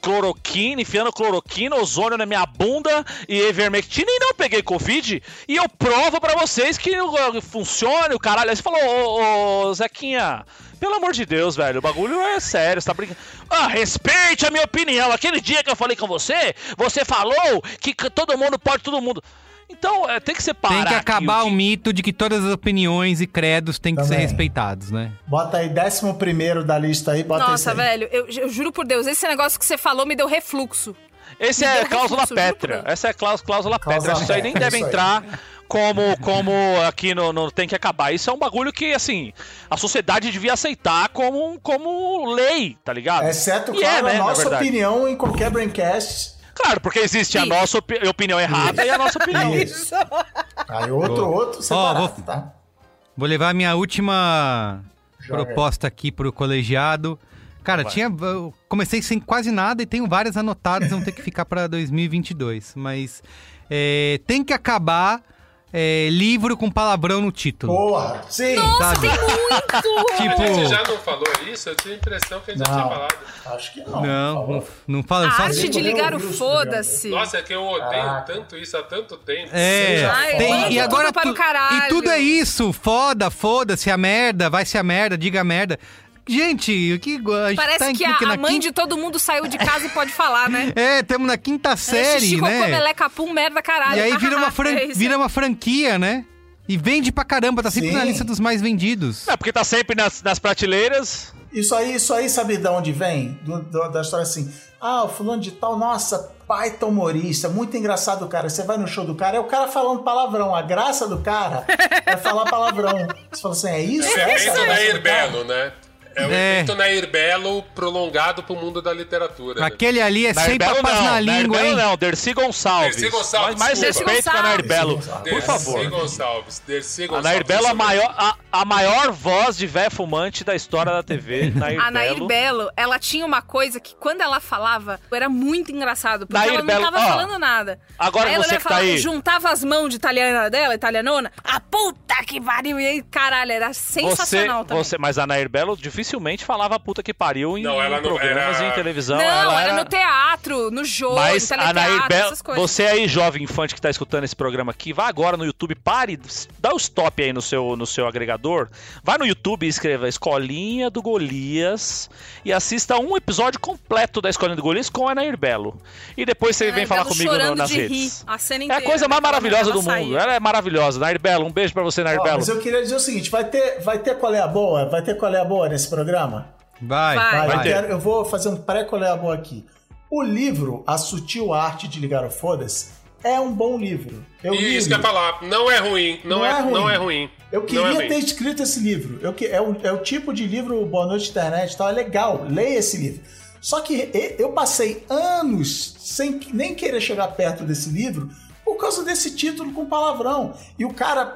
cloroquina, enfiando cloroquina, ozônio na minha bunda e ivermectina e não peguei Covid. E eu provo pra vocês que uh, funciona, o caralho. Aí você falou, ô, ô, Zequinha, pelo amor de Deus, velho, o bagulho é sério, você tá brincando. Ah, respeite a minha opinião. Aquele dia que eu falei com você, você falou que todo mundo pode, todo mundo. Então, é, tem que separar. Tem que aqui acabar o mito de que todas as opiniões e credos têm que ser respeitados, né? Bota aí, décimo primeiro da lista aí, bota Nossa, aí. velho, eu, eu juro por Deus, esse negócio que você falou me deu refluxo. Esse Me é cláusula. Deus. Essa é cláusula, cláusula Cláusula pétrea. Isso aí nem deve entrar como, como aqui no, no Tem que Acabar. Isso é um bagulho que, assim, a sociedade devia aceitar como, como lei, tá ligado? Exceto, E claro, é, né, a na nossa opinião em qualquer Braincast. Claro, porque existe a nossa opi- opinião errada e a nossa opinião. Isso. Aí outro, outro separado, vou- tá? Vou levar a minha última Joga proposta aqui pro colegiado. Cara, tinha, eu comecei sem quase nada e tenho várias anotadas, vão ter que ficar pra 2022. Mas é, tem que acabar é, livro com palavrão no título. Porra, sim. sabe? Você tipo, já não falou isso? Eu tinha a impressão que a gente já tinha falado. acho que não. não, não, não fala A só arte de ligar o foda-se. Nossa, é que eu odeio Caraca. tanto isso há tanto tempo. É, Ai, tem- e agora tudo para o caralho. e tudo é isso, foda, foda-se a merda, vai se a merda, diga a merda. Gente, o que Parece tá que a, a mãe quinta- de todo mundo saiu de casa e pode falar, né? É, estamos na quinta série, Xixi, cocô, né? meleca, pum, merda, caralho. E aí vira uma, fran- É isso. vira uma franquia, né? E vende pra caramba, tá sempre Sim. na lista dos mais vendidos. É, porque tá sempre nas, nas prateleiras. Isso aí, isso aí, sabe de onde vem? Do- do- da história assim. Ah, o fulano de tal, nossa, baita humorista, muito engraçado o cara. Você vai no show do cara, é o cara falando palavrão. A graça do cara é falar palavrão. Você fala assim, é isso? É o Essa evento a graça Nair do cara? Belo, né? É o É. evento Nair Belo prolongado pro mundo da literatura. né? Aquele ali é Nair sem Belo papas não, na Nair língua, Belo hein? não, Dercy Gonçalves. Dercy Gonçalves, mais mais desculpa. respeito com a Nair Dercy Belo, Gonçalves. por Dercy favor. Gonçalves. Dercy A Gonçalves. Nair Belo é a maior, a, a maior voz de véia fumante da história da TV. Nair A Nair Belo. Belo, ela tinha uma coisa que quando ela falava, era muito engraçado, porque Nair ela não Belo, tava ó, falando nada. agora aí ela você ia que tá aí. juntava as mãos de italiana dela, italianona, a puta que pariu, e aí, caralho, era Você, sensacional também. você, mas a Nair Belo dificilmente falava puta que pariu em, Não, ela programas era- e em televisão. não, ela era no teatro, no jogo, Mas no a Nair teleteatro, Belo, essas coisas. você aí, jovem infante que tá escutando esse programa aqui, vá agora no YouTube, pare, dá o stop aí no seu, no seu agregador, vai no YouTube e escreva Escolinha do Golias e assista um episódio completo da Escolinha do Golias com a Nair Belo. E depois você Nair vem falar Belo comigo no- nas de redes. rir, a cena É a inteira, coisa mais daquela maravilhosa do mundo. Ela é maravilhosa. Nair Belo, um beijo pra você, Nair Ó, Belo. mas eu queria dizer o seguinte: vai ter, vai ter qual é a boa? Vai ter qual é a boa nesse programa? Vai, Vai. Vai, vai. eu, quero- eu vou fazer um é boa aqui. O livro A Sutil Arte de Ligar o Foda-se é um bom livro. Eu li Isso o que eu ia falar. Não é ruim. Não, é, não é ruim. Eu Não queria é ruim. ter escrito esse livro. Eu, que- é, o, é o tipo de livro Boa Noite Internet e tal. É legal, leia esse livro. Só que eu passei anos sem nem querer chegar perto desse livro por causa desse título com palavrão. E o cara.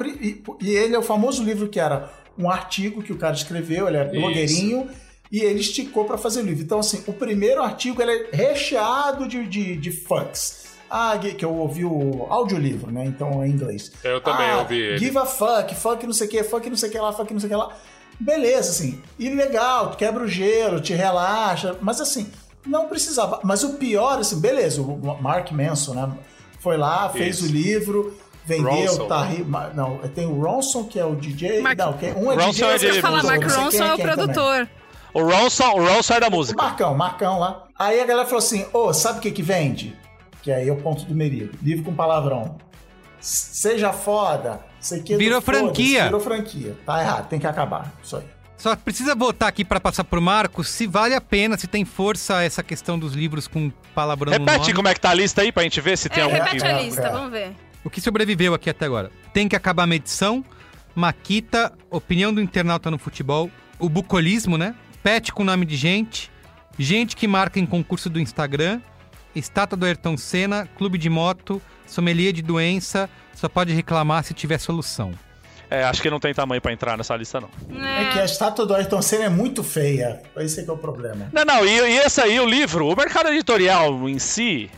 e ele é o famoso livro que era um artigo que o cara escreveu, ele era Isso. blogueirinho. E ele esticou para fazer o livro. Então, assim, o primeiro artigo ele é recheado de, de, de fucks. Ah, que eu ouvi o audiolivro, né? Então em inglês. Eu também ah, ouvi ele. Give a fuck, fuck não sei o que, fuck não sei o que lá, fuck não sei o que lá. Beleza, assim. E legal, quebra o gelo, te relaxa. Mas assim, não precisava. Mas o pior, assim, beleza, o Mark Manson, né? Foi lá, fez Isso. o livro, vendeu, Ronson, tá Não, tem o Ronson, que é o DJ. Mark- Não, quem- um é Ronson DJ, é de Eu falar, Mark Ronson é o produtor. O Ronson, o Ronson é da O música. Marcão, Marcão lá. Aí a galera falou assim: ô, sabe o que que vende? Que aí é o ponto do merigo. Livro com palavrão. Seja foda, sei que. Virou franquia. Virou franquia. Tá errado, tem que acabar. Isso aí. Só precisa votar aqui pra passar pro Marcos se vale a pena, se tem força essa questão dos livros com palavrão no Repete nome. como é que tá a lista aí pra gente ver se tem É, algum repete que... a É, lista, é. vamos ver. O que sobreviveu aqui até agora? Tem que acabar a medição, Maquita, opinião do internauta no futebol, o bucolismo, né? Pet com nome de gente, gente que marca em concurso do Instagram, estátua do Ayrton Senna, clube de moto, sommelier de doença, só pode reclamar se tiver solução. É, acho que não tem tamanho pra entrar nessa lista, não. É que a estátua do Ayrton Senna é muito feia. Esse é que é o problema. Não, não, e, e esse aí, o livro, o mercado editorial em si,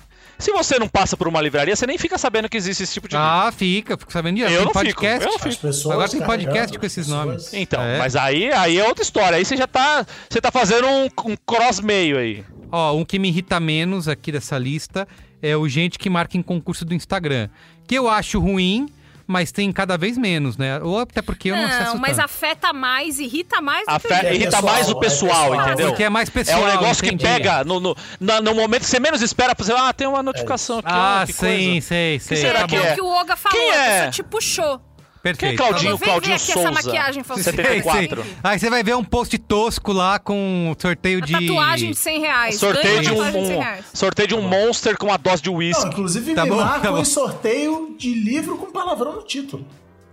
se você não passa por uma livraria, você nem fica sabendo que existe esse tipo de livro. Ah, fica, fico sabendo disso. Eu Tem não fico, podcast. eu não fico. pessoas Agora tem podcast com esses pessoas- nomes. Então, É. mas aí, aí é outra história. Aí você já tá. Você tá fazendo um, um cross meio aí. Ó, um que me irrita menos aqui dessa lista é o gente que marca em concurso do Instagram. Que eu acho ruim, mas tem cada vez menos, né? Ou até porque eu não, acesso Não, mas tanto. afeta mais, irrita mais do que Afe- o É irrita pessoal, mais o é pessoal, pessoal. entendeu? Porque é mais pessoal, É um negócio entendi. que pega no, no, no momento que você menos espera pra você. Ah, tem uma notificação aqui. Ah, ó, que sim, coisa. sei, sei. será tá que é? o que o Oga falou, Quem a é? pessoa te puxou. Quem é Perfeito. Claudinho, ver Claudinho aqui essa Souza? maquiagem falsificada. 74. Aí você vai ver um post tosco lá com sorteio A de. tatuagem de 100 reais. Sorteio de um, tatuagem de 100 um- reais. sorteio de um monster com uma dose de Não, uísque. inclusive Tá me bom, marcam tá em sorteio de livro com palavrão no título.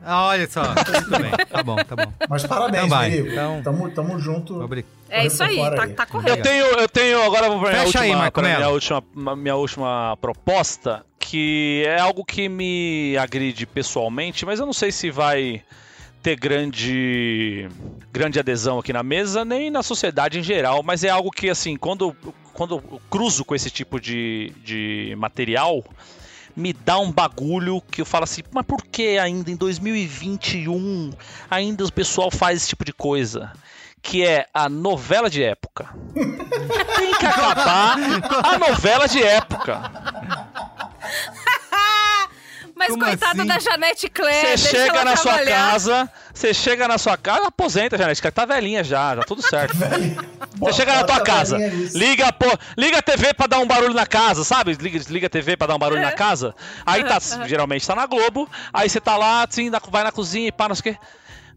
Ah, olha só. Tudo bem. Tá bom, tá bom. Mas parabéns, Então vai, então- Tamo, tamo junto. Obrigado. É isso aí, tá, aí. tá Eu correto. tenho, eu tenho agora eu vou pra minha, Fecha aí, Marco pra minha, última, ma- minha última proposta, que é algo que me agride pessoalmente, mas eu não sei se vai ter grande grande adesão aqui na mesa, nem na sociedade em geral, mas é algo que, assim, quando, quando eu cruzo com esse tipo de, de material, me dá um bagulho que eu falo assim, mas por que ainda em 2021 ainda o pessoal faz esse tipo de coisa? Que é a novela de época. Tem que acabar a novela de época. Mas Como coitada assim? da Janete Você Claire, deixa chega na sua trabalhar. casa, você chega na sua casa, aposenta, Janete, tá velhinha já, tá tudo certo. Você chega na tua casa, liga, pô, liga a TV pra dar um barulho na casa, sabe? Liga, liga a TV pra dar um barulho É. na casa. Aí tá, geralmente tá na Globo, aí você tá lá, assim, vai na cozinha e pá, não sei o quê.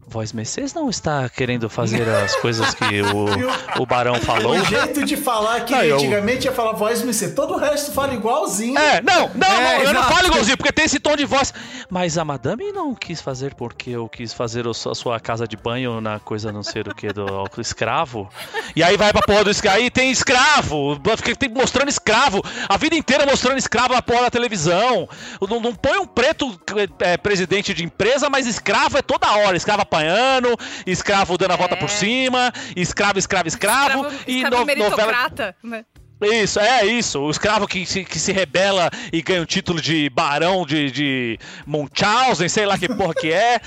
Voz Mercedes não está querendo fazer as coisas que o, o Barão falou. O jeito de falar que Não, eu- antigamente ia falar voz MC, todo o resto fala igualzinho. É, não, não, É, não, eu não falo igualzinho, porque tem esse tom de voz. Mas a madame não quis fazer porque eu quis fazer a sua casa de banho na coisa não sei o que do do escravo. E aí vai pra porra do escravo. Aí tem escravo, fica tem- mostrando escravo, a vida inteira mostrando escravo na porra da televisão. Não, não põe um preto é, presidente de empresa, mas escravo é toda hora. Escravo apanhando, escravo dando a volta por cima, escravo, escravo, escravo. Escravo, e no- novela. né? Isso, é isso. O escravo que se, que se rebela e ganha o título de barão de, de Munchausen, sei lá que porra que é.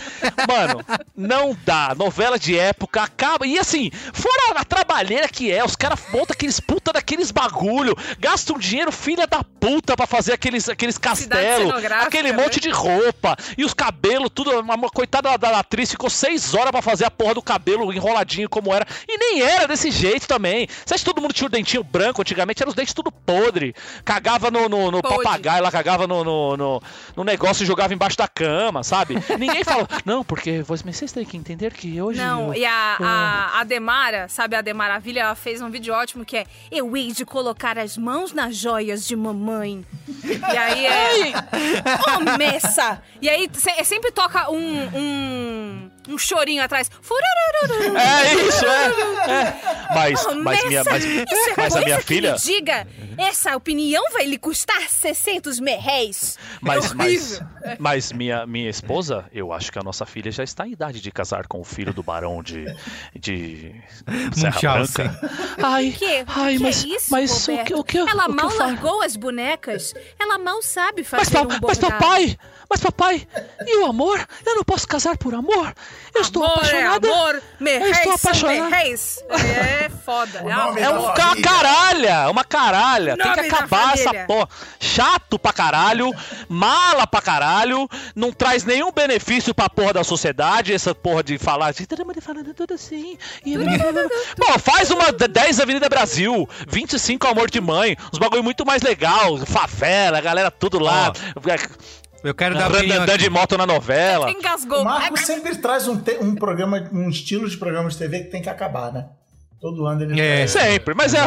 Mano, não dá. Novela de época acaba. E assim, fora a trabalheira que é, os caras montam aqueles puta daqueles bagulho, gastam dinheiro filha da puta pra fazer aqueles, aqueles castelos, aquele né? monte de roupa e os cabelos, tudo. Uma, uma coitada da, da atriz ficou seis horas pra fazer a porra do cabelo enroladinho como era. E nem era desse jeito também. Você acha que todo mundo tinha o dentinho branco antigamente? Eram os dentes tudo podre. Cagava no, no, no papagaio lá, cagava no, no, no, no negócio e jogava embaixo da cama, sabe? Ninguém fala, não, porque vocês têm que entender que hoje. Não, eu- e a, a, a Demara, sabe a Demaravilha, ela fez um vídeo ótimo que é Eu hei de colocar as mãos nas joias de mamãe. E aí é. Messa! E aí se- sempre toca um, um, um chorinho atrás. É isso, é. é. Mas, Ô, mas, minha, mas, isso é mas a minha que filha. me diga, essa opinião vai lhe custar 600 merréis. Mas, é mas, mas minha, minha esposa, eu acho que a nossa filha já está em idade de casar com o filho do barão de, de Serra. Branca. Ai, Que, ai, que mas, é isso, mas o que, o que, Ela o que mal falo? largou as bonecas. Ela mal sabe fazer Mas, um mas papai, mas papai, e o amor? Eu não posso casar por amor. Eu estou amor apaixonada. É amor, Eu merréis estou apaixonada. merréis. É foda. É É um ca caralha, uma caralha. Tem que acabar essa porra. Chato pra caralho, mala pra caralho, não traz nenhum benefício pra porra da sociedade, essa porra de falar assim, todo mundo falando tudo assim. eu- Pô, faz uma de- 10 Avenida Brasil, 25 Amor de Mãe, uns bagulho muito mais legal, favela, a galera tudo lá. Eu quero dar opinião Andando de moto na novela. Engasgou. O Marco sempre traz um, te- um programa, um estilo de programa de TV que tem que acabar, né? Todo ano ele É. traz. Sempre, mas é,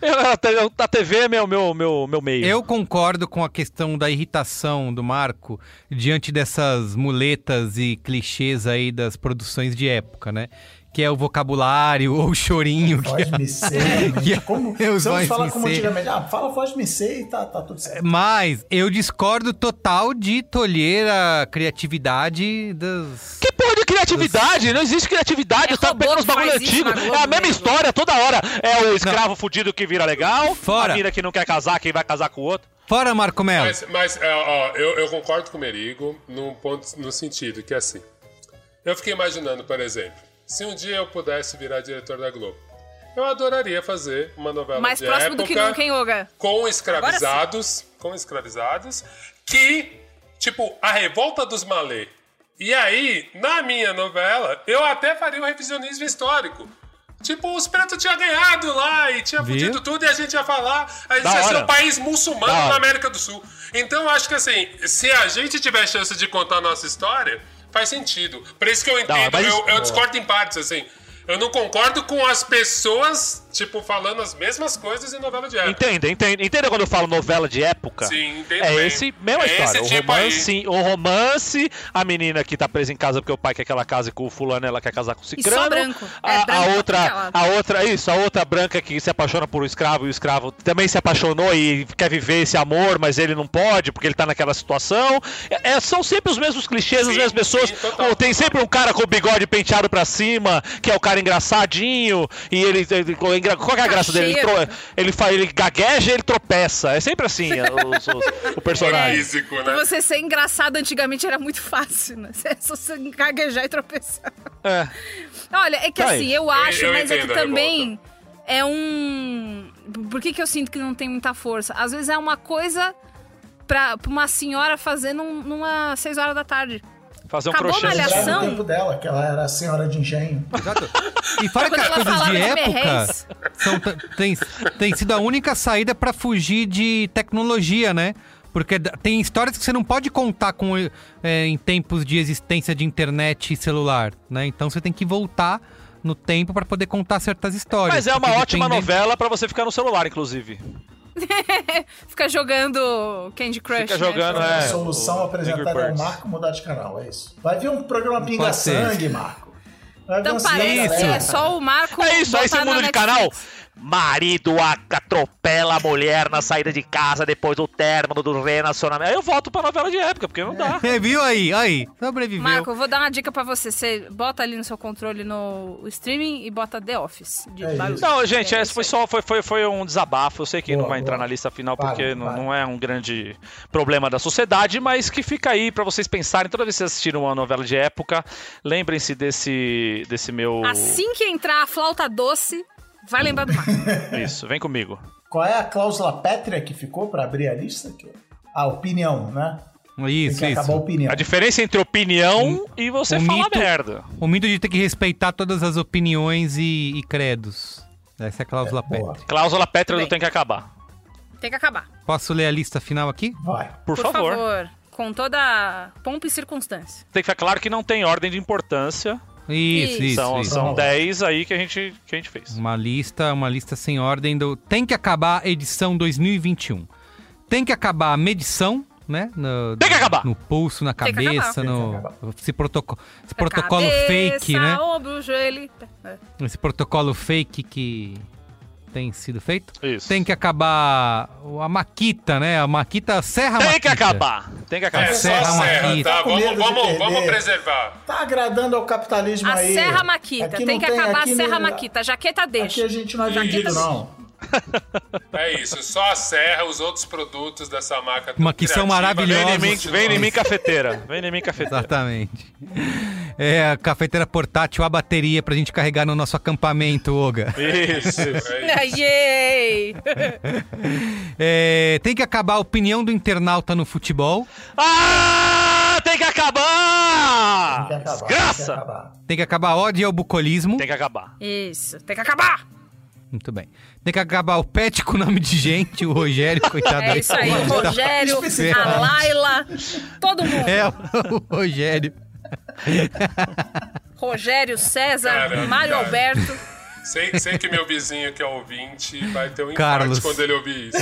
é, a- a TV é meu, meu, meu, meu meio. Eu concordo com a questão da irritação do Marco diante dessas muletas e clichês aí das produções de época, né? Que é o vocabulário ou o chorinho. Que Voz me sei, que é- como, é os Precisamos voz falar me como sei. antigamente. Ah, fala voz me sei e tá, tá tudo certo. Mas eu discordo total de tolher a criatividade das. Que porra de criatividade? Não existe criatividade, É eu tava pegando os bagulho antigo. É a mesma mesmo. história toda hora. É o escravo fudido que vira legal, Fora. a mina que não quer casar, quem vai casar com o outro. Fora, Marco Melo. Mas, mas é, ó, eu, eu concordo com o Merigo num ponto, no sentido que assim. Eu fiquei imaginando, por exemplo, se um dia eu pudesse virar diretor da Globo, eu adoraria fazer uma novela Mais de próximo época do que nunca, hein, com escravizados, com escravizados, que tipo a revolta dos malê. E aí, na minha novela, eu até faria um revisionismo histórico. Tipo, os pretos tinham ganhado lá e tinha fudido tudo e a gente ia falar. A gente Da ia ser um país muçulmano Da na América do Sul. Então, eu acho que assim, se a gente tiver chance de contar a nossa história, faz sentido. Por isso que eu entendo, mas eu, eu discordo em partes, assim. Eu não concordo com as pessoas, tipo, falando as mesmas coisas em novela de época. Entende, entende, entende quando eu falo novela de época? Sim, entendo É bem. esse mesma É história. esse o tipo aí. romance, o romance, a menina que tá presa em casa porque o pai quer que ela case com o fulano, ela quer casar com o cicrano. branco. É A, branco a outra, é a outra, isso, a outra branca que se apaixona por um escravo e o escravo também se apaixonou e quer viver esse amor, mas ele não pode porque ele tá naquela situação. É, é, são sempre os mesmos clichês, as Sim, mesmas pessoas. sim, total, tem sempre um cara com o bigode penteado pra cima, que é o cara engraçadinho, e ele. ele qual é a graça dele? Ele, tro- ele, fa- ele gagueja e ele tropeça. É sempre assim é, os- os- o personagem. Físico, né? Você ser engraçado antigamente era muito fácil, né? É só você gaguejar e tropeçar. É. Olha, é que Tá aí. assim, eu acho, Eu mas é que também é um. Por que, que eu sinto que não tem muita força? Às vezes é uma coisa pra, pra uma senhora fazer num, numa 6 horas da tarde. Fazer um Acabou crochê. a malhação? Lembra o tempo dela, que ela era a senhora de engenho. Exato. E fora que as coisas de de época são, tem, tem sido a única saída pra fugir de tecnologia, né? Porque tem histórias que você não pode contar com é, em tempos de existência de internet e celular, né? Então você tem que voltar no tempo pra poder contar certas histórias. Mas é uma ótima novela pra você ficar no celular, inclusive. Fica jogando Candy Crush. Fica né? jogando, a é. solução o- apresentada é o. Marco mudar de canal, é isso. Vai vir um programa Pinga. Sangue, Marco. Vai vir Então um parece é só o Marco. É isso, aí você muda na de Netflix. canal. Marido atropela a mulher na saída de casa depois do término do relacionamento. Aí eu volto pra novela de época, porque não dá. É, viu aí? Aí, sobreviveu. Marco, eu vou dar uma dica pra você. Você bota ali no seu controle no streaming e bota The Office. De É. Não, gente, É esse foi só foi, foi, foi um desabafo. Eu sei que Boa, não vai entrar boa. na lista final Para, porque não, para. não é um grande problema da sociedade, mas que fica aí pra vocês pensarem. Toda vez que vocês assistiram uma novela de época, lembrem-se desse, desse meu. Assim que entrar a flauta doce, vai lembrar do Marco. Isso, vem comigo. Qual é a cláusula pétrea que ficou pra abrir a lista? A opinião, né? Isso, acabar a isso. opinião. A diferença entre opinião e você o falar mito- merda. O mito de ter que respeitar todas as opiniões e, e credos. Essa é a cláusula boa. pétrea. Cláusula Petra do tem que acabar. Tem que acabar. Posso ler a lista final aqui? Vai. Por, Por favor. favor. Com toda pompa e circunstância. Tem que ficar claro que não tem ordem de importância. Isso, Isso. são isso. são Vamos lá. 10 aí que a gente, que a gente fez. Uma lista, uma lista sem ordem do. Tem que acabar a edição 2021. Tem que acabar a medição, né? No, Tem que acabar! No pulso, na cabeça, acabar. Tem que no. acabar. Esse, protoco esse protocolo Cabeça, fake, né? ombro, joelho. Esse protocolo fake que tem sido feito. Isso. Tem que acabar a Maquita, né? A Maquita Serra Tem que Maquita. acabar. Tem que acabar. É, só Serra a serra, Maquita. tá? Tá Vamos, vamos, vamos preservar. Tá agradando ao capitalismo A aí. Serra Maquita. Aqui Tem não que acabar a aqui Serra não- Maquita. Jaqueta Aqui deixa. a gente não é vendido, não. É isso, só a serra, os outros produtos dessa marca. Uma que são maravilhosos. Vem em mim, vem em mim cafeteira. Vem em mim cafeteira. Exatamente. É a cafeteira portátil, a bateria pra gente carregar no nosso acampamento, Oga. Isso. É isso. Yay! É, tem que acabar a opinião do internauta no futebol. Ah! Tem que acabar! Tem que acabar. Tem que Desgraça! acabar. Tem que acabar a ódio ao bucolismo. Tem que acabar. Isso. Tem que acabar! Muito bem. Tem que acabar o pet com o nome de gente, o Rogério, coitado. É isso aí, o Rogério, a Laila, todo mundo. É, o Rogério. Rogério, César, Caramba, Mário cara. Alberto. Sei, sei que meu vizinho que é ouvinte vai ter um Carlos. impacto quando ele ouvir isso.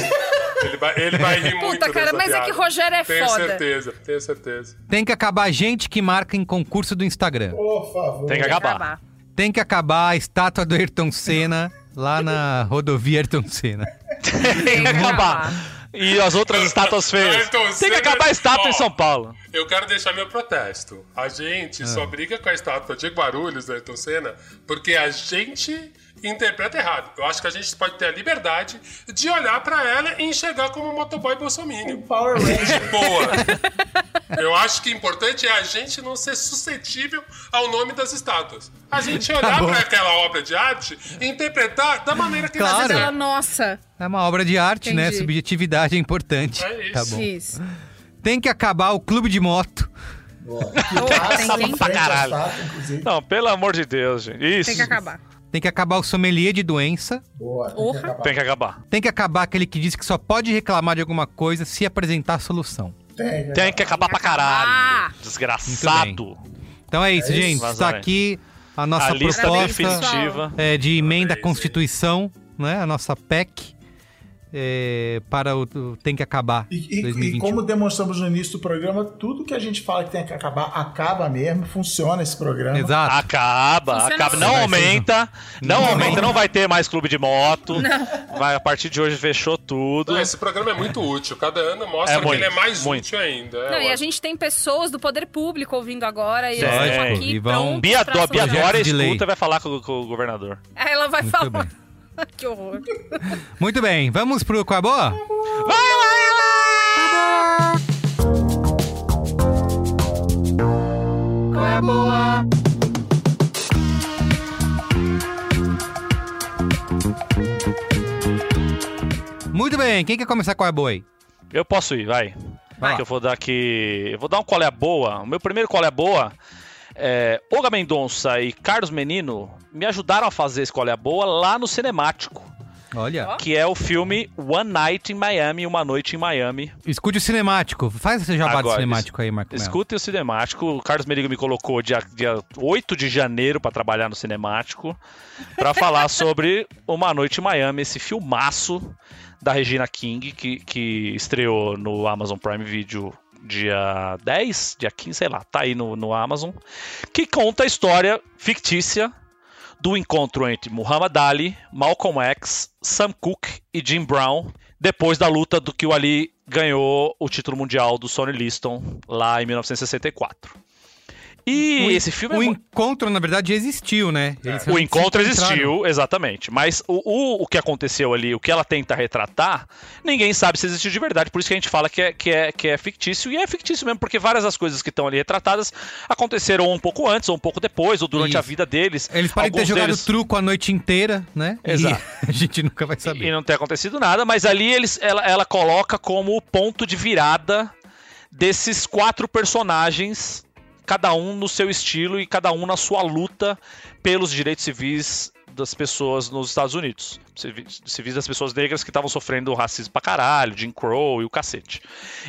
Ele vai, ele vai rir muito Puta, cara, dessa mas é piada. que Rogério é tenho foda. certeza, tenho certeza. Tem que acabar gente que marca em concurso do Instagram. Por favor. Tem que acabar. Acabar. Tem que acabar a estátua do Ayrton Senna lá na rodovia Ayrton Senna. Tem que acabar. E as outras estátuas feias. Ayrton Tem que acabar a estátua Ó. em São Paulo. Eu quero deixar meu protesto. A gente Ah. só briga com a estátua de Guarulhos da Ayrton Senna porque a gente interpreta errado. Eu acho que a gente pode ter a liberdade de olhar pra ela e enxergar como um motoboy bolsominion. Power Ranger. Boa. Eu acho que o importante é a gente não ser suscetível ao nome das estátuas. A gente olhar Tá pra aquela obra de arte e interpretar da maneira que Claro. quiser. nossa. É uma obra de arte, né? Entendi. Subjetividade é importante. É isso. Tá bom. Isso. Tem que acabar o clube de moto. Boa. tem que- em pra frente à caralho. Não, pelo amor de Deus, gente. Isso. Tem que acabar. Tem que acabar o sommelier de doença. Boa. Tem que acabar. Tem que acabar. Tem que acabar aquele que diz que só pode reclamar de alguma coisa se apresentar a solução. Tem que Tem que acabar pra caralho. Desgraçado. Então é isso, É isso. gente. Está aqui a nossa a lista proposta definitiva. é, de emenda à Constituição, né? A nossa PEC é, para o, Tem que Acabar E, e- e 2021. como demonstramos no início do programa, tudo que a gente fala que tem que acabar, acaba mesmo, funciona esse programa. Exato. Acaba, Funciona acaba. assim. Não aumenta, não Não aumenta, não vai ter mais clube de moto. Vai, a partir de hoje fechou tudo. Não, esse programa é muito útil. Cada ano mostra É que muito, ele é mais muito. útil ainda. É Não, e a gente tem pessoas do poder público ouvindo agora e eles Sim. estão aqui E vão- Bia, Bia lei. escuta e vai falar com, com o governador. Ela vai Muito falar. bem. que horror. Muito bem, vamos pro Qual é a Boa? Qual é a boa? Muito bem, quem quer começar com a boa aí? Eu posso ir, vai. Vai. Que eu vou dar aqui. Eu vou dar um qual é a boa. O meu primeiro qual é a boa. É, Olga Mendonça e Carlos Menino me ajudaram a fazer esse qual é a boa lá no Cinemático, Olha, que é o filme One Night in Miami, Uma Noite em Miami. escute o cinemático. Faz esse jabá do Agora, cinemático aí, Marco Melo. Escutem o Cinemático. O Carlos Merigo me colocou dia, dia 8 de janeiro para trabalhar no Cinemático para falar sobre Uma Noite em Miami, esse filmaço da Regina King que, que estreou no Amazon Prime Video dia 10, dia 15, sei lá, tá aí no, no Amazon, que conta a história fictícia do encontro entre Muhammad Ali, Malcolm X, Sam Cooke e Jim Brown, depois da luta do que o Ali ganhou o título mundial do Sonny Liston lá em 1964. E O- esse filme O é encontro, na verdade, existiu, né? Eles o encontro existiu, exatamente. Mas o, o, o que aconteceu ali, o que ela tenta retratar, ninguém sabe se existiu de verdade. Por isso que a gente fala que é, que é, que é fictício. E é fictício mesmo, porque várias das coisas que estão ali retratadas aconteceram um pouco antes, ou um pouco depois, ou durante Isso. a vida deles. Eles podem ter jogado deles- truco a noite inteira, né? Exato. E a gente nunca vai e saber. não ter acontecido nada, mas ali eles, ela, ela coloca como o ponto de virada desses quatro personagens, cada um no seu estilo e cada um na sua luta pelos direitos civis das pessoas nos Estados Unidos. Civis, das pessoas negras que estavam sofrendo racismo pra caralho, Jim Crow e o cacete.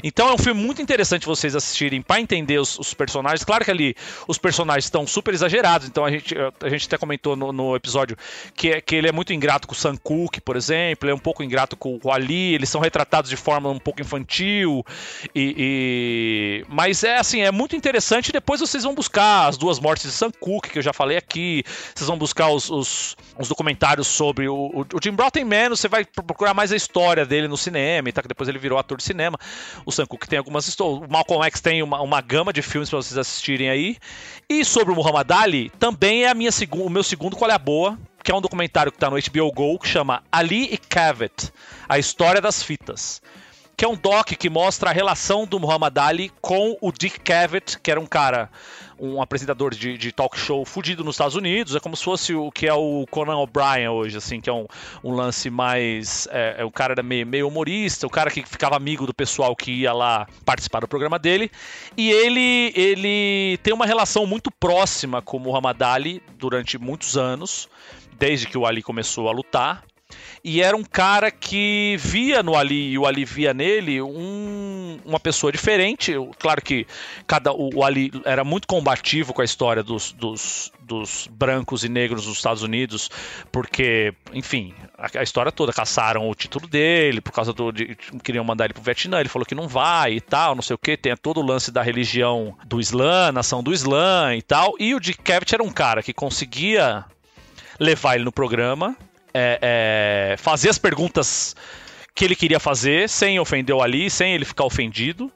Então é um filme muito interessante vocês assistirem pra entender os, os personagens. Claro que ali os personagens estão super exagerados, então a gente, a gente até comentou no, no episódio que, é- que ele é muito ingrato com o Sam Cooke, por exemplo, ele é um pouco ingrato com o Ali, eles são retratados de forma um pouco infantil, e, e- mas é assim, é muito interessante. Depois vocês vão buscar as duas mortes de Sam Cooke, que eu já falei aqui, vocês vão buscar os, os, os documentários sobre o, o, o Jim Brown menos, você vai procurar mais a história dele no cinema, e tá, que depois ele virou ator de cinema. O Sam Cooke tem algumas histórias, o Malcolm X tem uma, uma gama de filmes para vocês assistirem aí. E sobre o Muhammad Ali, também é a minha o meu segundo Qual é a Boa, que é um documentário que tá no HBO Go, que chama Ali e Cavett, a história das fitas. que é um doc que mostra a relação do Muhammad Ali com o Dick Cavett, que era um cara, um apresentador de, de talk show fudido nos Estados Unidos. É como se fosse o que é o Conan O'Brien hoje, assim, que é um, um lance mais. É, é, o cara era meio, meio humorista, o cara que ficava amigo do pessoal que ia lá participar do programa dele. E ele, ele tem uma relação muito próxima com o Muhammad Ali durante muitos anos, desde que o Ali começou a lutar e era um cara que via no Ali e o Ali via nele um, uma pessoa diferente. Claro que cada o, o, Ali era muito combativo com a história dos, dos, dos brancos e negros dos Estados Unidos, porque, enfim, a, a, história toda caçaram o título dele por causa do de, queriam mandar ele pro Vietnã, ele falou que não vai e tal, não sei o que, tem todo o lance da religião do Islã, nação do Islã e tal. E o Dick Cavett era um cara que conseguia levar ele no programa é, é, fazer as perguntas que ele queria fazer, sem ofender o Ali, sem ele ficar ofendido.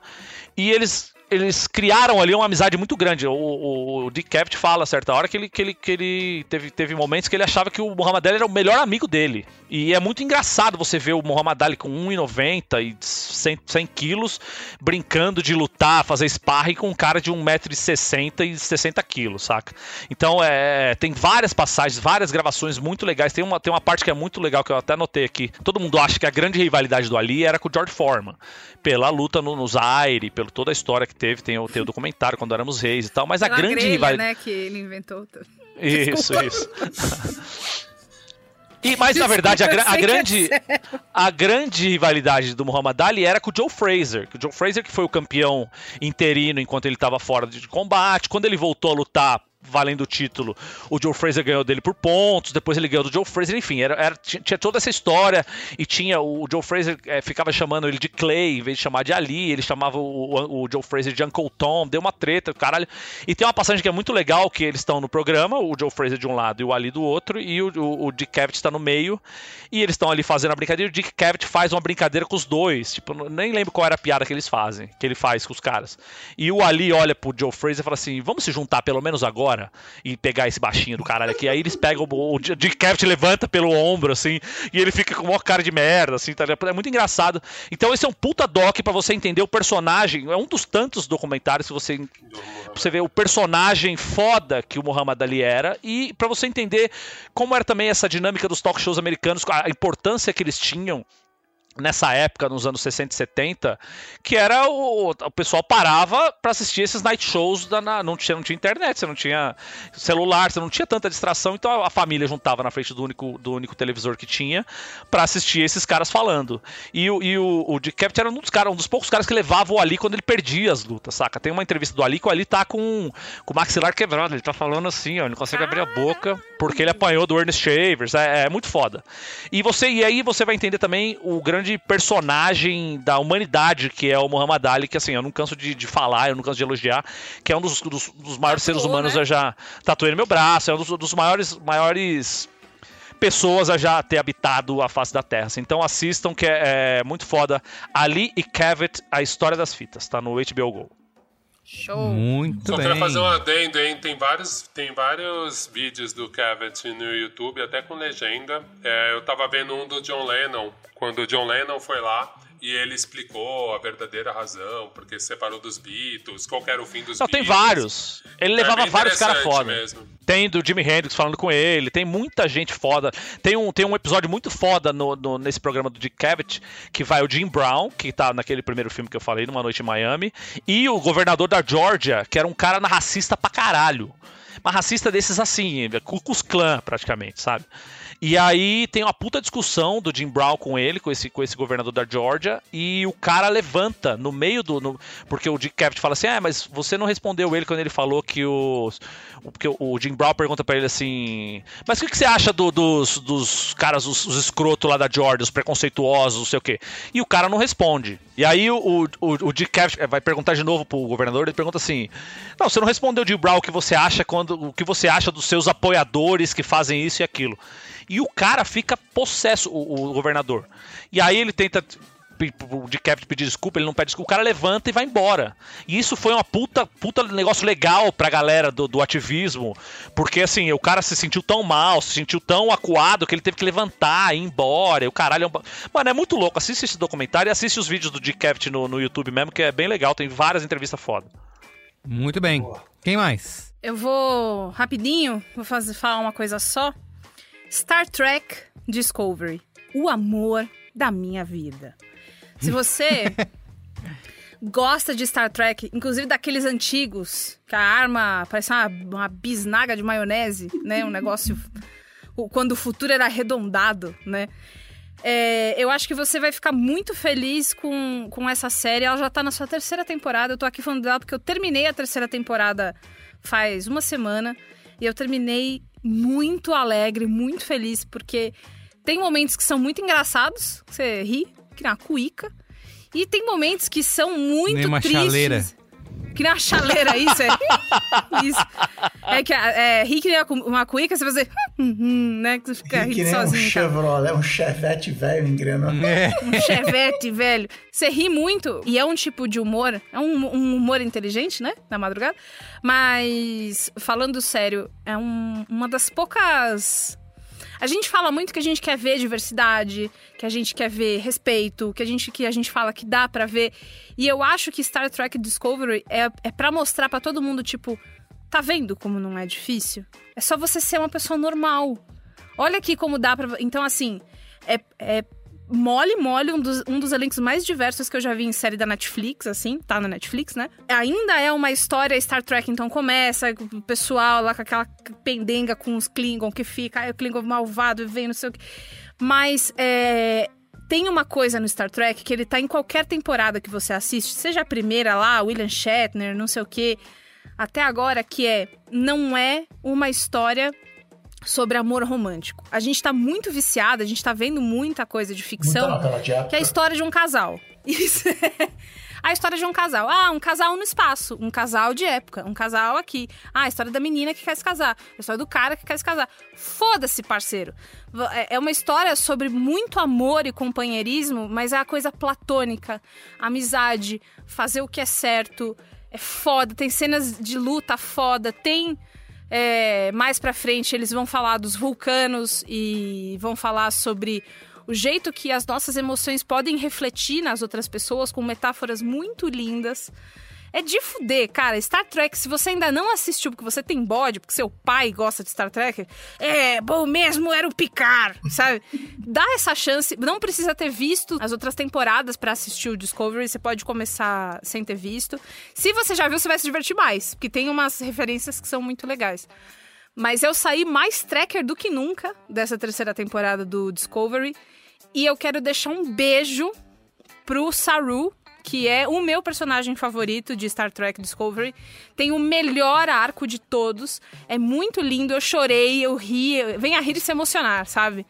E eles eles criaram ali uma amizade muito grande. O, o, o Dick Cavett fala a certa hora que ele, que ele, que ele teve, teve momentos que ele achava que o Muhammad Ali era o melhor amigo dele. E é muito engraçado você ver o Muhammad Ali com 1,90 e 100, 100 quilos brincando de lutar, fazer sparring com um cara de 1,60m e 60 quilos, saca? Então é, tem várias passagens, várias gravações muito legais. Tem uma, tem uma parte que é muito legal que eu até anotei aqui. Todo mundo acha que a grande rivalidade do Ali era com o George Foreman, pela luta no, nos Zaire, pela toda a história que teve, tem o, tem o documentário quando éramos reis e tal, mas Pela a grande grelha, rivalidade. né, que ele inventou. Isso, isso. E, mas na verdade a, a grande é a grande rivalidade do Muhammad Ali era com o Joe Fraser, que o Joe Fraser que foi o campeão interino enquanto ele estava fora de combate, quando ele voltou a lutar valendo o título. O Joe Fraser ganhou dele por pontos, depois ele ganhou do Joe Fraser, enfim, era, era tinha toda essa história e tinha o Joe Fraser é, ficava chamando ele de Clay em vez de chamar de Ali, ele chamava o, o, Joe Fraser de Uncle Tom, deu uma treta, caralho. E tem uma passagem que é muito legal que eles estão no programa, o Joe Fraser de um lado e o Ali do outro, e o, o, o Dick Cavett está no meio, e eles estão ali fazendo a brincadeira, e o Dick Cavett faz uma brincadeira com os dois, tipo, nem lembro qual era a piada que eles fazem, que ele faz com os caras. E o Ali olha pro Joe Fraser e fala assim: "Vamos se juntar pelo menos agora?" E pegar esse baixinho do caralho aqui. Aí eles pegam o, o Dick Cavett levanta pelo ombro, assim, e ele fica com uma cara de merda, assim, tá É muito engraçado. Então esse é um puta doc para você entender o personagem. É um dos tantos documentários que você você vê o personagem foda que o Muhammad Ali era e para você entender como era também essa dinâmica dos talk shows americanos, a importância que eles tinham nessa época, nos anos 60 e 70, que era o, o pessoal parava para assistir esses night shows, da, na, não, tinha, não tinha internet, você não tinha celular, você não tinha tanta distração, então a família juntava na frente do único, do único televisor que tinha para assistir esses caras falando. E, o, e o, o Dick Cavett era um dos, cara, um dos poucos caras que levava o Ali quando ele perdia as lutas, saca? Tem uma entrevista do Ali que o Ali tá com, com o maxilar quebrado, ele tá falando assim, ó, ele não consegue abrir a boca porque ele apanhou do Ernest Shavers, é, é muito foda. E você e aí você vai entender também o grande grande personagem da humanidade que é o Muhammad Ali, que assim, eu não canso de, de falar, eu não canso de elogiar, que é um dos, dos, dos maiores seres humanos né? eu já tatuei no meu braço, é um dos, dos maiores, maiores pessoas a já ter habitado a face da Terra. Então assistam que é, é muito foda. Ali e Cavett, a história das fitas, tá no HBO Go. Show. Muito Só bem. queria fazer um adendo, hein? Tem vários, tem vários vídeos do Cavett no YouTube, até com legenda. É, eu tava vendo um do John Lennon, quando o John Lennon foi lá e ele explicou a verdadeira razão, porque separou dos Beatles, qual era o fim dos Não, Beatles. tem vários. Ele É levava vários caras foda. mesmo. Tem do Jimi Hendrix falando com ele, tem muita gente foda. Tem um, tem um episódio muito foda no, no- nesse programa do Dick Cavett, que vai o Jim Brown, que tá naquele primeiro filme que eu falei, Numa Noite em Miami, e o governador da Georgia, que era um cara racista pra caralho. Mas racista desses assim, Ku Klux Klan praticamente, sabe? E aí tem uma puta discussão do Jim Brown com ele, com esse, com esse governador da Georgia, e o cara levanta no meio do. no- porque o Dick Cavett fala assim: ah, mas você não respondeu ele quando ele falou que o- Porque o Jim Brown pergunta pra ele assim: Mas o que, que você acha do- dos, dos caras, os, os escrotos lá da Georgia, os preconceituosos, não sei o quê? E o cara não responde. E aí o, o, o Dick Cavett eh, vai perguntar de novo pro governador, ele pergunta assim: Não, você não respondeu, Jim Brown, o que você acha quando. O que você acha dos seus apoiadores que fazem isso e aquilo. E o cara fica possesso, o, o governador. E aí ele tenta o DiCaprio pedir desculpa, ele não pede desculpa, o cara levanta e vai embora. E isso foi uma puta, puta negócio legal pra galera do, do ativismo, porque assim, o cara se sentiu tão mal, se sentiu tão acuado que ele teve que levantar, ir embora, e o caralho... é um Mano, é muito louco, assiste esse documentário e assiste os vídeos do DiCaprio no, no YouTube mesmo, que é bem legal, tem várias entrevistas foda. Muito bem. Quem mais? Eu vou rapidinho, vou fazer, falar uma coisa só. Star Trek Discovery. O amor da minha vida. Se você gosta de Star Trek, inclusive daqueles antigos, que a arma parece uma, uma bisnaga de maionese, né? Um negócio. Quando o futuro era arredondado, né? É, eu acho que você vai ficar muito feliz com, com essa série. Ela já tá na sua terceira temporada. Eu tô aqui falando dela porque eu terminei a terceira temporada faz uma semana. E eu terminei muito alegre, muito feliz, porque tem momentos que são muito engraçados, que você ri, que nem uma cuíca. E tem momentos que são muito Nem uma tristes. chaleira. Que nem uma chaleira, isso é. isso. É que é, ri que nem uma cu- uma cuíca, você vai fazer. "Hum, hum", né? Que você fica que rindo nem um sozinho. cara. Chevrolet, um Chevette velho engrenando. É. um chevette, velho. Você ri muito. E é um tipo de humor. É um, um humor inteligente, né? Na madrugada. Mas, falando sério, é um- uma das poucas. A gente fala muito que a gente quer ver diversidade, que a gente quer ver respeito, que a gente, que a gente fala que dá pra ver. E eu acho que Star Trek Discovery é, é para mostrar pra todo mundo, tipo, tá vendo como não é difícil? É só você ser uma pessoa normal. Olha aqui como dá pra. Então, assim, é, é mole, mole, um dos, um dos elencos mais diversos que eu já vi em série da Netflix, assim, tá na Netflix, né? Ainda é uma história Star Trek, então começa com o pessoal lá com aquela pendenga com os Klingon que fica, aí o Klingon malvado vem, não sei o que. Mas é, tem uma coisa no Star Trek que ele tá em qualquer temporada que você assiste, seja a primeira lá, William Shatner, não sei o que, até agora, que é, não é uma história sobre amor romântico. A gente tá muito viciada, a gente tá vendo muita coisa de ficção que é a história de um casal. Isso. A história de um casal. Ah, um casal no espaço. Um casal de época. Um casal aqui. Ah, a história da menina que quer se casar. A história do cara que quer se casar. Foda-se, parceiro. É- É uma história sobre muito amor e companheirismo, mas é a coisa platônica. Amizade, fazer o que é certo. É foda. Tem cenas de luta foda. Tem. É, mais pra frente eles vão falar dos vulcanos e vão falar sobre o jeito que as nossas emoções podem refletir nas outras pessoas com metáforas muito lindas. É de fuder, cara. Star Trek, se você ainda não assistiu porque você tem bode, porque seu pai gosta de Star Trek, é bom mesmo era o Picard, sabe? Dá essa chance. Não precisa ter visto as outras temporadas pra assistir o Discovery. Você pode começar sem ter visto. Se você já viu, você vai se divertir mais, porque tem umas referências que são muito legais. Mas eu saí mais tracker do que nunca dessa terceira temporada do Discovery. E eu quero deixar um beijo pro Saru, que é o meu personagem favorito de Star Trek Discovery. Tem o melhor arco de todos. É muito lindo, eu chorei, eu ri. Vem a rir e se emocionar, sabe?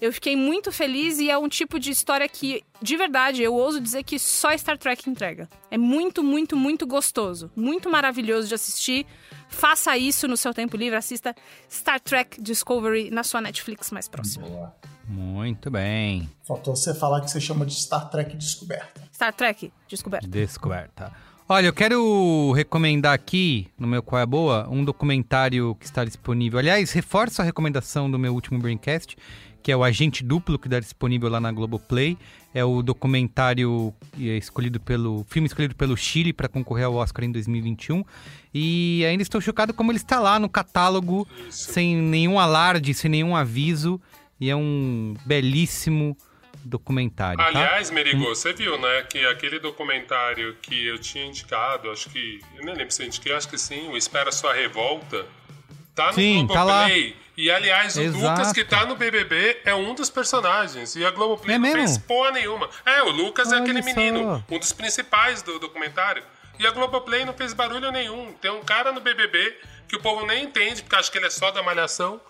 Eu fiquei muito feliz e é um tipo de história que, de verdade, eu ouso dizer que só Star Trek entrega. É muito, muito, muito gostoso. Muito maravilhoso de assistir. Faça isso no seu tempo livre. Assista Star Trek Discovery na sua Netflix mais próxima. Muito bem. Faltou você falar que você chama de Star Trek Descoberta. Star Trek Descoberta. Descoberta. Olha, eu quero recomendar aqui, no meu Qual é a Boa, um documentário que está disponível. Aliás, reforço a recomendação do meu último Braincast, que é o Agente Duplo, que está disponível lá na Globoplay. É o documentário eh, escolhido pelo. filme escolhido pelo Chile para concorrer ao Oscar em 2021. E ainda estou chocado como ele está lá no catálogo, sem nenhum alarde, sem nenhum aviso. E é um belíssimo documentário. tá? Aliás, Merigo, você viu, né, que aquele documentário que eu tinha indicado, acho que. Eu nem lembro se eu indiquei, acho que sim, o Espera Sua Revolta. Tá no Sim, tá lá. Globoplay. E aliás, o Exato. Lucas que tá no BBB é um dos personagens. E a Globoplay É não mesmo? fez porra nenhuma. É, o Lucas é Olha aquele só. menino, um dos principais do documentário. E a Globoplay não fez barulho nenhum. Tem um cara no BBB que o povo nem entende, porque acha que ele é só da malhação.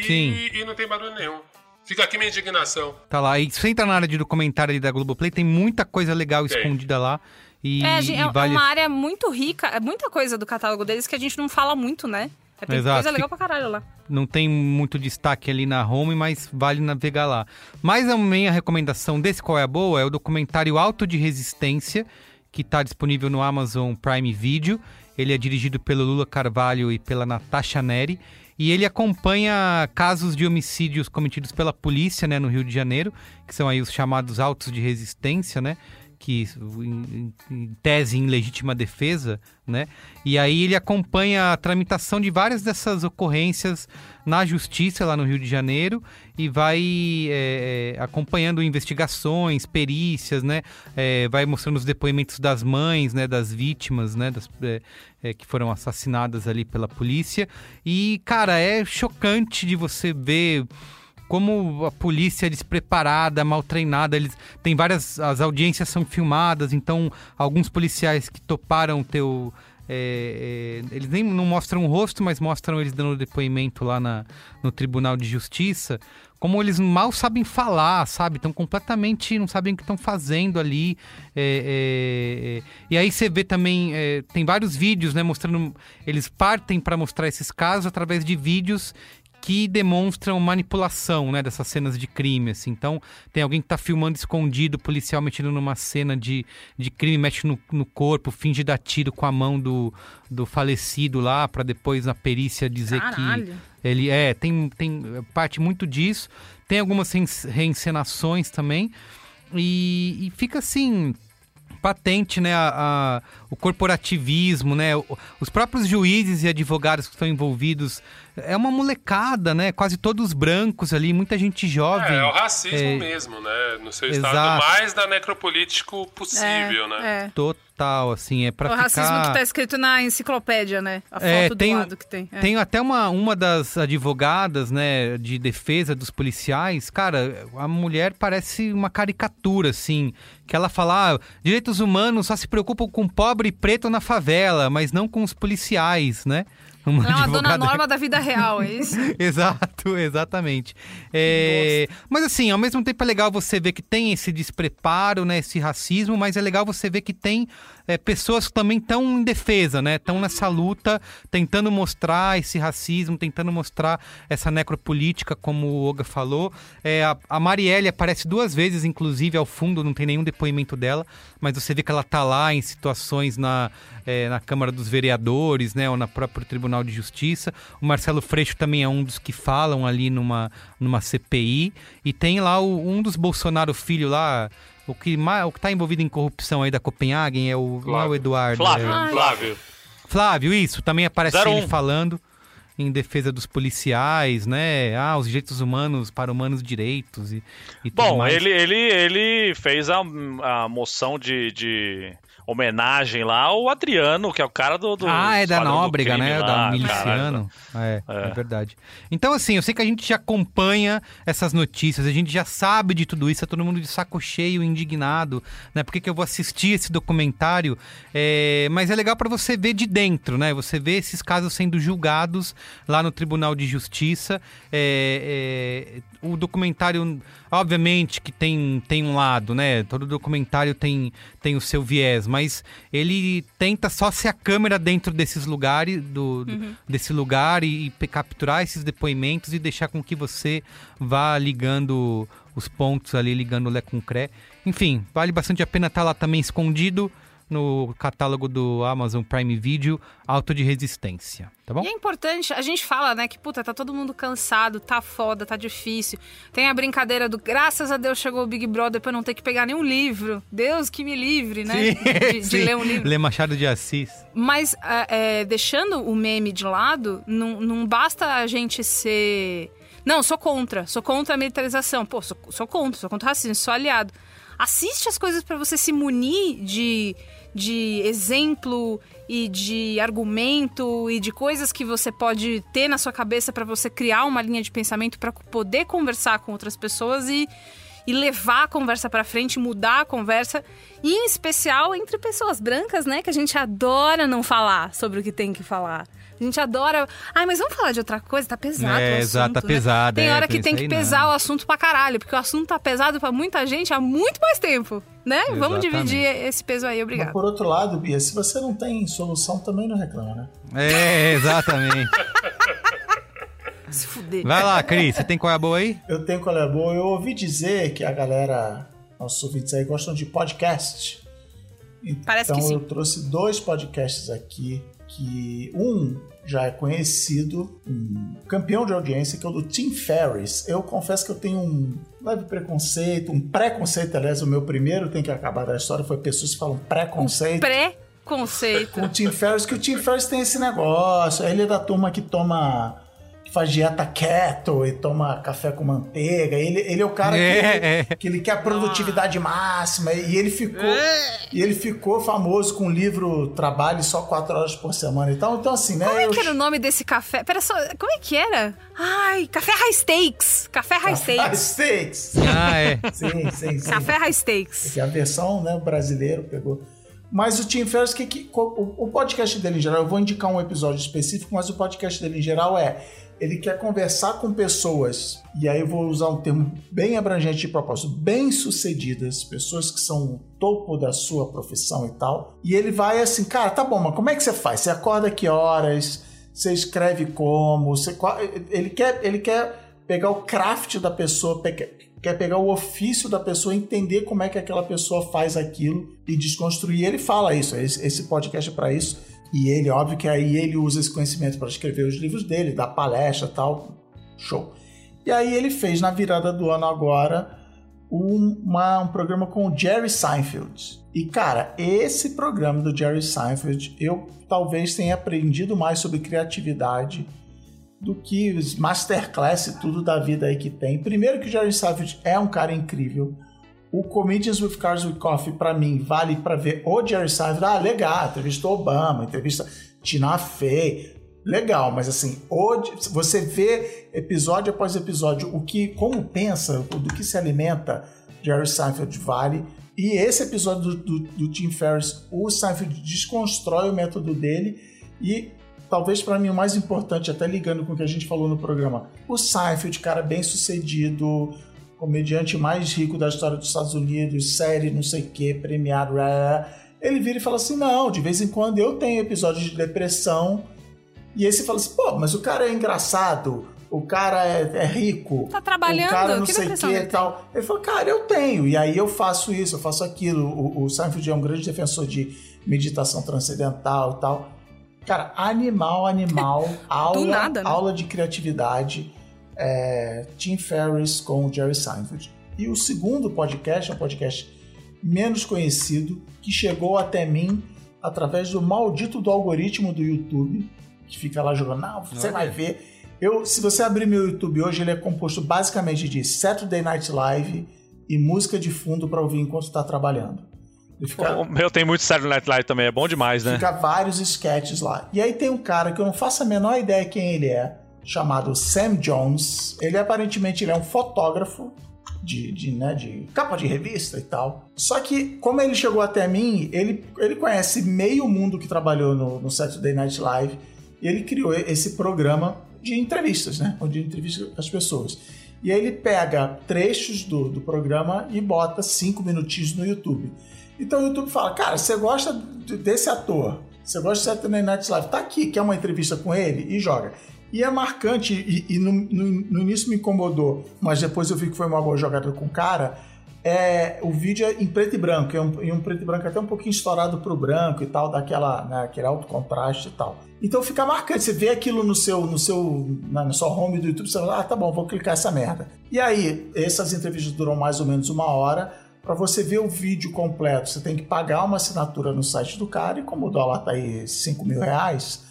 E, Sim. e não tem barulho nenhum. Fica aqui minha indignação. Tá lá. E você entrar na área de documentário ali da Globoplay, tem muita coisa legal Tem. escondida lá. E, É, gente- e é vale... uma área muito rica, é muita coisa do catálogo deles que a gente não fala muito, né? É, tem Exato. coisa legal pra caralho lá. Não tem muito destaque ali na home, mas vale navegar lá. Mas a minha recomendação desse Qual é a Boa é o documentário Alto de Resistência, que está disponível no Amazon Prime Video. Ele é dirigido pelo Lula Carvalho e pela Natasha Neri. E ele acompanha casos de homicídios cometidos pela polícia né, no Rio de Janeiro, que são aí os chamados autos de resistência, né? que em, em, tese em legítima defesa, né? E aí ele acompanha a tramitação de várias dessas ocorrências na justiça lá no Rio de Janeiro e vai é, acompanhando investigações, perícias, né? É, vai mostrando os depoimentos das mães, né? Das vítimas, né? Das, é, que foram assassinadas ali pela polícia. E, cara, é chocante de você ver como a polícia é despreparada, mal treinada, eles tem várias as audiências são filmadas, então alguns policiais que toparam teu é, é, eles nem não mostram o rosto, mas mostram eles dando depoimento lá na, no Tribunal de Justiça. Como eles mal sabem falar, sabe? Estão completamente. não sabem o que estão fazendo ali. É, e aí você vê também. tem vários vídeos, né? Mostrando. Eles partem para mostrar esses casos através de vídeos que demonstram manipulação, né, dessas cenas de crime, assim. Então, tem alguém que tá filmando escondido, policial metido numa cena de, de crime, mexe no, no corpo, finge dar tiro com a mão do, do falecido lá, para depois na perícia dizer Caralho. que ele é, tem, tem parte muito disso. Tem algumas reencenações também. E, e fica assim, patente, né, a, a, o corporativismo, né, os próprios juízes e advogados que estão envolvidos é uma molecada, né? Quase todos brancos ali, muita gente jovem. É, é o racismo é... mesmo, né? No seu Exato. estado mais da necropolítico possível, é, né? É. Total, assim, é pra o ficar... racismo que tá escrito na enciclopédia, né? A foto é, tem, do lado que tem. É. Tem até uma, uma das advogadas, né, de defesa dos policiais, cara, a mulher parece uma caricatura, assim, que ela fala, ah, direitos humanos só se preocupam com pobre e preto na favela, mas não com os policiais, né? Uma é uma dona norma da vida real, é isso? Exato, exatamente. É... Mas assim, ao mesmo tempo é legal você ver que tem esse despreparo, né, esse racismo, mas é legal você ver que tem é, pessoas que também estão em defesa, né? Estão nessa luta, tentando mostrar esse racismo, tentando mostrar essa necropolítica, como o Olga falou. É, a, a Marielle aparece duas vezes, inclusive, ao fundo, não tem nenhum depoimento dela, mas você vê que ela está lá em situações na, é, na Câmara dos Vereadores, né? Ou na próprio Tribunal de Justiça. O Marcelo Freixo também é um dos que falam ali numa, numa CPI. E tem lá o, um dos Bolsonaro Filho lá o que o que está envolvido em corrupção aí da Copenhagen é o, não é o Eduardo. Flávio, é... Flávio. Flávio, isso. Também aparece Zero ele um. falando em defesa dos policiais, né? Ah, os direitos humanos para humanos direitos e, e tudo Bom, mais. ele, ele, ele fez a, a moção de, de homenagem lá ao Adriano, que é o cara do. do ah, é da Nóbrega, né? lá, da miliciano. É, é, É. verdade. Então, assim, eu sei que a gente já acompanha essas notícias, a gente já sabe de tudo isso, é todo mundo de saco cheio, indignado, né? Por que, que eu vou assistir esse documentário? É, mas é legal para você ver de dentro, né? Você vê esses casos sendo julgados lá no Tribunal de Justiça. É, é, o documentário, obviamente que tem, tem um lado, né? Todo documentário tem, tem o seu viés, mas ele tenta só ser a câmera dentro desses lugares, do, do- desse lugar e, e capturar esses depoimentos e deixar com que você vá ligando os pontos ali, ligando o Lé com Cré. Enfim, vale bastante a pena estar lá também escondido no catálogo do Amazon Prime Video, Auto de Resistência, tá bom? E é importante, a gente fala, né, que puta, tá todo mundo cansado, tá foda, tá difícil. Tem a brincadeira do graças a Deus chegou o Big Brother pra não ter que pegar nenhum livro. Deus que me livre, né? de, de sim. ler um livro. Lê Machado de Assis. Mas é, é, deixando o meme de lado, não, não basta a gente ser. Não, sou contra. Sou contra a militarização. Pô, sou, sou contra, sou contra o racismo, sou aliado. Assiste as coisas pra você se munir de, de exemplo e de argumento e de coisas que você pode ter na sua cabeça pra você criar uma linha de pensamento pra poder conversar com outras pessoas e, e levar a conversa pra frente, mudar a conversa, e em especial entre pessoas brancas, né, que a gente adora não falar sobre o que tem que falar. A gente adora. Ai, mas vamos falar de outra coisa? Tá pesado É, o assunto. exato, tá né? pesado, Tem é, hora que tem que pesar não. o assunto pra caralho, porque o assunto tá pesado pra muita gente há muito mais tempo, né? Vamos Exatamente. dividir esse peso aí, Mas obrigado. por outro lado, Bia, se você não tem solução, também não reclama, né? É, exatamente. Se fuder. Vai lá, Cris, você tem qual é a boa aí? Eu tenho qual é a boa. Eu ouvi dizer que a galera, nossos ouvintes aí, gostam de podcast. Parece então que sim. eu trouxe dois podcasts aqui que um já é conhecido, um campeão de audiência, que é o do Tim Ferriss. Eu confesso que eu tenho um leve preconceito, um preconceito, aliás, o meu primeiro tem que acabar da história foi pessoas que falam preconceito. Pré-conceito. Com o Tim Ferriss, que o Tim Ferriss tem esse negócio. Ele é da turma que toma. Faz dieta keto e toma café com manteiga. Ele, ele é o cara É, que, é. que ele quer a produtividade máxima. E ele ficou. E ele ficou famoso com o livro Trabalhe só quatro horas por semana e tal. Então, assim, né? Como é eu- que era o nome desse café? Pera só, como é que era? Ai, café high stakes. Café high High stakes. Stakes. Ah, é. Sim, sim, sim. Café high stakes. que a versão né, brasileiro pegou. Mas o Tim Ferriss, que, que, o, o podcast dele em geral, eu vou indicar um episódio específico, mas o podcast dele em geral é ele quer conversar com pessoas, e aí eu vou usar um termo bem abrangente de propósito, bem-sucedidas, pessoas que são o topo da sua profissão e tal, e ele vai assim, cara, tá bom, mas como é que você faz? Você acorda que horas? Você escreve como? Você, ele, quer, ele quer pegar o craft da pessoa, pe- quer pegar o ofício da pessoa, entender como é que aquela pessoa faz aquilo e desconstruir. Ele fala isso, esse podcast é para isso. E ele, óbvio que aí ele usa esse conhecimento para escrever os livros dele, dar palestra tal. Show. E aí ele fez na virada do ano agora um, uma- um programa com o Jerry Seinfeld. E cara, esse programa do Jerry Seinfeld, eu talvez tenha aprendido mais sobre criatividade do que os masterclass e tudo da vida aí que tem. Primeiro que o Jerry Seinfeld é um cara incrível. O Comedians with Cars with Coffee, pra mim, vale pra ver o Jerry Seinfeld. Ah, legal, entrevista Obama, entrevista Tina Fey. Legal, mas assim, o- você vê episódio após episódio o que, como pensa, do que se alimenta, Jerry Seinfeld vale. E esse episódio do, do, do Tim Ferriss, o Seinfeld desconstrói o método dele e talvez para mim o mais importante, até ligando com o que a gente falou no programa, o Seinfeld, cara bem sucedido, comediante mais rico da história dos Estados Unidos, série, não sei o que, premiado, ele vira e fala assim: não, de vez em quando eu tenho episódios de depressão. E aí você fala assim: pô, mas o cara é engraçado, o cara é, é rico. Tá trabalhando? O cara não Que sei o que e tal. Ele falou: cara, eu tenho. E aí eu faço isso, eu faço aquilo. O, o Seinfeld é um grande defensor de meditação transcendental e tal. Cara, animal, animal, aula, nada, né? aula de criatividade. É, Tim Ferriss com o Jerry Seinfeld. E o segundo podcast é um podcast menos conhecido que chegou até mim através do maldito do algoritmo do YouTube que fica lá jogando. Não, você vai ver. Eu, se você abrir meu YouTube hoje, ele é composto basicamente de Saturday Night Live e música de fundo para ouvir enquanto está trabalhando. Fica, O meu tem muito Saturday Night Live também, é bom demais, né? Fica vários sketches lá. E aí tem um cara que eu não faço a menor ideia quem ele é, chamado Sam Jones. Ele aparentemente ele é um fotógrafo de, de, né, de capa de revista e tal. Só que, como ele chegou até mim, ele, ele conhece meio mundo que trabalhou no, no Saturday Night Live. E ele criou esse programa de entrevistas, né? Onde entrevista as pessoas. E aí ele pega trechos do, do programa e bota cinco minutinhos no YouTube. Então o YouTube fala, cara, você gosta de- desse ator, você gosta de Saturday Night Live, tá aqui, quer uma entrevista com ele? E joga. E é marcante, e, e no, no- no início me incomodou, mas depois eu vi que foi uma boa jogada com o cara, é, o vídeo é em preto e branco, é um, um preto e branco até um pouquinho estourado pro branco e tal, daquela, né, aquele alto contraste e tal. Então fica marcante, você vê aquilo no seu, no seu, na, na sua home do YouTube, você fala, ah, tá bom, vou clicar essa merda. E aí, essas entrevistas duram mais ou menos uma hora, para você ver o vídeo completo, você tem que pagar uma assinatura no site do cara, e como o dólar tá aí 5 mil reais,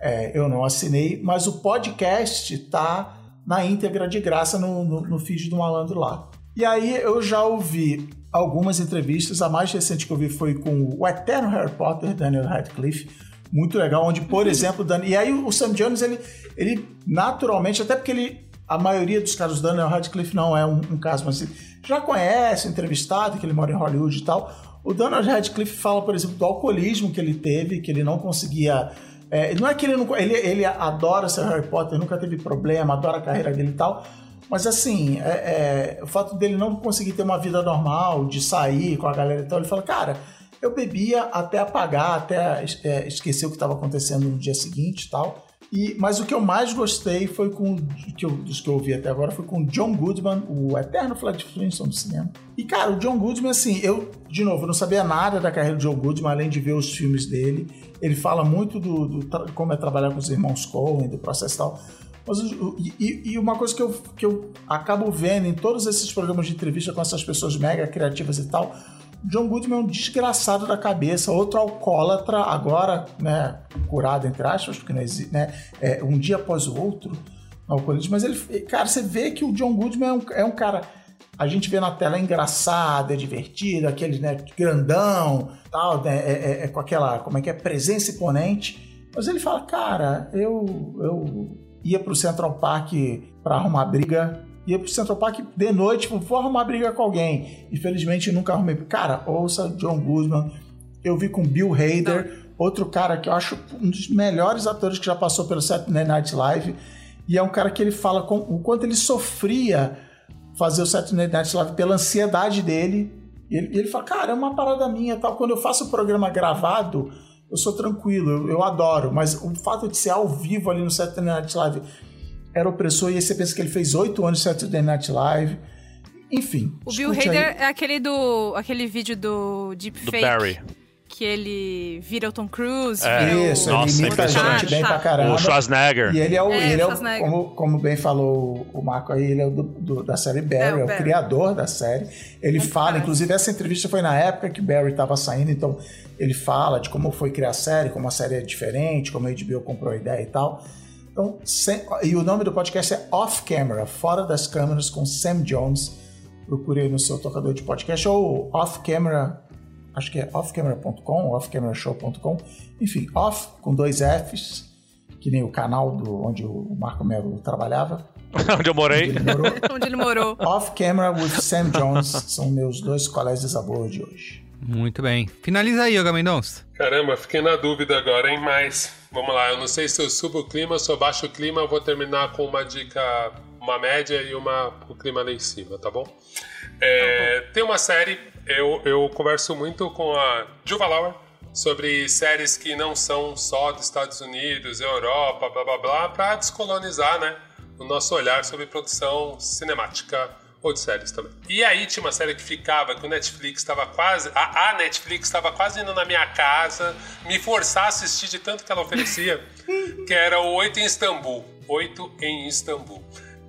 é, eu não assinei, mas o podcast tá na íntegra de graça no, no, no feed do malandro lá. E aí eu já ouvi algumas entrevistas, a mais recente que eu vi foi com o eterno Harry Potter, Daniel Radcliffe, muito legal, onde, por exemplo, Dan... e aí o Sam Jones, ele, ele naturalmente, até porque ele, a maioria dos casos do Daniel Radcliffe não é um, um caso, mas ele já conhece, entrevistado, que ele mora em Hollywood e tal. O Daniel Radcliffe fala, por exemplo, do alcoolismo que ele teve, que ele não conseguia é, não é que ele não. Ele, ele adora ser Harry Potter, nunca teve problema, adora a carreira dele e tal. Mas assim, é, é, o fato dele não conseguir ter uma vida normal, de sair com a galera e tal, ele fala, cara, eu bebia até apagar, até é, esquecer o que estava acontecendo no dia seguinte e tal. E, mas o que eu mais gostei foi com. Que eu, dos que eu ouvi até agora foi com John Goodman, o eterno Flat Flintstone do cinema. E, cara, o John Goodman, assim, eu, de novo, não sabia nada da carreira do John Goodman, além de ver os filmes dele. Ele fala muito do, do como é trabalhar com os irmãos Coen, do processo e tal. Mas, e, e, uma coisa que eu, que eu acabo vendo em todos esses programas de entrevista com essas pessoas mega criativas e tal John Goodman é um desgraçado da cabeça, outro alcoólatra, agora, né, curado entre aspas, porque não existe, né, é, um dia após o outro, alcoolismo, mas ele, cara, você vê que o John Goodman é um, é um cara, a gente vê na tela é engraçado, é divertido, aquele, né, grandão, tal, né, é, é, é, com aquela, como é que é, presença imponente, mas ele fala, cara, eu, eu ia pro Central Park para arrumar briga ia pro Central Park de noite, tipo, vou arrumar briga com alguém. Infelizmente, nunca arrumei. Cara, ouça John Goodman. Eu vi com Bill Hader, outro cara que eu acho um dos melhores atores que já passou pelo Saturday Night Live. E é um cara que ele fala com, o quanto ele sofria fazer o Saturday Night Live pela ansiedade dele. E ele, ele fala, cara, é uma parada minha tal. Quando eu faço o programa gravado, eu sou tranquilo, eu, eu adoro. Mas o fato de ser ao vivo ali no Saturday Night Live era opressor, e aí você pensa que ele fez oito anos de Saturday Night Live. Enfim. O Bill Hader é aquele do. aquele vídeo do Deepfake. Do Barry. Que ele vira o Tom Cruise. É. Vira Isso, o... ele Nossa, imita a gente bem pra caramba. O Schwarzenegger. E ele é o. É, ele é o Schwarzenegger. como, como bem falou o Marco aí, ele é o do, do- da série Barry, É, é o o, Barry. criador da série. Ele Muito fala, inclusive, essa entrevista foi na época que Barry tava saindo, então ele fala de como foi criar a série, como a série é diferente, como a HBO comprou a ideia e tal. Então, sem- e o nome do podcast é Off Camera, Fora das Câmeras, com Sam Jones. Procure aí no seu tocador de podcast ou Off Camera, acho que é offcamera.com, offcamerashow.com. Enfim, Off com dois Fs, que nem o canal do onde o Marco Melo trabalhava. Onde eu morei. Ele morou. Onde ele morou. Off Camera with Sam Jones são meus dois colegas de sabor de hoje. Muito bem. Finaliza aí, Yoga Mendonça. Caramba, fiquei na dúvida agora, hein? Mas vamos lá, eu não sei se eu subo o clima, se eu baixo o clima, eu vou terminar com uma dica, uma média e uma o clima lá em cima, tá bom? É, tem uma série, eu, eu converso muito com a Juva Lauer sobre séries que não são só dos Estados Unidos, Europa, blá blá blá, para descolonizar, né? O nosso olhar sobre produção cinemática ou de séries também. E aí tinha uma série que ficava, que o Netflix estava quase. A, a Netflix estava quase indo na minha casa, me forçar a assistir de tanto que ela oferecia, que era o Oito em Istambul. Oito em Istambul.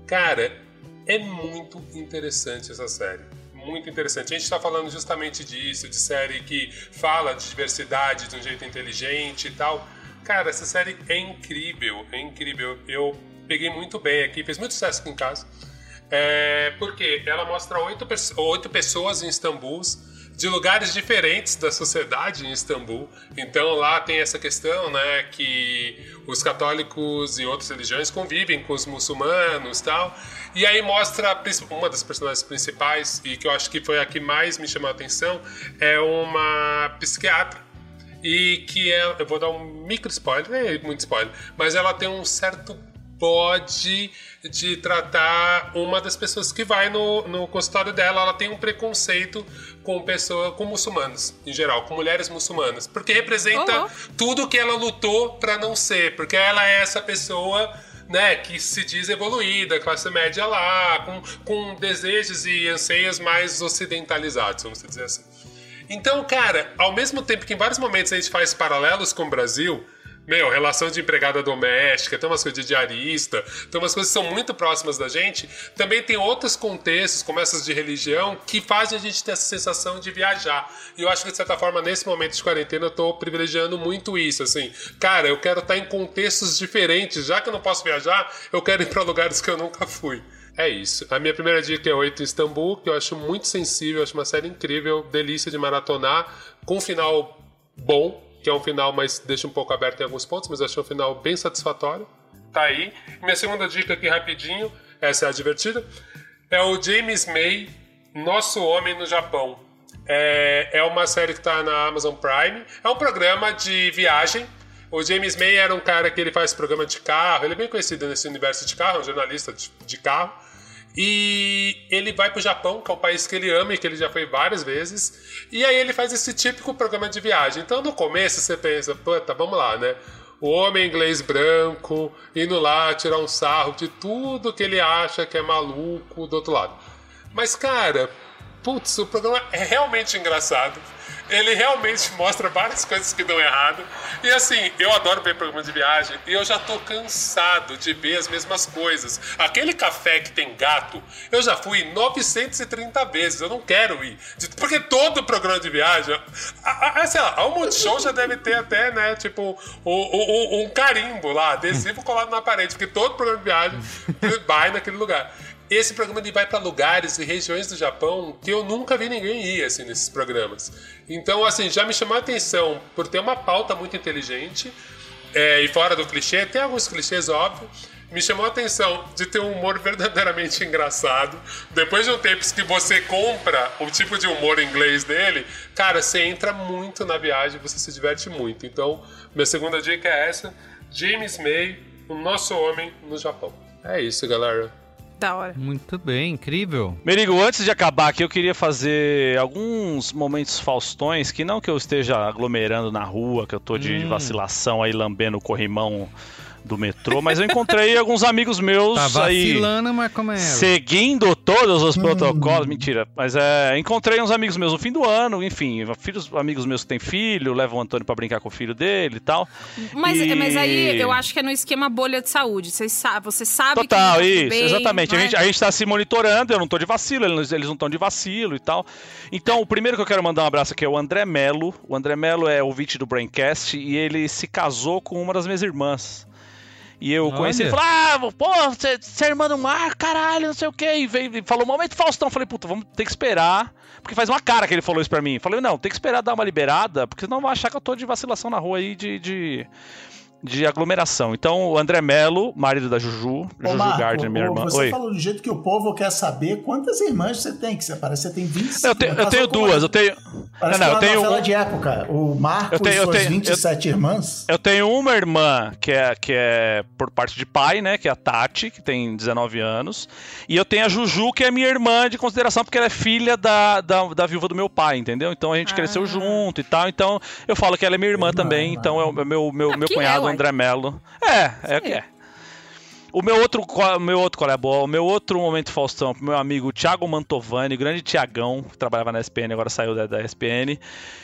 Cara, é muito interessante essa série. Muito interessante. A gente está falando justamente disso, de série que fala de diversidade de um jeito inteligente e tal. Cara, essa série é incrível, é incrível. Eu peguei muito bem aqui, fez muito sucesso aqui em casa. É, porque ela mostra oito, oito pessoas em Istambul, de lugares diferentes da sociedade em Istambul. Então lá tem essa questão, né, que os católicos e outras religiões convivem com os muçulmanos, tal. E aí mostra uma das personagens principais e que eu acho que foi a que mais me chamou a atenção é uma psiquiatra e que é, eu vou dar um micro spoiler, é muito spoiler, mas ela tem um certo bode de tratar uma das pessoas que vai no, no consultório dela, ela tem um preconceito com pessoa, com muçulmanos em geral, com mulheres muçulmanas, porque representa Oh, tudo que ela lutou para não ser, porque ela é essa pessoa né, que se diz evoluída, classe média lá, com, com desejos e anseios mais ocidentalizados, vamos dizer assim. Então, cara, ao mesmo tempo que em vários momentos a gente faz paralelos com o Brasil, meu, relação de empregada doméstica, tem umas coisas de diarista, tem umas coisas que são muito próximas da gente, também tem outros contextos, como essas de religião, que fazem a gente ter essa sensação de viajar. E eu acho que, de certa forma, nesse momento de quarentena, eu tô privilegiando muito isso, assim. Cara, eu quero estar em contextos diferentes, já que eu não posso viajar, eu quero ir para lugares que eu nunca fui. É isso. A minha primeira dica é Oito em Istambul, que eu acho muito sensível, acho uma série incrível, delícia de maratonar, com um final bom, que é um final, mas deixa um pouco aberto em alguns pontos, mas eu achei um final bem satisfatório. Tá aí. Minha segunda dica aqui rapidinho, essa é a divertida, é o James May, Nosso Homem no Japão. É, é uma série que está na Amazon Prime. É um programa de viagem. O James May era um cara que ele faz programa de carro. Ele é bem conhecido nesse universo de carro, é um jornalista de, de carro. E ele vai pro Japão, que é um país que ele ama e que ele já foi várias vezes. E aí ele faz esse típico programa de viagem. Então no começo você pensa, puta, vamos lá, né? o homem inglês branco indo lá tirar um sarro de tudo que ele acha que é maluco do outro lado. Mas, cara, putz, o programa é realmente engraçado. Ele realmente mostra várias coisas que dão errado. E assim, eu adoro ver programa de viagem e eu já tô cansado de ver as mesmas coisas. Aquele café que tem gato, eu já fui 930 vezes. Eu não quero ir. Porque todo programa de viagem. A, a, sei lá, a Multishow já deve ter até, né, tipo, o, o, um carimbo lá, adesivo colado na parede. Porque todo programa de viagem vai naquele lugar esse programa ele vai para lugares e regiões do Japão que eu nunca vi ninguém ir assim nesses programas. Então, assim, já me chamou a atenção por ter uma pauta muito inteligente é, e fora do clichê. Tem alguns clichês, óbvio. Me chamou a atenção de ter um humor verdadeiramente engraçado. Depois de um tempo que você compra o tipo de humor inglês dele, cara, você entra muito na viagem, você se diverte muito. Então, minha segunda dica é essa: James May, o nosso homem no Japão. É isso, galera. Da hora. Muito bem, incrível. Merigo, antes de acabar aqui, eu queria fazer alguns momentos faustões, que não que eu esteja aglomerando na rua, que eu tô de hum. vacilação aí lambendo o corrimão do metrô, mas eu encontrei alguns amigos meus tá vacilando, aí mas como é? seguindo todos os protocolos, mentira, mas é, encontrei uns amigos meus no fim do ano, enfim, filhos, amigos meus que têm filho, levam o Antônio para brincar com o filho dele e tal. Mas, e... mas aí eu acho que é no esquema bolha de saúde, você sabe, você sabe Total, que isso, bem, exatamente. É? A, gente, a gente tá se monitorando, eu não tô de vacilo, eles, eles não estão de vacilo e tal. Então, o primeiro que eu quero mandar um abraço aqui é o André Melo. O André Melo é ouvinte do Braincast e ele se casou com uma das minhas irmãs. E eu Olha. conheci ele falou: Ah, pô, você, é irmã do Mar, caralho, não sei o quê. E veio e falou: Momento Faustão. falei: Puta, vamos ter que esperar. Porque faz uma cara que ele falou isso pra mim. Falei: Não, tem que esperar dar uma liberada, porque senão vai achar que eu tô de vacilação na rua aí de, de de aglomeração. Então, o André Melo, marido da Juju, Ô, Juju Marco, Gardner, minha irmã. Você Oi. falou do jeito que o povo quer saber quantas irmãs você tem, que você parece que você tem 25. Eu tenho, eu tenho duas, eu tenho. Parece não, não, que é eu tenho novela de época. O Marco eu tenho, e suas eu tenho, 27 eu, irmãs. Eu tenho uma irmã que é, que é por parte de pai, né? Que é a Tati, que tem 19 anos. E eu tenho a Juju, que é minha irmã de consideração, porque ela é filha da, da, da viúva do meu pai, entendeu? Então a gente ah. cresceu junto e tal. Então eu falo que ela é minha irmã, irmã também. Irmã. Então é o meu, meu, meu cunhado, é, André Melo. É, é o que é. O meu outro, o meu outro boa? O meu outro momento Faustão, pro meu amigo Thiago Mantovani, grande Tiagão, que trabalhava na SPN, agora saiu da, da SPN,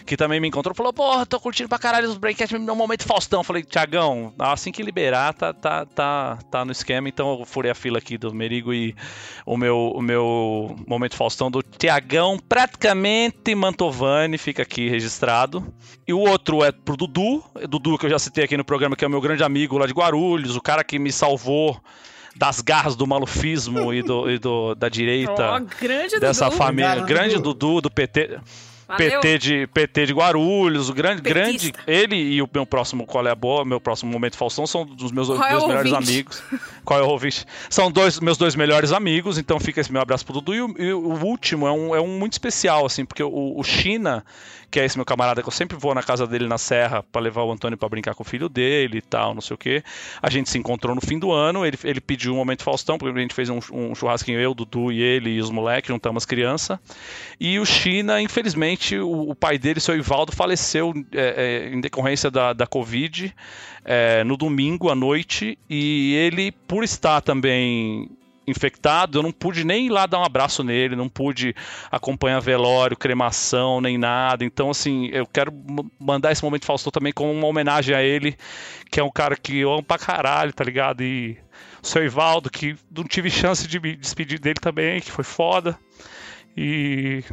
que também me encontrou, falou: "Porra, tô curtindo pra caralho os breakcast, meu momento Faustão". Falei: "Tiagão, assim que liberar, tá tá tá tá no esquema". Então eu furei a fila aqui do Merigo e o meu o meu momento Faustão do Tiagão, praticamente Mantovani, fica aqui registrado. E o outro é pro Dudu, Dudu que eu já citei aqui no programa, que é o meu grande amigo lá de Guarulhos, o cara que me salvou das garras do malufismo e, do, e do da direita oh, grande dessa Dudu. família, Obrigado, grande Dudu. Dudu do PT. PT de, PT de Guarulhos, o grande, grande. Ele e o meu próximo Qual é a Boa, meu próximo Momento Faustão, são dos meus Qual é dois o melhores ouvinte? amigos. Qual é o ouvinte? São dois meus dois melhores amigos, então fica esse meu abraço pro Dudu. E o, e o último é um, é um muito especial, assim, porque o, o China, que é esse meu camarada que eu sempre vou na casa dele na Serra para levar o Antônio para brincar com o filho dele e tal, não sei o quê. A gente se encontrou no fim do ano, ele, ele pediu um momento Faustão, porque a gente fez um, um churrasquinho, eu, Dudu e ele e os moleques, juntamos as crianças. E o China, infelizmente, o, o pai dele, seu Ivaldo, faleceu é, é, em decorrência da, da Covid é, no domingo à noite. E ele, por estar também infectado, eu não pude nem ir lá dar um abraço nele, não pude acompanhar velório, cremação, nem nada. Então, assim, eu quero mandar esse momento Faustão também como uma homenagem a ele, que é um cara que eu amo pra caralho, tá ligado? E o seu Ivaldo, que não tive chance de me despedir dele também, que foi foda. E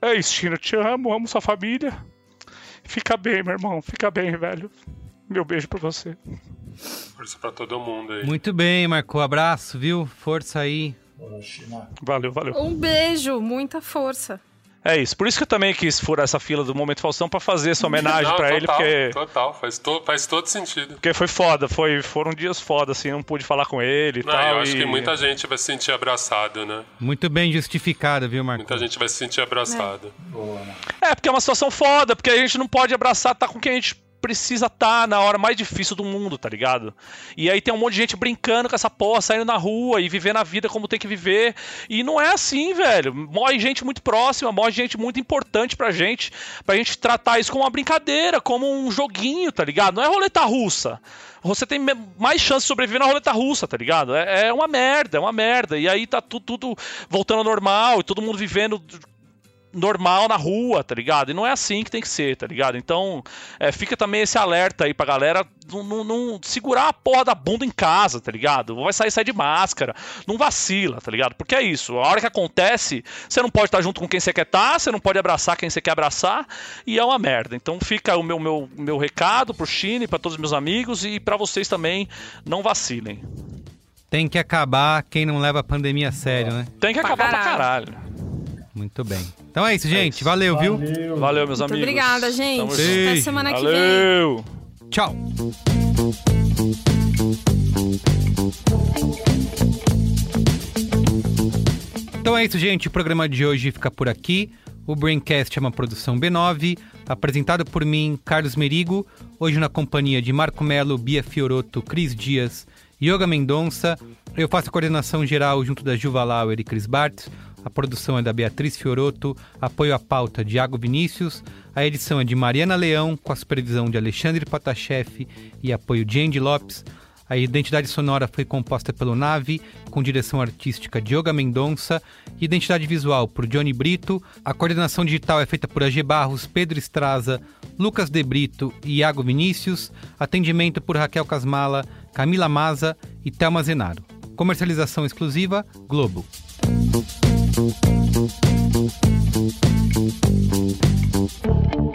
é isso, eu te amo, amo sua família. Fica bem, meu irmão, fica bem, velho. Meu beijo pra você. Força pra todo mundo aí. Muito bem, Marco. Abraço, viu? Força aí. Valeu, valeu. Um beijo, muita força. É isso. Por isso que eu também quis furar essa fila do Momento Faustão pra fazer essa homenagem total, ele, porque, Total, faz, to, faz todo sentido. porque foi foda. Foi, foram dias foda, assim, não pude falar com ele e Não, tal. eu acho e- que muita gente vai se sentir abraçado, né? Muito bem justificado, viu, Marco? Muita gente vai se sentir abraçado. É, porque é uma situação foda, porque a gente não pode abraçar, tá com quem a gente precisa estar tá na hora mais difícil do mundo, tá ligado? E aí tem um monte de gente brincando com essa porra, saindo na rua e vivendo a vida como tem que viver. E não é assim, velho. Morre gente muito próxima, morre gente muito importante pra gente, pra gente tratar isso como uma brincadeira, como um joguinho, tá ligado? Não é roleta russa você tem mais chance de sobreviver na roleta russa, tá ligado? É, é uma merda, é uma merda. E aí tá tudo, tudo voltando ao normal e todo mundo vivendo normal na rua, tá ligado? E não é assim que tem que ser, tá ligado? Então, é, fica também esse alerta aí pra galera não, não, segurar a porra da bunda em casa, tá ligado? Vai sair, sair de máscara, não vacila, tá ligado? Porque é isso, a hora que acontece, você não pode estar junto com quem você quer estar, você não pode abraçar quem você quer abraçar, e é uma merda. Então fica o meu, meu, meu recado pro Chine, para todos os meus amigos e para vocês também, não vacilem. Tem que acabar quem não leva a pandemia a sério, né? Tem que acabar pra caralho. Pra caralho. Muito bem. Então é isso, gente. É isso. Valeu, Valeu, viu? Valeu, meus Muito amigos. Obrigada, gente. Tamo Até semana Valeu. que vem. Tchau. Então é isso, gente. O programa de hoje fica por aqui. O Braincast é uma produção B9, apresentado por mim, Carlos Merigo, hoje na companhia de Marco Melo, Bia Fioroto, Cris Dias, Yoga Mendonça. Eu faço a coordenação geral junto da Juva Lauer e Cris Bartz. A produção é da Beatriz Fioroto, apoio à pauta de Iago Vinícius, a edição é de Mariana Leão, com a supervisão de Alexandre Potashev e apoio de Andy Lopes. A identidade sonora foi composta pelo Nave, com direção artística de Yoga Mendonça, identidade visual por Johnny Brito. A coordenação digital é feita por AG Barros, Pedro Estraza, Lucas De Brito e Iago Vinícius. Atendimento por Raquel Casmala, Camila Maza e Thelma Zenaro. Comercialização exclusiva Globo. Thank you.